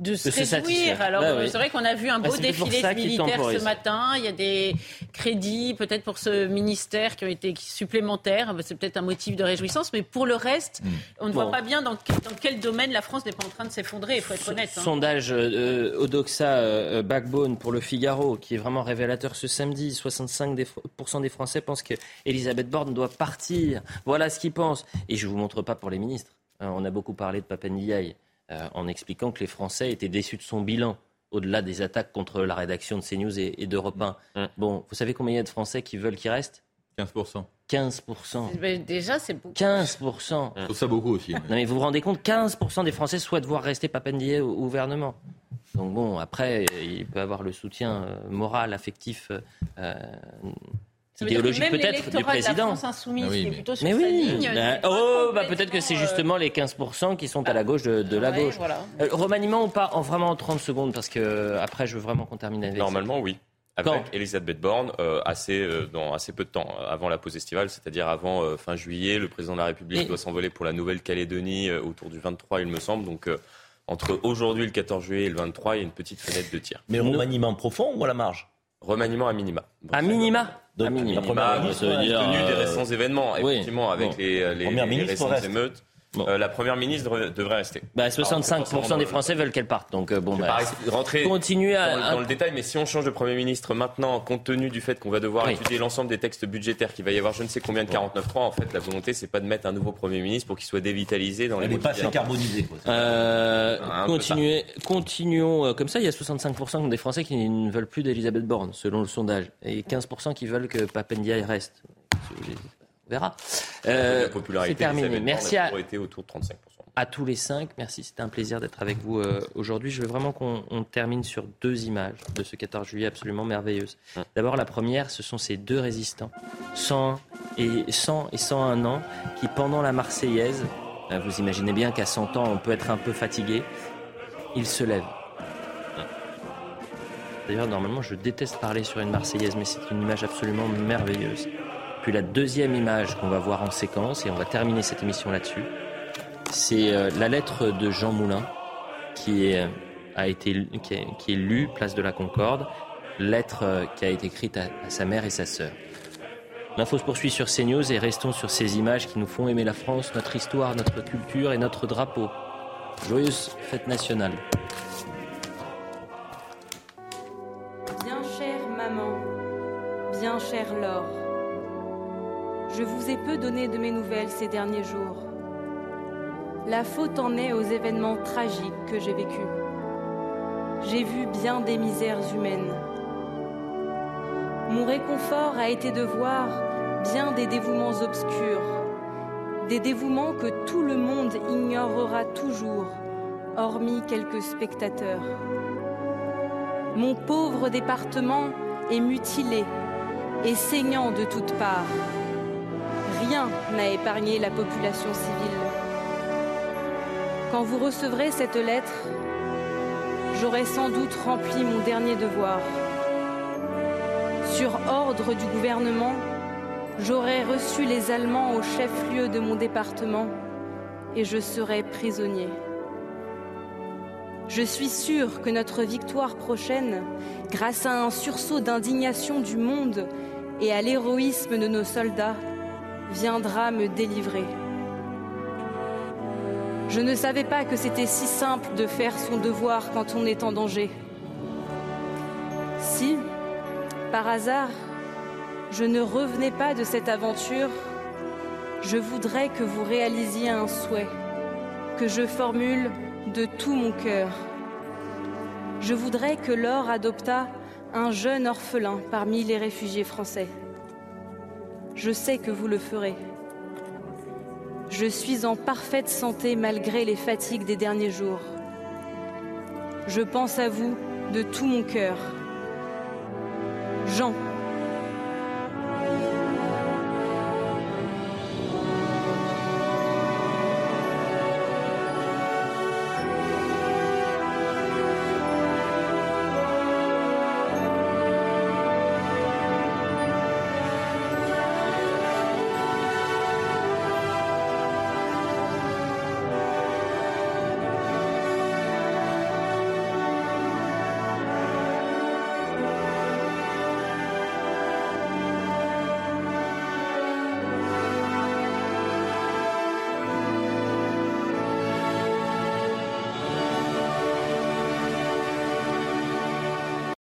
de se, réjouir. Alors, bah c'est vrai qu'on a vu un bah, beau défilé militaire ce matin. Il y a des crédits, peut-être pour ce ministère, qui ont été supplémentaires. Bah, c'est peut-être un motif de réjouissance. Mais pour le reste, hmm. on ne voit pas bien dans quel, domaine la France n'est pas en train de s'effondrer, il faut être honnête. Hein. Sondage euh, Odoxa euh, Backbone pour le Figaro, qui est vraiment révélateur ce samedi. 65% des Français pensent qu'Elisabeth Borne doit partir. Voilà ce qu'ils pensent. Et je ne vous montre pas pour les ministres. Hein, on a beaucoup parlé de Papendiaï. Euh, en expliquant que les Français étaient déçus de son bilan au-delà des attaques contre la rédaction de CNews et, et d'Europe 1. Mm. Bon, vous savez combien il y a de Français qui veulent qu'il reste? 15%. 15%. Déjà, c'est beaucoup. 15%. Je trouve ça beaucoup aussi. Non, mais vous vous rendez compte, 15% des Français souhaitent voir rester Papendier au, gouvernement. Donc bon, après, il peut avoir le soutien euh, moral, affectif euh, idéologique peut-être du président. La insoumise, ah plutôt sur mais oui. Bah, oh, bah peut-être que c'est justement les 15% qui sont à la gauche de, la gauche. Euh, remaniement ou pas en vraiment en 30 secondes parce que après je veux vraiment qu'on termine avec Normalement oui. Avec Elisabeth Borne, euh, assez, euh, dans assez peu de temps, avant la pause estivale, c'est-à-dire avant fin juillet, le président de la République doit s'envoler pour la Nouvelle-Calédonie autour du 23, il me semble. Donc entre aujourd'hui, le 14 juillet et le 23, il y a une petite fenêtre de tir. Mais remaniement profond ou à la marge? Remaniement à minima. à minima? Donc, la première ministre, compte tenu des récents événements, effectivement, avec les, les, les récentes émeutes. Euh, la première ministre devrait rester. Bah, 65% des Français veulent qu'elle parte. Donc euh, bon, bah, rentrer continuer à, dans, le détail, mais si on change de premier ministre maintenant, compte tenu du fait qu'on va devoir étudier l'ensemble des textes budgétaires, qu'il va y avoir je ne sais combien de 49.3, en fait, la volonté c'est pas de mettre un nouveau premier ministre pour qu'il soit dévitalisé dans Elle les. n'est pas assez carbonisé. Euh, continuer, continuons euh, comme ça. Il y a 65% des Français qui ne veulent plus d'Elisabeth Borne, selon le sondage, et 15% qui veulent que Papendia reste verra. Euh, c'est terminé. Merci à, été autour de 35%. à tous les cinq. Merci, c'était un plaisir d'être avec vous euh, aujourd'hui. Je veux vraiment qu'on termine sur deux images de ce 14 juillet absolument merveilleuses. Hum. D'abord, la première, ce sont ces deux résistants, 100 et, 100 et 101 ans, qui pendant la Marseillaise, euh, vous imaginez bien qu'à 100 ans, on peut être un peu fatigué, ils se lèvent. Hum. D'ailleurs, normalement, je déteste parler sur une Marseillaise, mais c'est une image absolument merveilleuse. Puis la deuxième image qu'on va voir en séquence, et on va terminer cette émission là-dessus, c'est euh, la lettre de Jean Moulin qui est, a été, qui est, lue, place de la Concorde, lettre euh, qui a été écrite à, sa mère et sa sœur. L'info se poursuit sur CNews et restons sur ces images qui nous font aimer la France, notre histoire, notre culture et notre drapeau. Joyeuse fête nationale. Bien chère maman, bien chère Laure. Je vous ai peu donné de mes nouvelles ces derniers jours. La faute en est aux événements tragiques que j'ai vécus. j'ai vu bien des misères humaines. Mon réconfort a été de voir bien des dévouements obscurs, des dévouements que tout le monde ignorera toujours, hormis quelques spectateurs. Mon pauvre département est mutilé et saignant de toutes parts. N'a épargné la population civile. Quand vous recevrez cette lettre, j'aurai sans doute rempli mon dernier devoir. Sur ordre du gouvernement, j'aurai reçu les Allemands au chef-lieu de mon département et je serai prisonnier. Je suis sûr que notre victoire prochaine, grâce à un sursaut d'indignation du monde et à l'héroïsme de nos soldats, viendra me délivrer. Je ne savais pas que c'était si simple de faire son devoir quand on est en danger. Si, par hasard, je ne revenais pas de cette aventure, je voudrais que vous réalisiez un souhait, que je formule de tout mon cœur. Je voudrais que Laure adoptât un jeune orphelin parmi les réfugiés français. Je sais que vous le ferez. Je suis en parfaite santé malgré les fatigues des derniers jours. Je pense à vous de tout mon cœur. Jean.